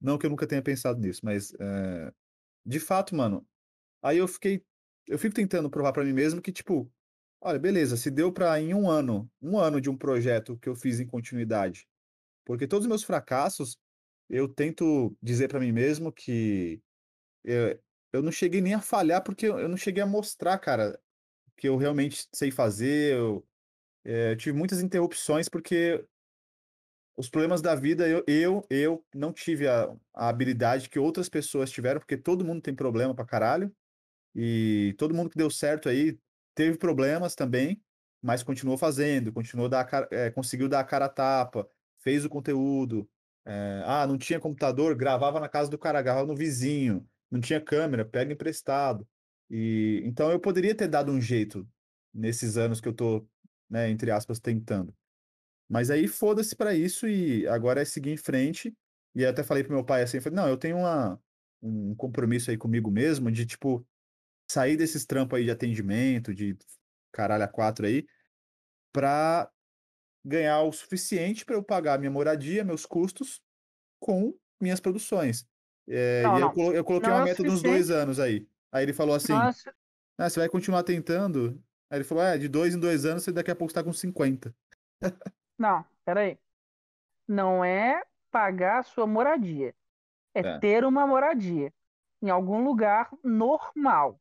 não que eu nunca tenha pensado nisso, mas é... de fato, mano, aí eu fiquei. Eu fico tentando provar para mim mesmo que, tipo, Olha, beleza, se deu para em um ano, um ano de um projeto que eu fiz em continuidade, porque todos os meus fracassos, eu tento dizer para mim mesmo que eu, eu não cheguei nem a falhar, porque eu não cheguei a mostrar, cara, que eu realmente sei fazer. Eu, é, tive muitas interrupções porque os problemas da vida eu, eu, eu não tive a, a habilidade que outras pessoas tiveram, porque todo mundo tem problema pra caralho. E todo mundo que deu certo aí teve problemas também, mas continuou fazendo, continuou dar é, conseguiu dar a cara a tapa, fez o conteúdo. É, ah, não tinha computador, gravava na casa do cara, gravava no vizinho, não tinha câmera, pega emprestado. E então eu poderia ter dado um jeito nesses anos que eu tô, né, entre aspas, tentando. Mas aí foda-se para isso e agora é seguir em frente. E até falei pro meu pai assim, falei, não, eu tenho uma, um compromisso aí comigo mesmo de tipo sair desses trampos aí de atendimento, de caralho a quatro aí, para ganhar o suficiente para eu pagar minha moradia, meus custos com minhas produções. É, não, e. Eu, eu, coloquei não uma é meta de uns dois anos aí. Aí ele falou assim: ah, você vai continuar tentando? Aí ele falou: é, de dois em dois anos, você daqui a pouco está com 50. não, peraí. Não é pagar a sua moradia. É, é, ter uma moradia em algum lugar normal.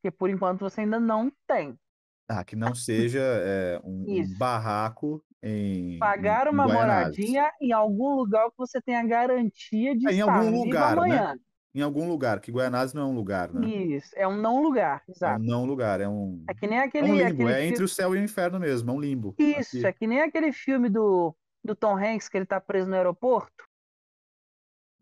Porque por enquanto você ainda não tem. Ah, que não seja é, um, um, barraco em. Pagar em, uma moradia em algum lugar que você tenha garantia de é, em algum lugar, amanhã. Né? Em algum lugar, que Guianazes não é um lugar, né? Isso, é um não lugar, exato. É um não lugar, é um. É que nem aquele. É um limbo, é entre o céu e o inferno mesmo, é um limbo. Isso, aqui. é que nem aquele filme do, do Tom Hanks que ele tá preso no aeroporto.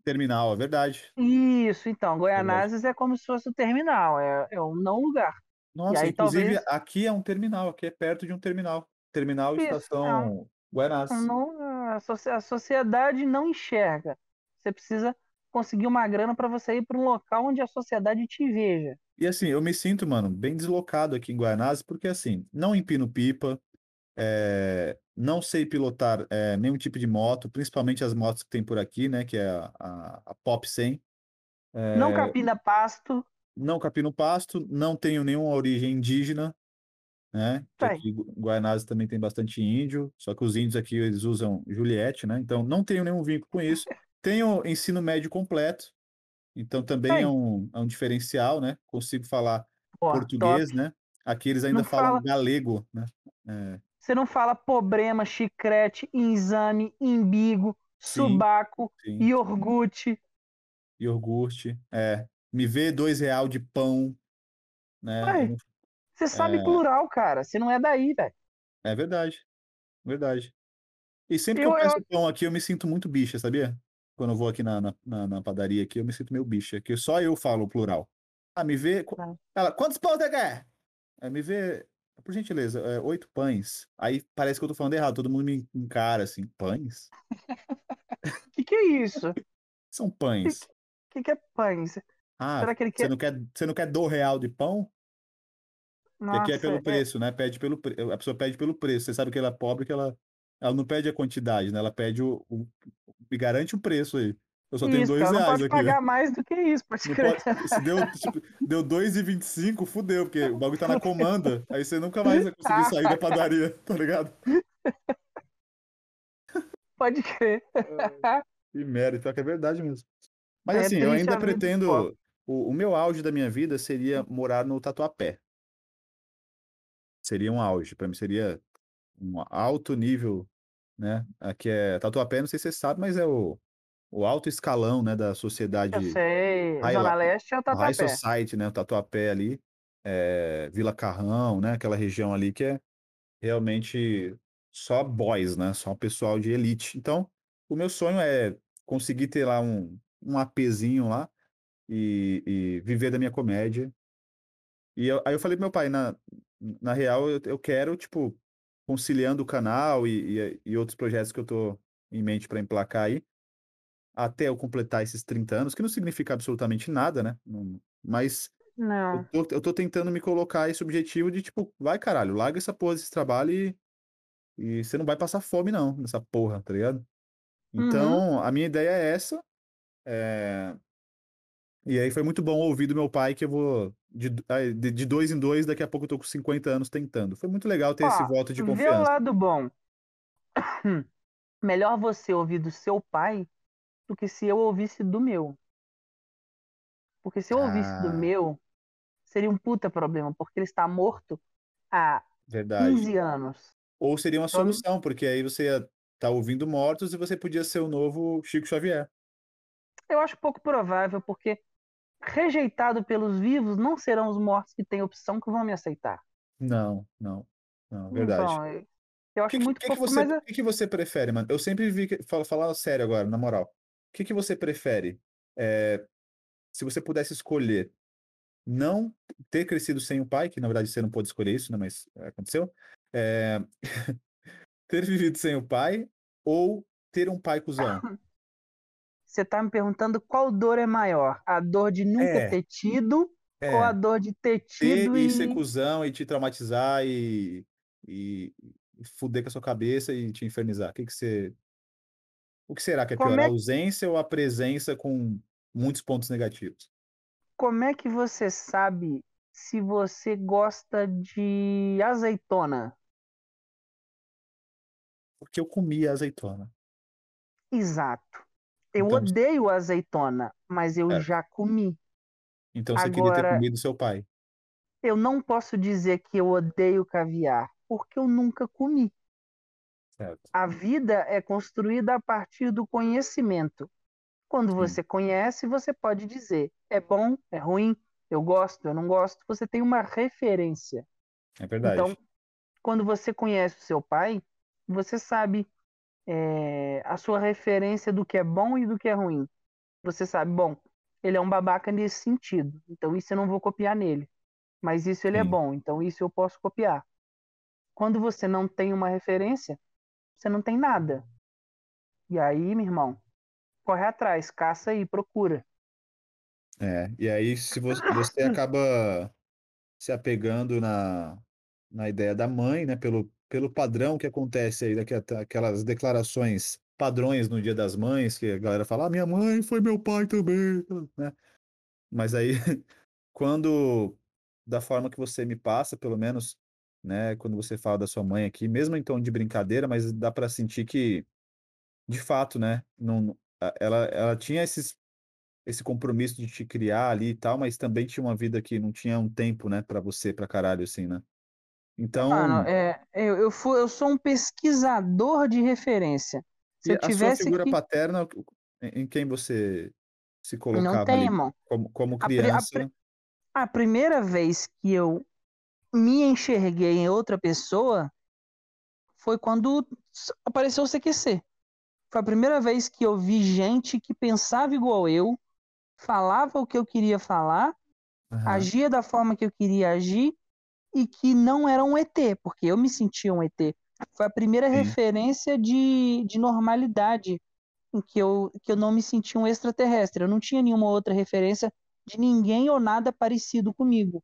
Terminal, é verdade. Isso, então, Goianazes é, é como se fosse o terminal, é, é um não lugar. Nossa, aí, inclusive talvez... aqui é um terminal, aqui é perto de um terminal. Terminal estação é. Guianazes. Não, a sociedade não enxerga. Você precisa conseguir uma grana para você ir para um local onde a sociedade te veja. E assim, eu me sinto, mano, bem deslocado aqui em Guianazes, porque assim, não empino pipa, é, não sei pilotar é, nenhum tipo de moto, principalmente as motos que tem por aqui, né? Que é a, a, a Pop 100. É, não capina pasto. Não capino pasto, não tenho nenhuma origem indígena, né? Aqui, Guaianazes também tem bastante índio, só que os índios aqui eles usam Juliette, né? Então não tenho nenhum vínculo com isso. Tenho ensino médio completo, então também é um, é um diferencial, né? Consigo falar português, top. né? Aqui eles ainda não falam fala... galego, né? É, Você não fala problema, chicrete, exame, imbigo, sim, subaco, sim. iogurte. Iogurte, é. Me vê dois real de pão, né? Ué, você sabe é... plural, cara. Você não é daí, velho. É verdade. Verdade. E sempre eu, que eu peço eu... pão aqui, eu me sinto muito bicha, sabia? Quando eu vou aqui na, na, na padaria aqui, eu me sinto meio bicha, que só eu falo plural. Ah, me vê. Tá. Ela, quantos pães você quer? É, me vê, por gentileza, é, oito pães. Aí parece que eu tô falando errado, todo mundo me encara assim, pães? O que, que é isso? São pães. O que, que, é pães? Ah, Será que ele quer... você, não quer, você não quer do real de pão? Nossa, aqui é pelo é preço, é... né? Pede pelo pre... A pessoa pede pelo preço. Você sabe que ela é pobre, que ela, ela não pede a quantidade, né? Ela pede o, o... Me garante o preço aí. Eu só isso, tenho dois reais não pode aqui. pagar mais do que isso, pode crer. Pode, se deu, tipo, deu 2,25, fudeu, porque o bagulho tá na comanda. Aí você nunca mais vai conseguir sair da padaria, tá ligado? Pode crer. Que merda, pior que é verdade mesmo. Mas é assim, eu ainda pretendo. O, o, meu auge da minha vida seria morar no Tatuapé. Seria um auge. Para mim seria um alto nível, né? Aqui é Tatuapé, não sei se você sabe, mas é o o alto escalão, né, da sociedade. Eu sei. High, Zona Leste é o Tatuapé. High Society, né, o Tatuapé ali, é, Vila Carrão, né, aquela região ali que é realmente só boys, né, só pessoal de elite. Então, o meu sonho é conseguir ter lá um, um APzinho lá e, e viver da minha comédia. E eu, aí eu falei pro meu pai, na, na real, eu, eu quero, tipo, conciliando o canal e, e, e outros projetos que eu tô em mente para emplacar aí, até eu completar esses 30 anos, que não significa absolutamente nada, né? Mas não. Eu, tô, eu tô tentando me colocar esse objetivo de, tipo, vai caralho, larga essa porra desse trabalho e, e você não vai passar fome, não, nessa porra, tá ligado? Então, uhum. a minha ideia é essa. É... E aí foi muito bom ouvir do meu pai que eu vou de, de, de, dois em dois, daqui a pouco eu tô com 50 anos tentando. Foi muito legal ter Ó, esse voto de confiança. Vê o lado bom. Melhor você ouvir do seu pai do que se eu ouvisse do meu. Porque se eu ouvisse do ah. meu, seria um puta problema, porque ele está morto há Verdade. 15 anos. Ou seria uma então, solução, porque aí você ia estar tá ouvindo mortos e você podia ser o novo Chico Xavier. Eu acho pouco provável, porque rejeitado pelos vivos não serão os mortos que têm opção que vão me aceitar. Não, não, não, verdade. Então, eu acho que, muito que, pouco, que você, mas... que, que você prefere, mano? Eu sempre vi, falar, falar sério agora, na moral. O que, que você prefere? É, se você pudesse escolher não ter crescido sem o pai, que na verdade você não pôde escolher isso, né, mas aconteceu, é, ter vivido sem o pai ou ter um pai cuzão? Você tá me perguntando qual dor é maior? A dor de nunca é, ter tido é, ou a dor de ter tido ter e... e ser cuzão e te traumatizar e, e, e fuder com a sua cabeça e te infernizar? O que, que você o que será que é pior, é... a ausência ou a presença com muitos pontos negativos? Como é que você sabe se você gosta de azeitona? Porque eu comi azeitona. Exato. Eu então, odeio azeitona, mas eu é. já comi. Então você Agora, queria ter comido seu pai. Eu não posso dizer que eu odeio caviar, porque eu nunca comi. Certo. A vida é construída a partir do conhecimento. Quando você conhece, você pode dizer: é bom, é ruim, eu gosto, eu não gosto. Você tem uma referência. É verdade. Então, quando você conhece o seu pai, você sabe é, a sua referência do que é bom e do que é ruim. Você sabe, bom, ele é um babaca nesse sentido, então isso eu não vou copiar nele. Mas isso ele é Sim. é bom, então isso eu posso copiar. Quando você não tem uma referência, você não tem nada. E aí, meu irmão, corre atrás, caça aí, procura. É, e aí se você, você acaba se apegando na, na ideia da mãe, né, pelo, pelo padrão que acontece aí, daquelas declarações padrões no Dia das Mães, que a galera fala, ah, minha mãe foi meu pai também, né? Mas aí, quando, da forma que você me passa, pelo menos, né? Quando você fala da sua mãe aqui, mesmo em tom de brincadeira, mas dá para sentir que, de fato, né? Não, ela, ela tinha esses, esse compromisso de te criar ali e tal, mas também tinha uma vida que não tinha um tempo, né? Para você, para caralho, assim, né? Então. Mano, é, eu, eu, fui, eu sou um pesquisador de referência. Se eu tivesse a sua figura que... paterna, em quem você se colocava Não tem, ali, irmão. Como, como criança? A, a, a, primeira vez que eu me enxerguei em outra pessoa foi quando apareceu o CQC. Foi a primeira vez que eu vi gente que pensava igual eu, falava o que eu queria falar, uhum. agia da forma que eu queria agir e que não era um ET, porque eu me sentia um ET. Foi a primeira Sim. referência de, de normalidade em que eu, que eu não me sentia um extraterrestre. Eu não tinha nenhuma outra referência de ninguém ou nada parecido comigo.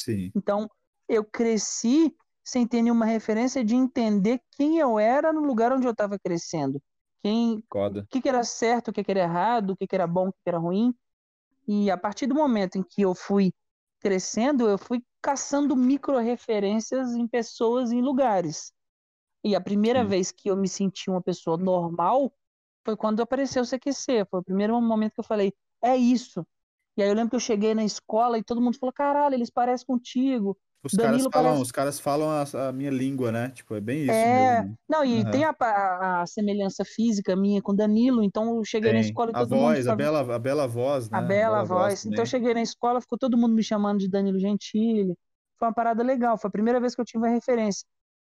Sim. Então, eu cresci sem ter nenhuma referência de entender quem eu era no lugar onde eu estava crescendo. Quem, o que, que, era certo, o que, que era errado, o que, que era bom, o que, que era ruim. E a partir do momento em que eu fui crescendo, eu fui caçando micro-referências em pessoas, em lugares. E a primeira Sim. vez que eu me senti uma pessoa normal foi quando apareceu o CQC. Foi o primeiro momento que eu falei, é isso. E aí eu lembro que eu cheguei na escola e todo mundo falou, caralho, eles parecem contigo. Os Danilo caras falam, parece... os caras falam a, a, minha língua, né? Tipo, é bem isso é... mesmo. Não, e uhum. tem a, a, a, semelhança física minha com Danilo, então eu cheguei tem. na escola e todo a mundo... voz, a bela, a bela voz, né? A bela, bela voz. voz então eu cheguei na escola, ficou todo mundo me chamando de Danilo Gentili. Foi uma parada legal, foi a primeira vez que eu tive uma referência.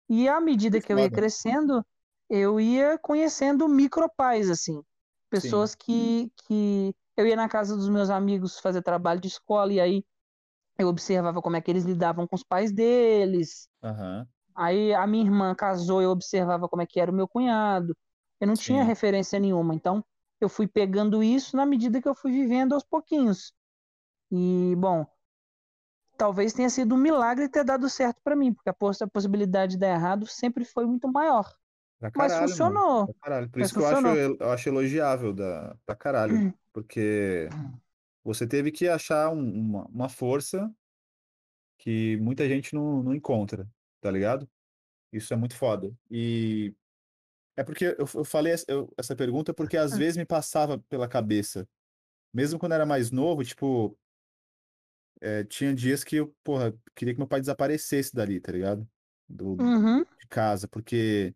E à medida que, que eu ia crescendo, eu ia conhecendo micropais, assim. Pessoas que, que eu ia na casa dos meus amigos fazer trabalho de escola e aí eu observava como é que eles lidavam com os pais deles. Uhum. Aí a minha irmã casou, eu observava como é que era o meu cunhado. Eu não Sim. tinha referência nenhuma, então eu fui pegando isso na medida que eu fui vivendo aos pouquinhos. E, bom, talvez tenha sido um milagre ter dado certo para mim, porque a possibilidade de dar errado sempre foi muito maior. Pra caralho, mas funcionou. Caralho. Por Mas isso funcionou. que eu acho, eu acho elogiável da, pra caralho. Hum. Porque você teve que achar um, uma, uma força que muita gente não, não encontra, tá ligado? Isso é muito foda. E é porque eu, eu falei essa, eu, essa pergunta porque às vezes me passava pela cabeça. Mesmo quando era mais novo, tipo, é, tinha dias que eu, porra, queria que meu pai desaparecesse dali, tá ligado? Do, uhum. De casa, porque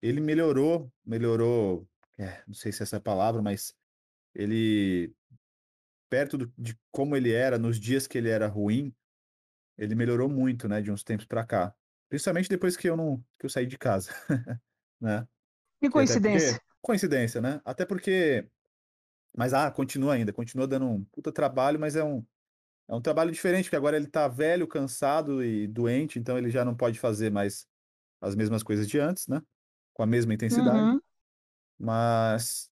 ele melhorou, melhorou, é, não sei se é essa a palavra, mas ele perto do, de como ele era nos dias que ele era ruim, ele melhorou muito, né, de uns tempos para cá. Principalmente depois que eu não que eu saí de casa, né? Que coincidência. Porque, coincidência, né? Até porque mas ah, continua ainda, continua dando um puta trabalho, mas é um é um trabalho diferente, porque agora ele tá velho, cansado e doente, então ele já não pode fazer mais as mesmas coisas de antes, né? Com a mesma intensidade. Uhum. Mas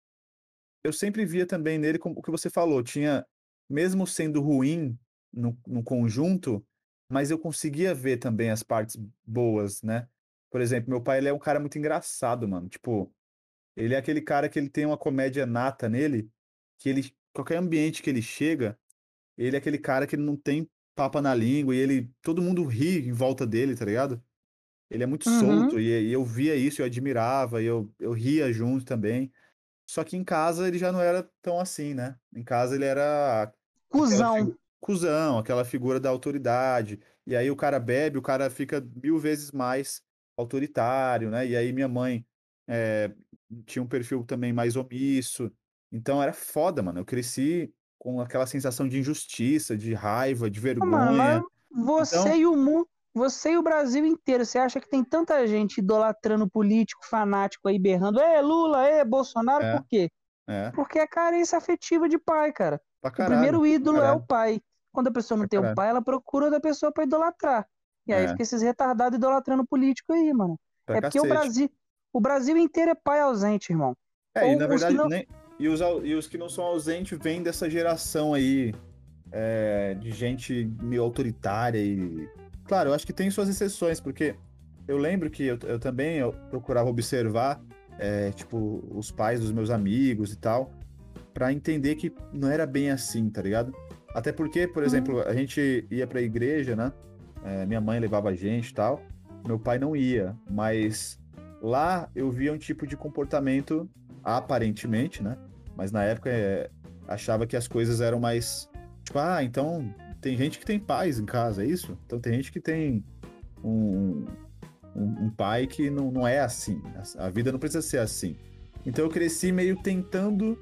eu sempre via também nele como o que você falou, tinha, mesmo sendo ruim no, no conjunto, mas eu conseguia ver também as partes boas, né? Por exemplo, meu pai ele é um cara muito engraçado, mano. Tipo, ele é aquele cara que ele tem uma comédia nata nele, que ele, qualquer ambiente que ele chega, ele é aquele cara que ele não tem papa na língua e ele, todo mundo ri em volta dele, tá ligado? Ele é muito uhum. solto e, e, eu via isso, eu admirava, e eu, eu ria junto também. Só que em casa ele já não era tão assim, né? Em casa ele era. Cusão. Cusão, aquela figura da autoridade. E aí o cara bebe, o cara fica mil vezes mais autoritário, né? E aí minha mãe é, tinha um perfil também mais omisso. Então era foda, mano. Eu cresci com aquela sensação de injustiça, de raiva, de vergonha. Mano, você então... e o mundo você e o Brasil inteiro, você acha que tem tanta gente idolatrando político, fanático aí, berrando, é Lula, é Bolsonaro, é, por quê? É. Porque é carência afetiva de pai, cara. Caralho, o primeiro ídolo é o pai. Quando a pessoa não pra tem caralho. um pai, ela procura outra pessoa para idolatrar. E aí é. fica esses retardados idolatrando político aí, mano. Pra é porque o Brasil, o Brasil inteiro é pai ausente, irmão. É, Ou e na verdade, não... nem... e, os, e os que não são ausentes vêm dessa geração aí é, de gente meio autoritária e Claro, eu acho que tem suas exceções, porque eu lembro que eu, eu também eu procurava observar, é, tipo, os pais dos meus amigos e tal, para entender que não era bem assim, tá ligado? Até porque, por uhum. exemplo, a gente ia pra igreja, né? É, minha mãe levava a gente e tal, meu pai não ia, mas lá eu via um tipo de comportamento, aparentemente, né? Mas na época é, achava que as coisas eram mais. Tipo, ah, então tem gente que tem pais em casa, é isso? Então tem gente que tem um, um, um pai que não, não é assim. A, a vida não precisa ser assim. Então eu cresci meio tentando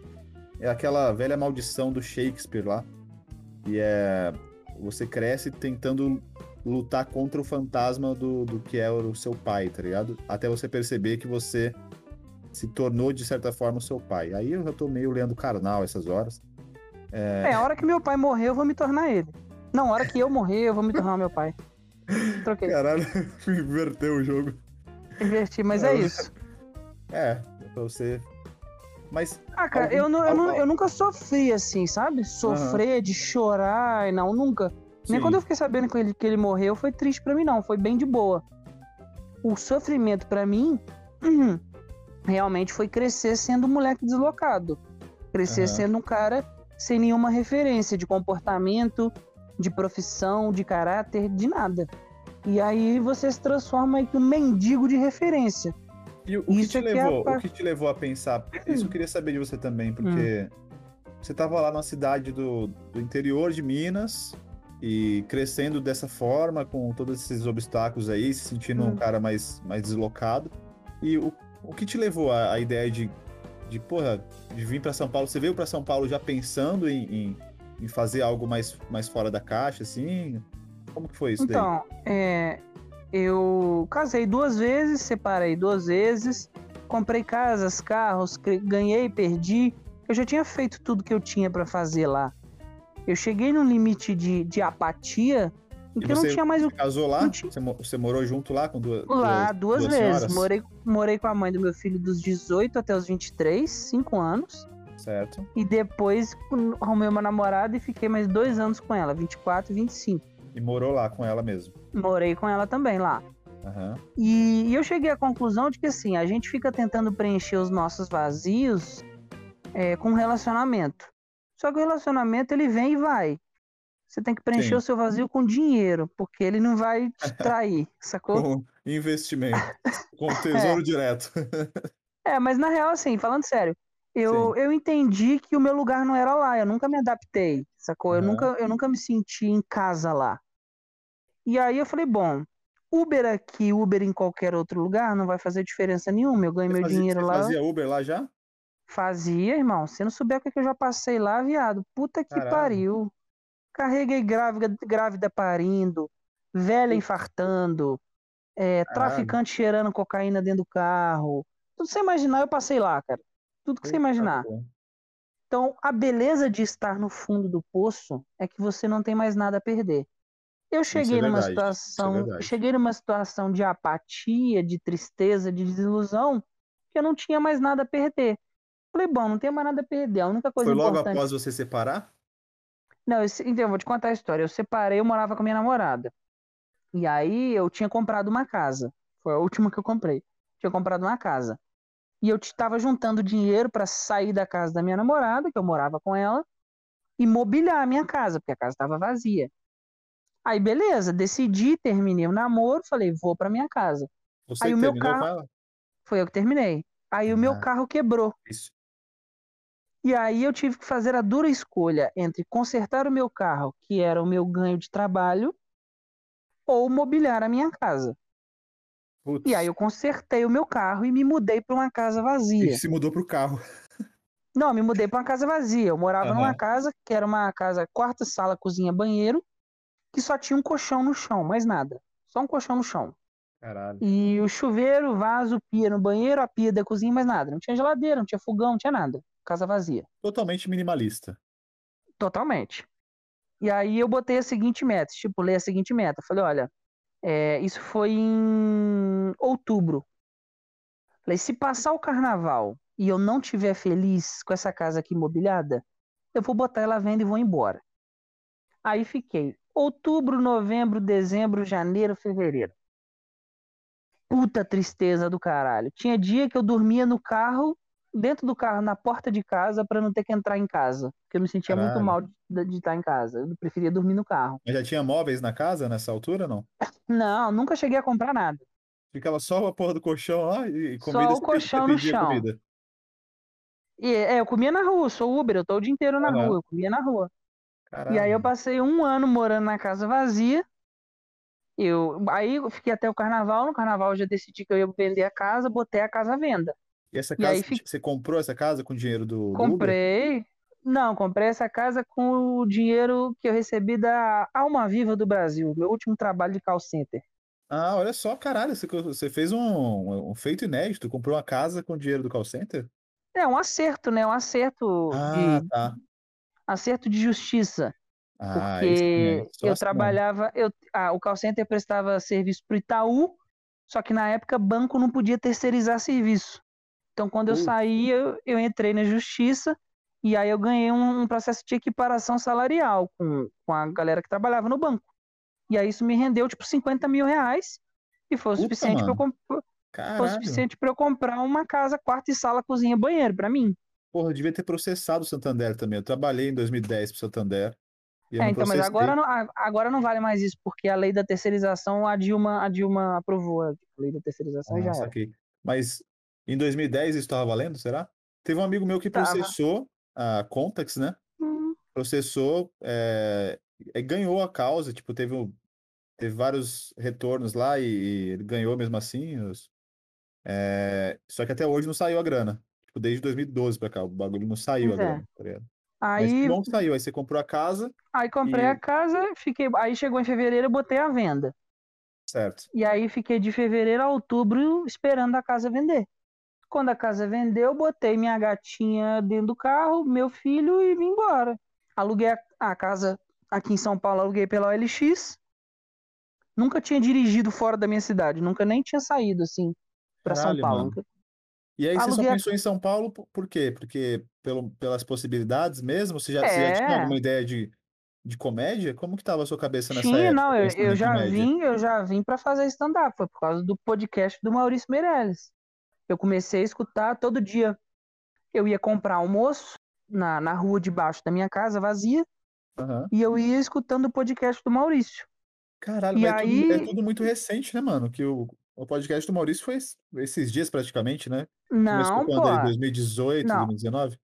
é aquela velha maldição do Shakespeare lá. E é. Você cresce tentando lutar contra o fantasma do, do que é o seu pai, tá ligado? Até você perceber que você se tornou, de certa forma, o seu pai. Aí eu já tô meio lendo carnal essas horas. É... é, a hora que meu pai morrer, eu vou me tornar ele. Não, a hora que eu morrer, eu vou me tornar meu pai. Troquei. Caralho, inverteu o jogo. Inverti, mas é, é isso. É, pra você mas. Ah, cara, algum, eu, não, eu, não, eu nunca sofri assim, sabe? Sofrer uhum. de chorar, não, nunca. Sim. Nem quando eu fiquei sabendo que ele, que ele morreu, foi triste para mim, não. Foi bem de boa. O sofrimento para mim realmente foi crescer sendo um moleque deslocado. Crescer uhum. sendo um cara sem nenhuma referência de comportamento, de profissão, de caráter, de nada. E aí você se transforma em um mendigo de referência. E o, que, te é levou, é a... o que te levou a pensar? Isso eu queria saber de você também, porque hum. você estava lá na cidade do, do interior de Minas e crescendo dessa forma, com todos esses obstáculos aí, se sentindo hum. um cara mais, mais deslocado. E o, o que te levou à, ideia de, de, porra, de vir para São Paulo? Você veio para São Paulo já pensando em, em, em, fazer algo mais, mais fora da caixa, assim? Como que foi isso então, daí? Então, é, eu casei duas vezes, separei duas vezes, comprei casas, carros, ganhei, perdi. Eu já tinha feito tudo que eu tinha para fazer lá. Eu cheguei num limite de, de apatia em que eu não tinha mais o casou lá? Tinha... Você, morou junto lá com duas Lá, duas, duas vezes. Morei, morei com a mãe do meu filho dos 18 até os 23, 5 anos. Certo. E depois arrumei uma namorada e fiquei mais dois anos com ela, 24 e 25. E morou lá com ela mesmo? Morei com ela também lá. Uhum. E, e, eu cheguei à conclusão de que assim, a gente fica tentando preencher os nossos vazios é, com relacionamento. Só que o relacionamento ele vem e vai. Você tem que preencher Sim. o seu vazio com dinheiro, porque ele não vai te trair, sacou? Com investimento, com tesouro é. direto. é, mas na real, assim, falando sério, eu, eu entendi que o meu lugar não era lá, eu nunca me adaptei, sacou? Uhum. Eu, nunca, eu nunca me senti em casa lá. E aí eu falei, bom, Uber aqui, Uber em qualquer outro lugar, não vai fazer diferença nenhuma. Eu ganho você meu fazia, dinheiro você lá. Fazia Uber lá já? Fazia, irmão. Você não souber o que eu já passei lá, viado. Puta que Caralho. pariu. Carreguei grávida, grávida parindo, velha infartando, é, traficante cheirando cocaína dentro do carro. Tudo você imaginar, eu passei lá, cara. Tudo que você imaginar. Então, a beleza de estar no fundo do poço é que você não tem mais nada a perder. Eu cheguei é numa verdade, é situação, é cheguei numa situação de apatia, de tristeza, de desilusão, que eu não tinha mais nada a perder. Falei, bom, não tenho mais nada a perder. A única coisa Foi logo importante... após você separar? Não, eu, então, eu vou te contar a história. Eu separei, eu morava com a minha namorada. E aí eu tinha comprado uma casa. Foi a última que eu comprei. Tinha comprado uma casa. E eu estava juntando dinheiro para sair da casa da minha namorada, que eu morava com ela, e mobiliar a minha casa, porque a casa estava vazia. Aí, beleza, decidi, terminei o namoro, falei, vou para minha casa. Você aí o meu carro. Foi eu que terminei. Aí ah, o meu carro quebrou. Isso. E aí eu tive que fazer a dura escolha entre consertar o meu carro, que era o meu ganho de trabalho, ou mobiliar a minha casa. Putz. E aí eu consertei o meu carro e me mudei para uma casa vazia. E se mudou para o carro? Não, me mudei para uma casa vazia. Eu morava uhum. numa casa que era uma casa quarto, sala, cozinha, banheiro, que só tinha um colchão no chão, mais nada. Só um colchão no chão. Caralho. E o chuveiro, vaso, pia no banheiro, a pia da cozinha, mais nada. Não tinha geladeira, não tinha fogão, não tinha nada. Casa vazia. Totalmente minimalista. Totalmente. E aí eu botei a seguinte meta, estipulei a seguinte meta. Falei, olha, é, isso foi em outubro. Falei, se passar o carnaval e eu não tiver feliz com essa casa aqui imobiliada, eu vou botar ela à venda e vou embora. Aí fiquei outubro, novembro, dezembro, janeiro, fevereiro. Puta tristeza do caralho. Tinha dia que eu dormia no carro, dentro do carro, na porta de casa, para não ter que entrar em casa. Porque eu me sentia caralho. muito mal de, de, estar em casa. Eu preferia dormir no carro. Mas já tinha móveis na casa nessa altura, não? Não, nunca cheguei a comprar nada. Ficava só a porra do colchão lá e comida. Só o colchão no chão. Comida. E, é, eu comia na rua, sou Uber, eu tô o dia inteiro na uhum. rua, eu comia na rua. Caralho. E aí eu passei um ano morando na casa vazia. eu aí eu fiquei até o carnaval, no carnaval eu já decidi que eu ia vender a casa, botei a casa à venda. E essa casa, e aí, você comprou essa casa com dinheiro do Comprei. Do não, comprei essa casa com o dinheiro que eu recebi da Alma Viva do Brasil, meu último trabalho de call center. Ah, olha só, caralho, você fez um, um feito inédito, comprou uma casa com dinheiro do call center? É um acerto, né? Um acerto ah, de tá. acerto de justiça. Ah, porque eu assim trabalhava, eu, ah, o call center prestava serviço para o Itaú, só que na época banco não podia terceirizar serviço. Então quando eu saí, eu, eu, entrei na justiça e aí eu ganhei um, um, processo de equiparação salarial com, com a galera que trabalhava no banco. E aí isso me rendeu tipo 50 mil reais e foi o Puta, suficiente para eu, foi suficiente para eu comprar uma casa, quarto e sala, cozinha, banheiro para mim. Porra, eu devia ter processado o Santander também. Eu trabalhei em 2010 para o Santander. É, então, mas agora não, agora não vale mais isso, porque a lei da terceirização, a Dilma, a Dilma aprovou. A lei da terceirização ah, já era. Aqui. Mas em 2010 isso estava valendo, será? Teve um amigo meu que processou Tava. a Contax, né? Uhum. Processou, é, ganhou a causa, tipo, teve, teve vários retornos lá e, e ele ganhou mesmo assim. Os, é, só que até hoje não saiu a grana. Tipo, desde 2012 pra cá, o bagulho não saiu pois a é. grana, tá ligado? Aí, Mas que saiu. Aí você comprou a casa. Aí comprei e... a casa, fiquei. Aí chegou em fevereiro, eu botei a venda. Certo. E aí fiquei de fevereiro a outubro esperando a casa vender. Quando a casa vendeu, botei minha gatinha dentro do carro, meu filho e vim embora. Aluguei a, a casa aqui em São Paulo, aluguei pela OLX. Nunca tinha dirigido fora da minha cidade, nunca nem tinha saído assim para São Paulo. Nunca... E aí você só pensou a... em São Paulo por quê? Porque pelo, pelas possibilidades mesmo? Você já, é. você já tinha é. alguma ideia de, de comédia? Como que estava a sua cabeça nessa Tinha, época? não, eu, eu já vim, eu já vim para fazer stand-up, foi por causa do podcast do Maurício Meirelles. Eu comecei a escutar todo dia. Eu ia comprar almoço na, na rua debaixo da minha casa, vazia, uhum. e eu ia escutando o podcast do Maurício. Caralho, e mas aí... é, tudo, é tudo muito recente, né, mano? Que o, o podcast do Maurício foi esses dias praticamente, né? Não, pô. Aí, 2018, não. 2019?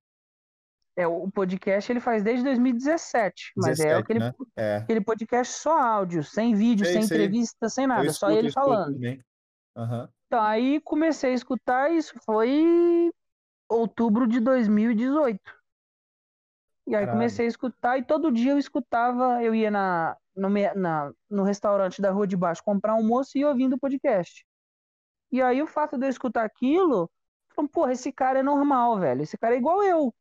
É, o podcast ele faz desde 2017, mas 17, é aquele, né? é aquele podcast só áudio, sem vídeo, sei, sem sei. entrevista, sem nada, escuto, só ele falando. Uhum. Então, aí comecei a escutar, isso foi outubro de 2018. E aí Caralho. comecei a escutar, e todo dia eu escutava, eu ia na, no, na, no restaurante da rua de baixo comprar almoço e ia ouvindo o podcast. E aí o fato de eu escutar aquilo, falei, porra, esse cara é normal, velho. Esse cara é igual eu.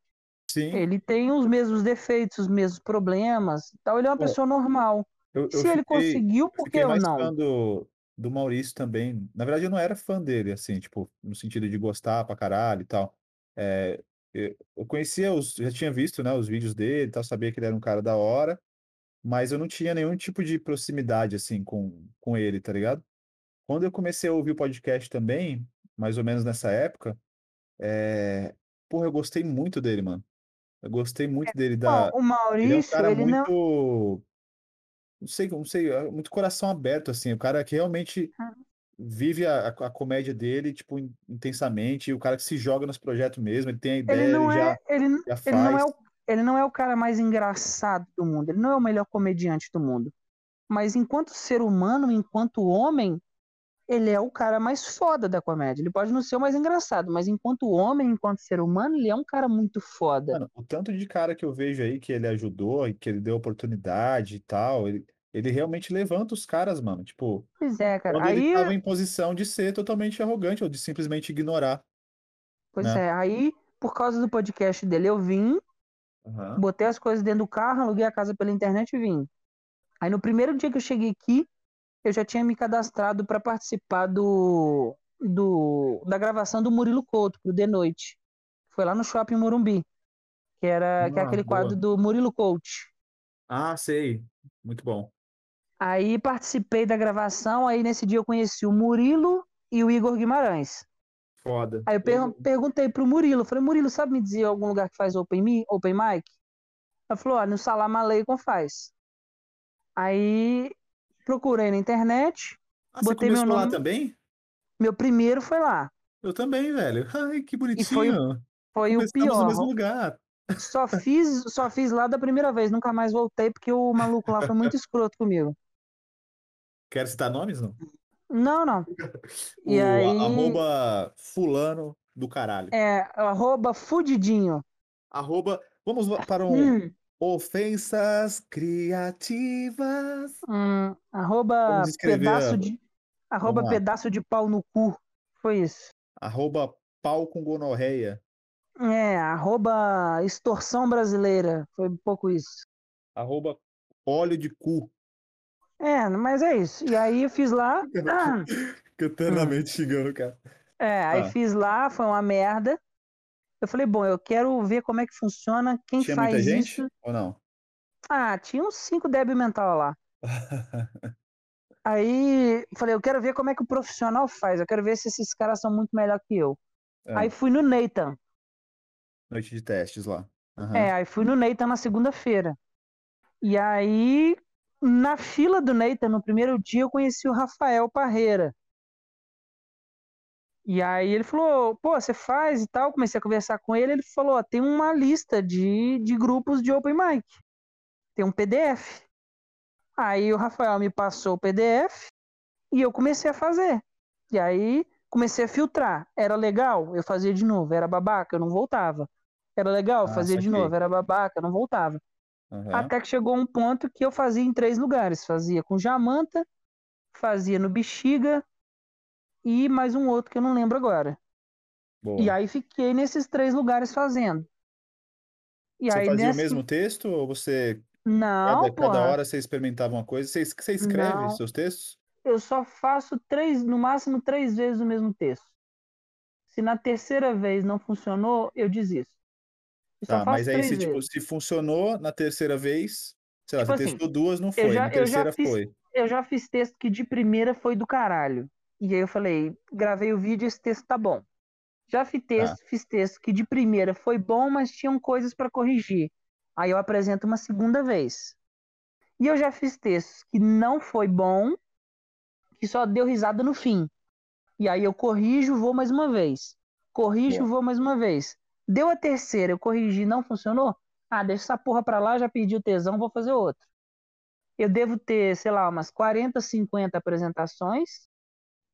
Sim. Ele tem os mesmos defeitos, os mesmos problemas. Tal. Ele é uma Pô, pessoa normal. Eu, eu Se fiquei, ele conseguiu, por que eu não? Do Maurício também. Na verdade, eu não era fã dele, assim, tipo, no sentido de gostar pra caralho e tal. É, eu conhecia os, já tinha visto, né, os vídeos dele, tal, sabia que ele era um cara da hora, mas eu não tinha nenhum tipo de proximidade assim com, com ele, tá ligado? Quando eu comecei a ouvir o podcast também, mais ou menos nessa época, é... porra, eu gostei muito dele, mano. Eu gostei muito é, dele da. o Maurício, ele é um cara ele muito. Não... não sei, não sei, é muito coração aberto, assim. O cara que realmente vive a, a, comédia dele, tipo, intensamente. O cara que se joga nos projetos mesmo. Ele tem a ideia, ele, não ele é, já, ele, já ele não é o, ele não é o cara mais engraçado do mundo. Ele não é o melhor comediante do mundo. Mas enquanto ser humano, enquanto homem, ele é o cara mais foda da comédia. Ele pode não ser o mais engraçado, mas enquanto homem, enquanto ser humano, ele é um cara muito foda. Mano, o tanto de cara que eu vejo aí que ele ajudou e que ele deu oportunidade e tal, ele, ele realmente levanta os caras, mano. Tipo, pois é, cara. quando aí... ele tava em posição de ser totalmente arrogante ou de simplesmente ignorar. Pois né? é, aí, por causa do podcast dele, eu vim, uhum. botei as coisas dentro do carro, aluguei a casa pela internet e vim. Aí no primeiro dia que eu cheguei aqui, eu já tinha me cadastrado para participar do, do da gravação do Murilo Couto, pro The Noite. Foi lá no Shopping Morumbi, que era ah, que é aquele boa. quadro do Murilo Coach. Ah, sei. Muito bom. Aí participei da gravação, aí nesse dia eu conheci o Murilo e o Igor Guimarães. Foda. Aí eu per perguntei pro Murilo, falei, Murilo, sabe me dizer algum lugar que faz open, me open mic? Ele falou, no Salam Aleikum faz. Aí procurei na internet. Ah, botei você meu nome. lá também? Meu primeiro foi lá. Eu também, velho. Ai, que bonitinho. E foi, foi o pior. no mesmo lugar. Só fiz, só fiz lá da primeira vez, nunca mais voltei porque o maluco lá foi muito escroto comigo. Quer citar nomes, não? Não, não. o E aí- arroba fulano do caralho. É, arroba fudidinho. Arroba, vamos para um Hum, ofensas criativas. hum, arroba pedaço de. Arroba pedaço de pau no cu. Foi isso. Arroba pau com gonorreia. É, arroba extorsão brasileira. Foi um pouco isso. Arroba óleo de cu. É, mas é isso. E aí eu fiz lá. ah, Que eternamente xingando, cara. É, aí Ah. fiz lá, foi uma merda. Eu falei, bom, eu quero ver como é que funciona, quem Tinha faz muita gente isso. ou não? Ah, tinha uns cinco débil mental lá. Aí falei, eu quero ver como é que o profissional faz. Eu quero ver se esses caras são muito melhor que eu. Ah, Aí fui no Nathan. Noite de testes lá. Aham. É, aí fui no Nathan na segunda-feira. E aí, na fila do Nathan, no primeiro dia, eu conheci o Rafael Parreira. E aí ele falou, pô, você faz e tal. Comecei a conversar com ele. Ele falou, ó, tem uma lista de, de grupos de open mic. Tem um PDF. Aí o Rafael me passou o PDF e eu comecei a fazer. E aí comecei a filtrar. Era legal? Eu fazia de novo. Era babaca? Eu não voltava. Era legal? Ah, fazia de novo. Era babaca? Eu não voltava. Aham. Até que chegou um ponto que eu fazia em três lugares. Fazia com Jamanta, fazia no Bexiga e mais um outro que eu não lembro agora. Boa. E aí fiquei nesses três lugares fazendo. E Você aí fazia nessa... o mesmo texto ou você, Não, cada, cada hora você experimentava uma coisa? Você, você escreve Não. seus textos? Eu só faço três, no máximo três vezes o mesmo texto. Se na terceira vez não funcionou, eu desisto. Eu Tá, mas aí se, tipo, se funcionou na terceira vez, sei lá, Tipo você assim, testou duas, não eu foi. já- na eu terceira fiz- foi. Eu já fiz texto que de primeira foi do caralho. E aí eu falei, gravei o vídeo, esse texto tá bom. Já fiz texto, fiz texto que de primeira foi bom, mas tinham coisas para corrigir. Aí eu apresento uma segunda vez. E eu já fiz textos que não foi bom, que só deu risada no fim. E aí eu corrijo, vou mais uma vez. Corrijo, Boa. vou mais uma vez. Deu a terceira, eu corrigi, não funcionou? Ah, deixa essa porra pra lá, já perdi o tesão, vou fazer outro. Eu devo ter, sei lá, umas 40, 50 apresentações.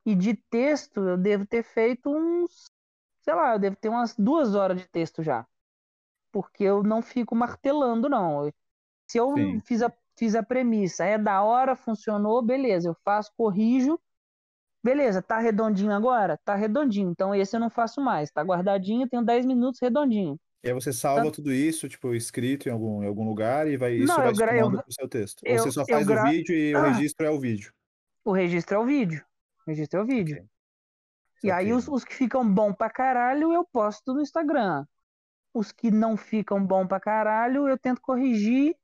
E de texto, eu devo ter feito uns. Sei lá, eu devo ter umas duas horas de texto já. Porque eu não fico martelando, não. Se eu Sim. fiz a, fiz a premissa, é da hora, funcionou, beleza, eu faço, corrijo. Beleza, tá redondinho agora? Tá redondinho. Então esse eu não faço mais. Tá guardadinho, tenho 10 minutos redondinho. E aí você salva tudo isso, tipo, escrito em algum, em algum lugar e vai, isso Não, vai eu eu- pro seu texto. Ou eu- você só faz gra- o vídeo e o Ah. registro é o vídeo. O registro é o vídeo. É o vídeo. Ok. E aí Saquei. os, os que ficam bom pra caralho eu posto no Instagram. Os que não ficam bom pra caralho eu tento corrigir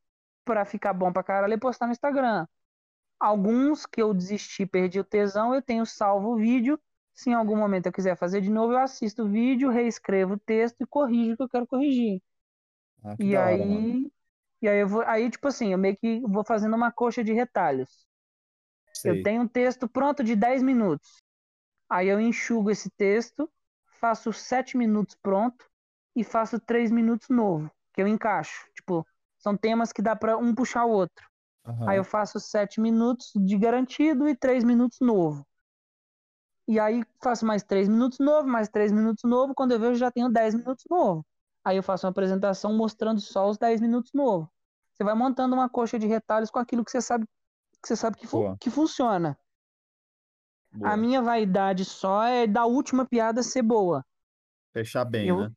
pra ficar bom pra caralho e postar no Instagram. Alguns que eu desisti, perdi o tesão, eu tenho salvo o vídeo. Se em algum momento eu quiser fazer de novo, eu assisto o vídeo, reescrevo o texto e corrijo o que eu quero corrigir. Ah, que E hora, aí, e aí eu vou, aí tipo assim, eu meio que vou fazendo uma coxa de retalhos. Eu Sei. tenho um texto pronto de 10 minutos. Aí eu enxugo esse texto, faço 7 minutos pronto e faço 3 minutos novo, que eu encaixo. Tipo, são temas que dá pra um puxar o outro. Aham. Aí eu faço 7 minutos de garantido e 3 minutos novo. E aí faço mais 3 minutos novo, mais 3 minutos novo, quando eu vejo já tenho 10 minutos novo. Aí eu faço uma apresentação mostrando só os 10 minutos novo. Você vai montando uma coxa de retalhos com aquilo que você sabe que você sabe que, fu- Boa. que funciona. Boa. A minha vaidade só é da última piada ser boa. Fechar bem, eu- né?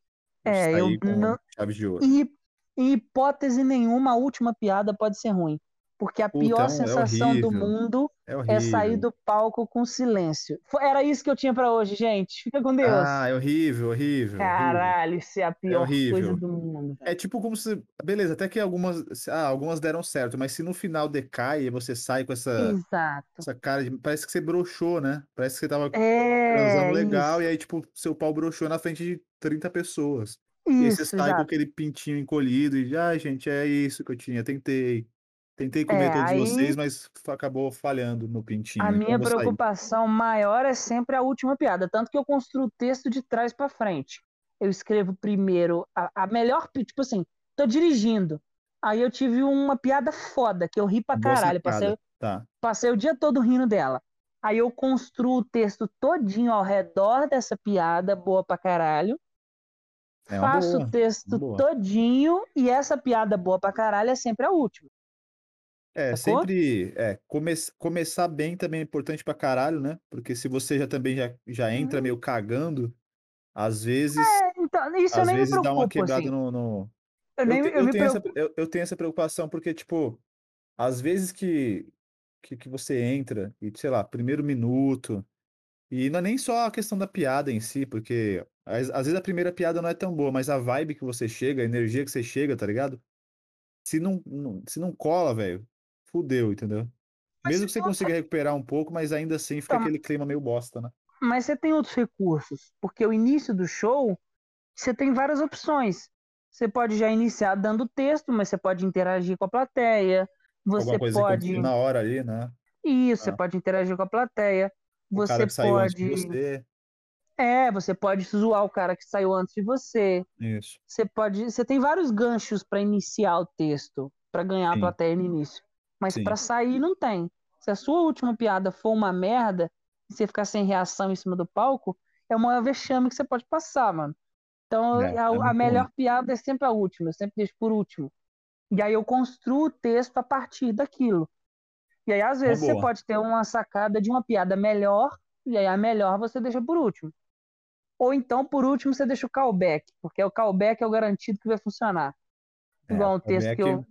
é, eu não- chave de ouro. E em hipótese nenhuma, a última piada pode ser ruim. Porque a Puta, pior é é sensação do mundo É é sair do palco com silêncio. Era isso que eu tinha pra hoje, gente. Fica com Deus. Ah, é horrível, horrível. Caralho, isso é a pior horrível. coisa do mundo. É tipo como se. Beleza, até que algumas. Ah, algumas deram certo, mas se no final decai e você sai com essa, Exato. essa cara de. Parece que você broxou, né? Parece que você tava É, transando legal isso, e aí, tipo, seu pau broxou na frente de 30 pessoas. E aí você isso, sai com aquele pintinho encolhido e, ai, gente, é isso que eu tinha. Tentei. Tentei comer É, todos vocês, aí mas fa- acabou falhando no pintinho. a então minha preocupação maior é sempre a última piada. Tanto que eu construo o texto de trás pra frente. Eu escrevo primeiro a, a melhor, tipo assim, tô dirigindo. Aí eu tive uma piada foda, que eu ri pra Boa caralho. Passei, Tá. Passei o dia todo rindo dela. Aí eu construo o texto todinho ao redor dessa piada, boa pra caralho. É faço boa, o texto todinho e essa piada boa pra caralho é sempre a última. É, Sacou? sempre. É, come, começar bem também é importante pra caralho, né? Porque se você já também já, já entra Uhum. meio cagando, às vezes. É, então, isso eu às vezes dá uma preocupo, quebrada assim. no, no- Eu Eu, nem eu eu me tenho essa, preocupo. eu, eu tenho essa preocupação porque, tipo, às vezes que, que, que você entra e, sei lá, primeiro minuto, e não é nem só a questão da piada em si, porque às, às vezes a primeira piada não é tão boa, mas a vibe que você chega, a energia que você chega, tá ligado? Se não, não- se não cola, velho, fudeu, entendeu? Mas Mesmo você que você consiga recuperar um pouco, mas ainda assim fica Então, aquele clima meio bosta, né? Mas você tem outros recursos, porque o início do show, você tem várias opções. Você pode já iniciar dando texto, mas você pode interagir com a plateia. Você pode. na hora ali, né? Isso, você Ah. pode interagir com a plateia. O Você pode. você. É, você pode zoar o cara que saiu antes de você. Isso. Você pode. Você tem vários ganchos para iniciar o texto, para ganhar a Sim. plateia no início. Mas para sair não tem. Se a sua última piada for uma merda e você ficar sem reação em cima do palco, é uma vexame que você pode passar, mano. Então É, a, é a melhor piada é sempre a última, eu sempre deixo por último. E aí eu construo o texto a partir daquilo. E aí, às vezes, você pode ter uma sacada de uma piada melhor, e aí a melhor você deixa por último. Ou então, por último, você deixa o callback, porque o callback é o garantido que vai funcionar. É, Igual o texto que eu.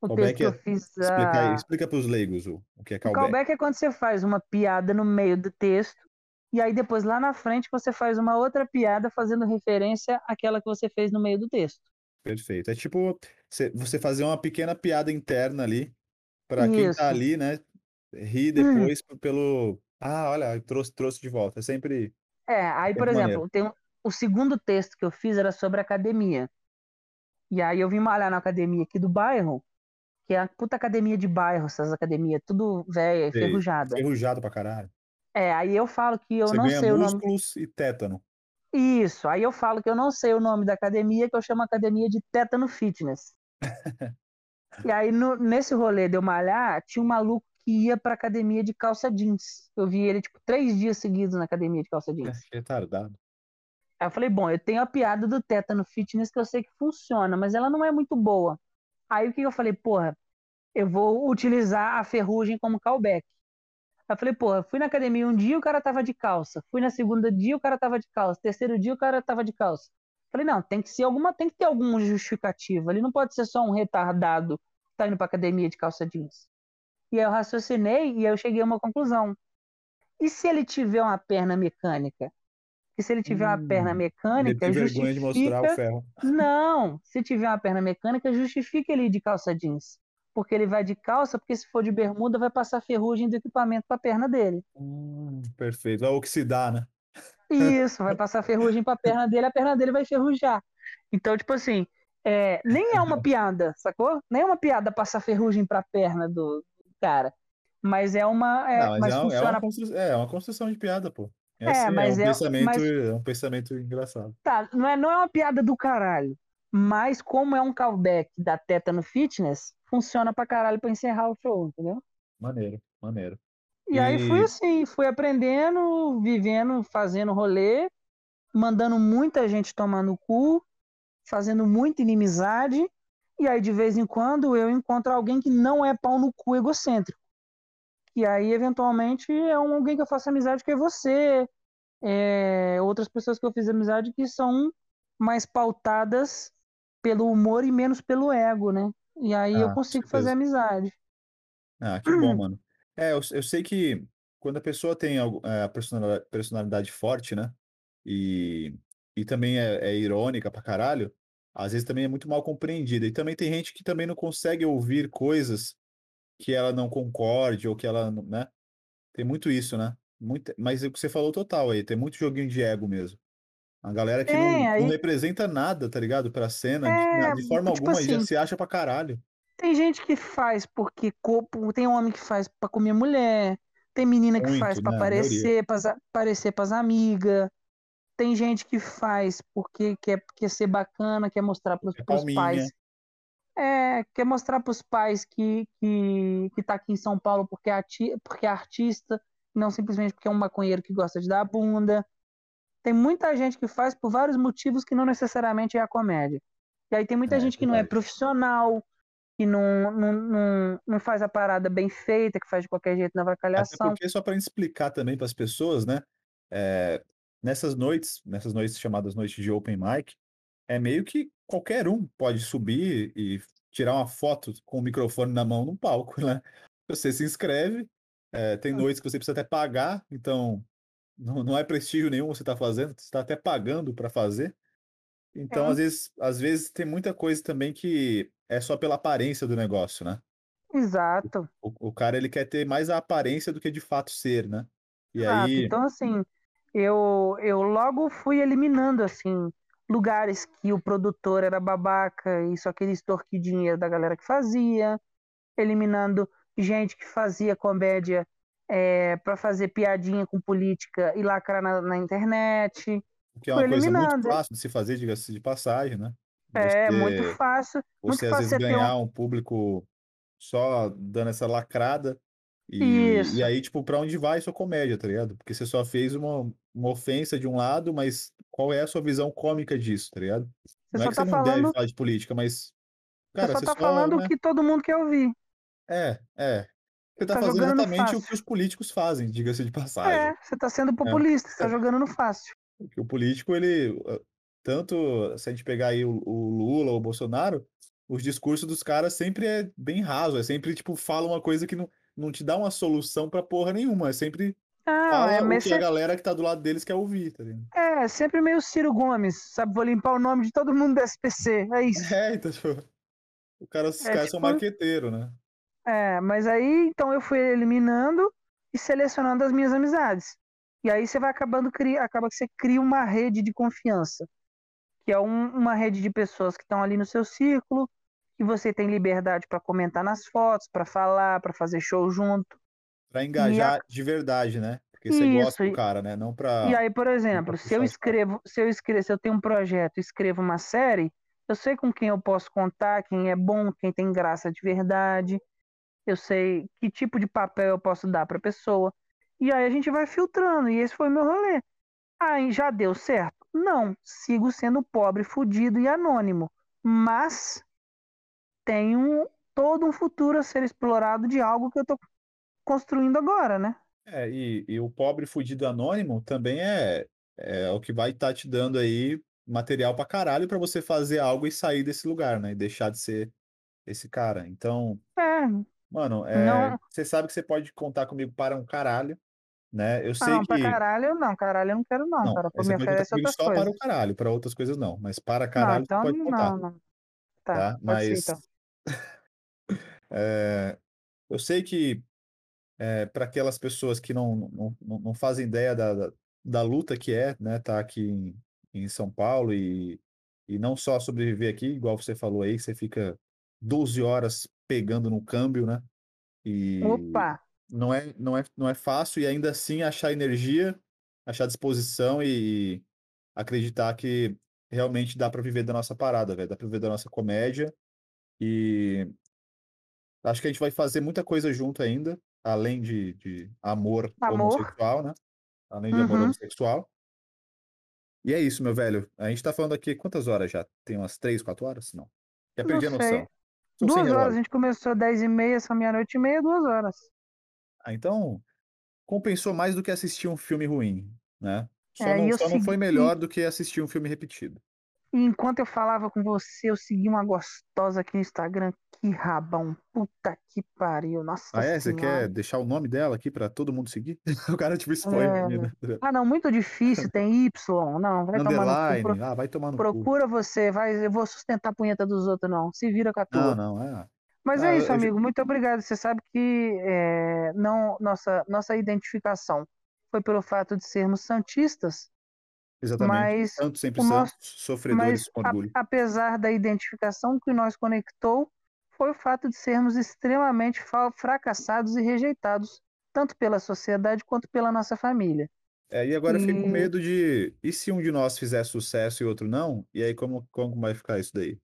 Callback- O callback texto que eu é- fiz. Explica, ah, explica pros leigos o, o que é O callback. callback é quando você faz uma piada no meio do texto, e aí depois lá na frente você faz uma outra piada fazendo referência àquela que você fez no meio do texto. Perfeito. É tipo cê- você fazer uma pequena piada interna ali, pra quem tá ali, né, rir depois p- pelo. Ah, olha, trouxe, trouxe de volta. É sempre. É, aí, por exemplo, tem um- o segundo texto que eu fiz era sobre academia. E aí eu vim malhar na academia aqui do bairro, que é a puta academia de bairro, essas academias, tudo velha, enferrujada. Ferrujado pra caralho. É, aí eu falo que eu Você não sei o nome. músculos e tétano. Isso, aí eu falo que eu não sei o nome da academia, que eu chamo academia de Tétano Fitness. e aí, no- nesse rolê de eu malhar, tinha um maluco que ia pra academia de calça jeans. Eu vi ele, tipo, três dias seguidos na academia de calça jeans. Retardado. Aí eu falei, bom, eu tenho a piada do tétano fitness que eu sei que funciona, mas ela não é muito boa. Aí o que eu falei, porra, eu vou utilizar a ferrugem como callback. Eu falei, porra, fui na academia um dia o cara tava de calça, fui na segunda dia o cara tava de calça, terceiro dia o cara tava de calça. Falei, não, tem que ser alguma, tem que ter alguma justificativa. Ele não pode ser só um retardado que tá indo pra academia de calça jeans. E aí eu raciocinei e aí eu cheguei a uma conclusão. E se ele tiver uma perna mecânica? Porque se ele tiver uma Hum, perna Ele mecânica, tem vergonha de mostrar o justifica. ferro. Não, se tiver uma perna mecânica, justifica ele ir de calça jeans. Porque ele vai de calça, porque se for de bermuda, vai passar ferrugem do equipamento pra perna dele. Hum, perfeito. Vai oxidar, né? Isso, vai passar ferrugem pra perna dele, a perna dele vai ferrujar. Então, tipo assim, é, nem é uma piada, sacou? Nem é uma piada passar ferrugem pra perna do, do cara. Mas é uma. é- Não, mas mas é, uma- é funciona. uma é uma construção de piada, pô. É, Esse mas um é- pensamento, mas- é um pensamento engraçado. Tá, não é, não é uma piada do caralho. Mas como é um callback da Teta no Fitness, funciona pra caralho pra encerrar o show, entendeu? Maneiro, maneiro. E aí fui E- assim, fui aprendendo, vivendo, fazendo rolê, mandando muita gente tomar no cu, fazendo muita inimizade, e aí de vez em quando eu encontro alguém que não é pau no cu egocêntrico. E aí, eventualmente, é um, alguém que eu faço amizade que é você, é, outras pessoas que eu fiz amizade que são mais pautadas pelo humor e menos pelo ego, né? E aí Ah, eu consigo fazer amizade. Ah, que bom, mano. É, eu, eu sei que quando a pessoa tem é, a personalidade, personalidade forte, né? E, e também é, é irônica pra caralho, às vezes também é muito mal compreendida. E também tem gente que também não consegue ouvir coisas que ela não concorde ou que ela, não- né? Tem muito isso, né? Muito, mas é o que você falou total aí, tem muito joguinho de ego mesmo. A galera que não, Tem, não aí- representa nada, tá ligado? Pra cena, de, É, na- de forma tipo alguma, e já assim, se acha pra caralho. Tem gente que faz porque corpo, tem homem que faz pra comer mulher, tem menina que Muito, faz pra né? Aparecer, para aparecer pras amigas. Tem gente que faz porque quer, quer ser bacana, quer mostrar pros, É pros pais. É, quer mostrar para os pais que, que, que tá aqui em São Paulo porque é, ati porque é artista, não simplesmente porque é um maconheiro que gosta de dar a bunda. Tem muita gente que faz por vários motivos que não necessariamente é a comédia. E aí tem muita é, gente que não é profissional, que não, não, não, não faz a parada bem feita, que faz de qualquer jeito na vacalhação. Até porque, só para explicar também para as pessoas, né? É, nessas noites, nessas noites chamadas noites de open mic, é meio que qualquer um pode subir e tirar uma foto com o microfone na mão num palco, né? Você se inscreve, é, tem hum. noites que você precisa até pagar, então não, não é prestígio nenhum você está fazendo, você está até pagando para fazer. Então, é. às, vezes, às vezes tem muita coisa também que é só pela aparência do negócio, né? Exato. O, o cara ele quer ter mais a aparência do que de fato ser, né? E Exato. aí... Então, assim, eu, eu logo fui eliminando, assim, lugares que o produtor era babaca e só queria extorquir dinheiro da galera que fazia, eliminando gente que fazia comédia é, para fazer piadinha com política e lacrar na, na internet. Que é uma coisa muito fácil de se fazer, diga-se de passagem, né? É, você, é, muito fácil. Você muito às fácil vezes ganhar um... um... público só dando essa lacrada. E, e aí, tipo, pra onde vai sua comédia, tá ligado? Porque você só fez uma, uma ofensa de um lado, mas qual é a sua visão cômica disso, tá ligado? Você não é que tá você não falando... deve falar de política, mas. Cara, você só tá só, falando o né? que todo mundo quer ouvir. É, é. Você tá, tá fazendo exatamente o que os políticos fazem, diga-se de passagem. É, você tá sendo é. populista, é. você tá jogando no fácil. Porque o político, ele. Tanto se a gente pegar aí o, o Lula ou o Bolsonaro, os discursos dos caras sempre é bem raso, é sempre, tipo, fala uma coisa que não, não te dá uma solução pra porra nenhuma, é sempre ah, é, o que a galera que tá do lado deles quer ouvir, tá ligado? É, sempre meio Ciro Gomes, sabe? Vou limpar o nome de todo mundo do SPC, é isso. É, então, tipo, o cara, os é, caras tipo... são marqueteiros, né? É, mas aí, então eu fui eliminando e selecionando as minhas amizades. E aí você vai acabando, acaba que você cria uma rede de confiança, que é um, uma rede de pessoas que estão ali no seu círculo, que você tem liberdade para comentar nas fotos, para falar, para fazer show junto. Para engajar a... de verdade, né? Porque você Isso, gosta do cara, né? Não para. E aí, por exemplo, se eu escrevo, se eu escrevo, se eu tenho um projeto, escrevo uma série, eu sei com quem eu posso contar, quem é bom, quem tem graça de verdade. Eu sei que tipo de papel eu posso dar para a pessoa. E aí a gente vai filtrando, e esse foi meu rolê. Aí já deu certo? Não, sigo sendo pobre, fudido e anônimo. Mas tenho todo um futuro a ser explorado de algo que eu tô construindo agora, né? É, e, e o pobre fudido anônimo também é, é o que vai estar tá te dando aí material pra caralho pra você fazer algo e sair desse lugar, né? E deixar de ser esse cara. Então. É. Mano, é, você sabe que você pode contar comigo para um caralho né? Eu sei não, que. Pra caralho, não, caralho, eu não quero, não. não cara, me oferece outras só coisas. para o caralho, para outras coisas não. Mas para caralho, não, então, pode contar. Não, não. Tá, tá? Mas. Ser, então. é, eu sei que é, para aquelas pessoas que não, não, não fazem ideia da, da, da, luta que é, né, tá aqui em, em São Paulo e, e não só sobreviver aqui, igual você falou aí, que você fica 12 horas pegando no câmbio, né? E, Opa! não é, não é, não é fácil e ainda assim achar energia, achar disposição e acreditar que realmente dá para viver da nossa parada, velho, dá para viver da nossa comédia e acho que a gente vai fazer muita coisa junto ainda, além de, de amor, amor, homossexual, né? Além de uhum. amor homossexual. E é isso, meu velho. A gente tá falando aqui quantas horas já? Tem umas três, quatro horas? Não. Já perdi Não a noção. duas horas, a gente começou às dez e meia, essa meia-noite e meia, duas horas. Ah, então, compensou mais do que assistir um filme ruim, né? Só, é, não, só não foi melhor do que assistir um filme repetido. E enquanto eu falava com você, eu segui uma gostosa aqui no Instagram. Que rabão. Puta que pariu. Nossa Ah, é? Você quer deixar o nome dela aqui pra todo mundo seguir? o cara tipo expõe. É... Né? Ah, não, muito difícil. Tem Y. Não, vai Underline. tomar no cu. Ah, vai tomar no Procura cu. você. Vai... Eu vou sustentar a punheta dos outros, não. Se vira com a tua. Não, não, é. Mas ah, é isso, eu, amigo. Muito obrigado. Você sabe que é, não, nossa, nossa identificação foi pelo fato de sermos santistas. Exatamente. Mas Tanto sempre nosso, sofredores com orgulho. A, apesar da identificação que nos conectou, foi o fato de sermos extremamente fracassados e rejeitados, tanto pela sociedade quanto pela nossa família. É, e agora e... eu fico com medo de. E se um de nós fizer sucesso e outro não? E aí como, como vai ficar isso daí?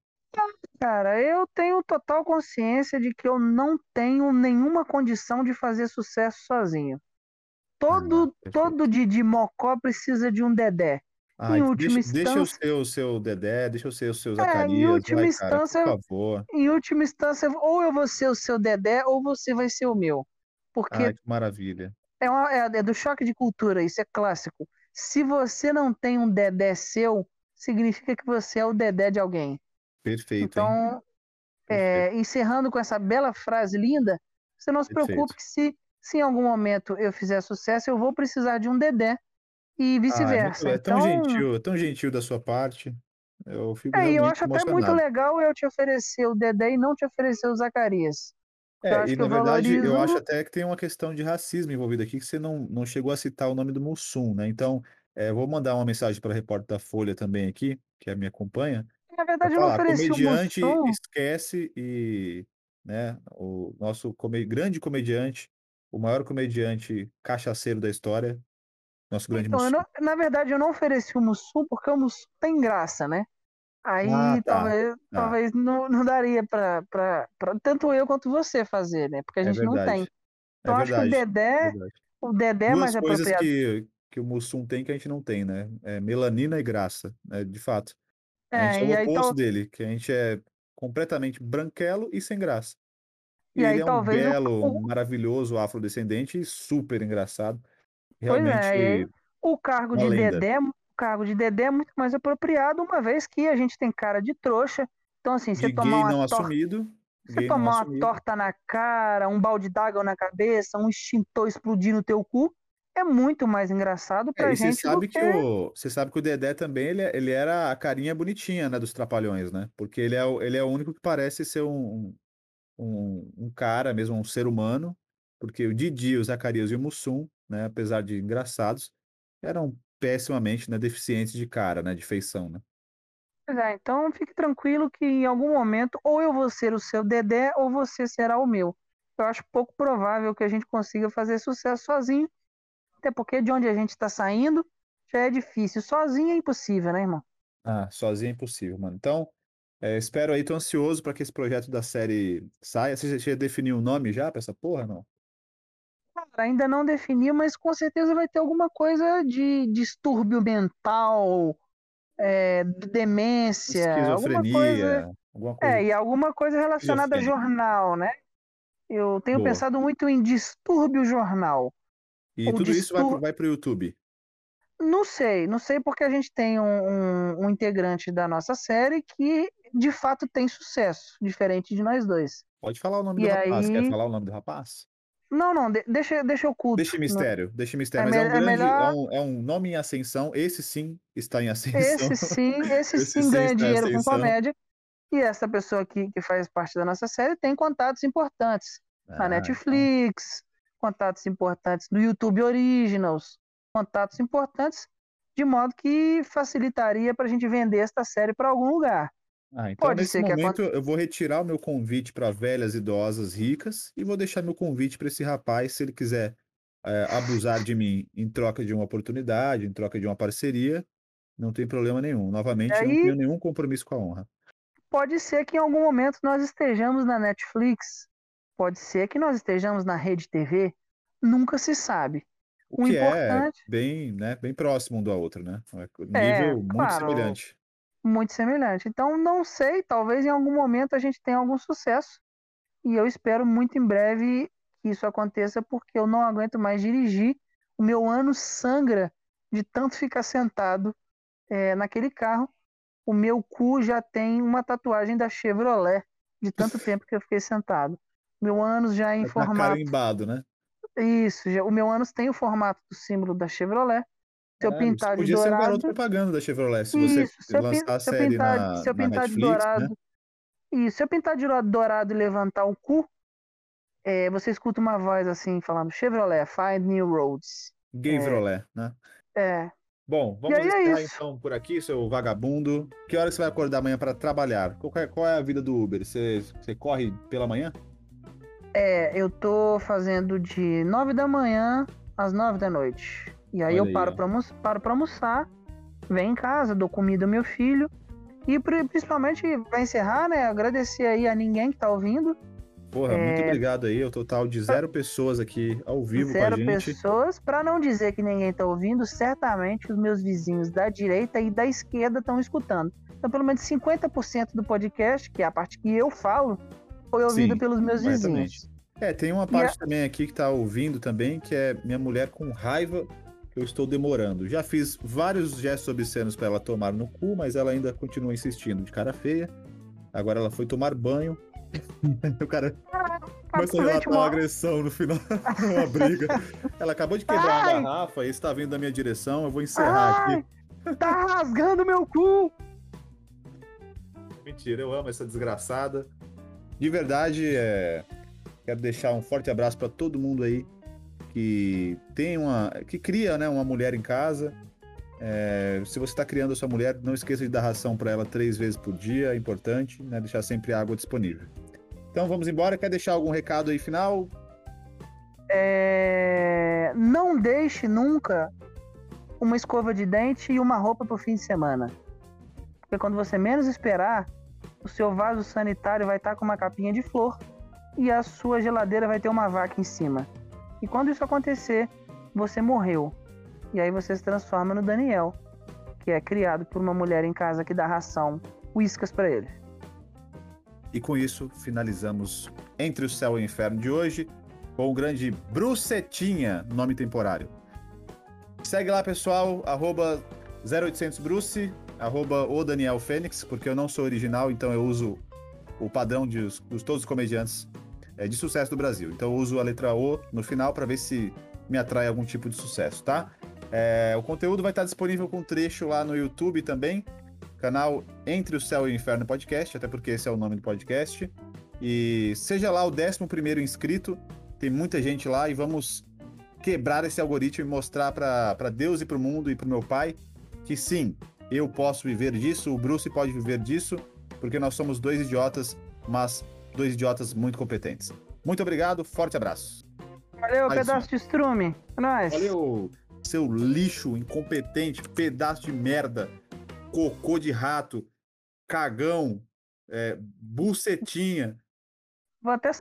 Cara, eu tenho total consciência de que eu não tenho nenhuma condição de fazer sucesso sozinho. Todo, Ah, todo Didi Mocó precisa de um Dedé. Ai, Em última deixa, deixa eu instância, ser o seu Dedé, deixa eu ser o seu é, em Zacarias, última vai, cara, por instância, favor. em última instância, ou eu vou ser o seu Dedé, ou você vai ser o meu. Porque Ai, que maravilha. é, uma- é- é do choque de cultura, isso é clássico. Se você não tem um Dedé seu, significa que você é o Dedé de alguém. Perfeito? Então, Perfeito. é, encerrando com essa bela frase linda, você não se preocupe Perfeito. que se, se em algum momento eu fizer sucesso, eu vou precisar de um Dedé e Ah, é, vice-versa. é tão Então, gentil, é tão gentil da sua parte. Eu fico é, eu acho até muito legal eu te oferecer o Dedé e não te oferecer o Zacarias. É, e que eu na verdade eu acho valorizo. até que tem uma questão de racismo envolvida aqui, que você não, não chegou a citar o nome do Mussum, né? Então, é, vou mandar uma mensagem para a repórter da Folha também aqui, que é me acompanha, Na para verdade, eu falar, ofereci o comediante Mussum. esquece e, né, o nosso come- grande comediante, o maior comediante cachaceiro da história, nosso grande Então, Mussum. não- na verdade, eu não ofereci o Mussum porque o Mussum tem graça, né? Ah, Aí tá, talvez, tá. talvez não, não daria pra, pra, pra tanto eu quanto você fazer, né? Porque a É gente não tem. é Então acho que o é Dedé, verdade. o Dedé é mais Duas coisas apropriado. que, que o Mussum tem que a gente não tem, né? É melanina e graça, né? De fato. A gente é É, o e aí, oposto tal, dele, que a gente é completamente branquelo e sem graça. E e ele aí é um belo, o- maravilhoso afrodescendente e super engraçado. pois é, aí Realmente o cargo de lenda. Dedé, o cargo de Dedé é muito mais apropriado, uma vez que a gente tem cara de trouxa. Então, assim, você tomar uma não torta, assumido, você tomar uma assumido. torta na cara, um balde d'água na cabeça, um extintor explodir no teu cu, é muito mais engraçado É, pra você gente do sabe que que o, você sabe que o Dedé também ele, ele era a carinha bonitinha, né, dos Trapalhões, né? Porque ele é, o- ele é o único que parece ser um, um, um cara mesmo, um ser humano, porque o Didi, o Zacarias e o Mussum, né, apesar de engraçados, eram pessimamente, né, deficientes de cara, né, de feição, né? Pois é, então fique tranquilo que em algum momento ou eu vou ser o seu Dedé ou você será o meu. Eu acho pouco provável que a gente consiga fazer sucesso sozinho, até porque de onde a gente está saindo já é difícil. Sozinho é impossível, né, irmão? Ah, sozinho é impossível, mano. Então, é, espero aí, tô ansioso para que esse projeto da série saia. Você já definiu o nome já para essa porra, não? Cara, ainda não definiu, mas com certeza vai ter alguma coisa de distúrbio mental, é, demência, alguma coisa. Esquizofrenia, alguma coisa É, e alguma coisa relacionada a jornal, né? Eu tenho Boa. pensado muito em distúrbio jornal. E tudo isso vai pro, vai pro YouTube. Não sei, não sei porque a gente tem um, um- um integrante da nossa série que de fato tem sucesso, diferente de nós dois. Pode falar o nome E do rapaz. Quer aí. falar o nome do rapaz? Não, não, de- deixa, deixa oculto. Deixa Não- mistério, deixa É, mistério. Mas me- é um é grande, é melhor. um, é um nome em ascensão. Esse sim está em ascensão. Esse sim, esse Esse sim sim ganha dinheiro com comédia. E essa pessoa aqui que faz parte da nossa série tem contatos importantes na Ah, então. Netflix, contatos importantes no YouTube Originals, contatos importantes, de modo que facilitaria para a gente vender esta série para algum lugar. Ah, então Pode nesse ser que momento aconteça. eu vou retirar o meu convite para velhas idosas ricas e vou deixar meu convite para esse rapaz, se ele quiser é, abusar de mim em troca de uma oportunidade, em troca de uma parceria, não tem problema nenhum. Novamente, eu não aí tenho nenhum compromisso com a honra. pode ser que em algum momento nós estejamos na Netflix, pode ser que nós estejamos na Rede TV, nunca se sabe. O O que é importante bem, né, bem próximo um do outro, né? É é, Nível muito claro, semelhante. muito semelhante. Então, não sei, talvez em algum momento a gente tenha algum sucesso. E eu espero muito em breve que isso aconteça, porque eu não aguento mais dirigir. O meu ano sangra de tanto ficar sentado é, naquele carro. O meu cu já tem uma tatuagem da Chevrolet, de tanto tempo que eu fiquei sentado. Meu ânus já é em Tá formato. carimbado, né? Isso, já- o meu ânus tem o formato do símbolo da Chevrolet. Se eu você pintar de podia ser um garoto dourado. propaganda da Chevrolet se você Isso, se eu, pin- lançar a se eu série pintar, na, se eu pintar de Netflix, né? dourado. Isso, se eu pintar de dourado e levantar o cu, é, você escuta uma voz assim falando Chevrolet, find new roads. Gay É, né? é. Bom, vamos é encerrar isso. então por aqui, seu vagabundo. Que hora você vai acordar amanhã para trabalhar? Qual é, qual é a vida do Uber? Você, você corre pela manhã? É, eu tô fazendo de 9 da manhã às 9 da noite. E aí Olha eu aí, paro ó. pra, almo- paro pra almoçar, venho em casa, dou comida ao meu filho. E principalmente, vai encerrar, né? Agradecer aí a ninguém que tá ouvindo. Porra, é... muito obrigado aí. O total de zero pessoas aqui ao vivo zero com a gente. Zero pessoas. Para não dizer que ninguém tá ouvindo, certamente os meus vizinhos da direita e da esquerda estão escutando. Então, pelo menos 50% do podcast, que é a parte que eu falo, foi ouvido Sim, pelos meus vizinhos. É, tem uma parte a... também aqui que tá ouvindo também, que é minha mulher com raiva eu estou demorando. Já fiz vários gestos obscenos para ela tomar no cu, mas ela ainda continua insistindo de cara feia. Agora ela foi tomar banho. o cara começou a relatar uma agressão no final, uma briga. Ela acabou de quebrar Ai. uma garrafa e está vindo da minha direção. Eu vou encerrar Ai. aqui. Tá rasgando meu cu! Mentira, eu amo essa desgraçada. De verdade, é... quero deixar um forte abraço para todo mundo aí que tem uma. que cria né, uma mulher em casa. É, se você está criando a sua mulher, não esqueça de dar ração para ela três vezes por dia, é importante, né? Deixar sempre água disponível. Então vamos embora. Quer deixar algum recado aí final? É... Não deixe nunca uma escova de dente e uma roupa para o fim de semana. Porque quando você menos esperar, o seu vaso sanitário vai estar tá com uma capinha de flor e a sua geladeira vai ter uma vaca em cima. E quando isso acontecer, você morreu. E aí você se transforma no Daniel, que é criado por uma mulher em casa que dá ração, uíscas para ele. E com isso, finalizamos Entre o Céu e o Inferno de hoje com o grande Brucetinha, nome temporário. Segue lá, pessoal, arroba 0800 Bruce, arroba o Daniel Fênix, porque eu não sou original, então eu uso o padrão de, de todos os comediantes é, de sucesso do Brasil. Então eu uso a letra O no final para ver se me atrai algum tipo de sucesso, tá? É, o conteúdo vai estar disponível com trecho lá no YouTube também, canal Entre o Céu e o Inferno Podcast, até porque esse é o nome do podcast. E seja lá o 11 inscrito, tem muita gente lá e vamos quebrar esse algoritmo e mostrar para Deus e para o mundo e para o meu pai que sim, eu posso viver disso, o Bruce pode viver disso, porque nós somos dois idiotas, mas dois idiotas muito competentes. Muito obrigado, forte abraço. Valeu, Mais pedaço um. de estrume. É nóis. Valeu, seu lixo incompetente, pedaço de merda, cocô de rato, cagão, é, bucetinha. Vou até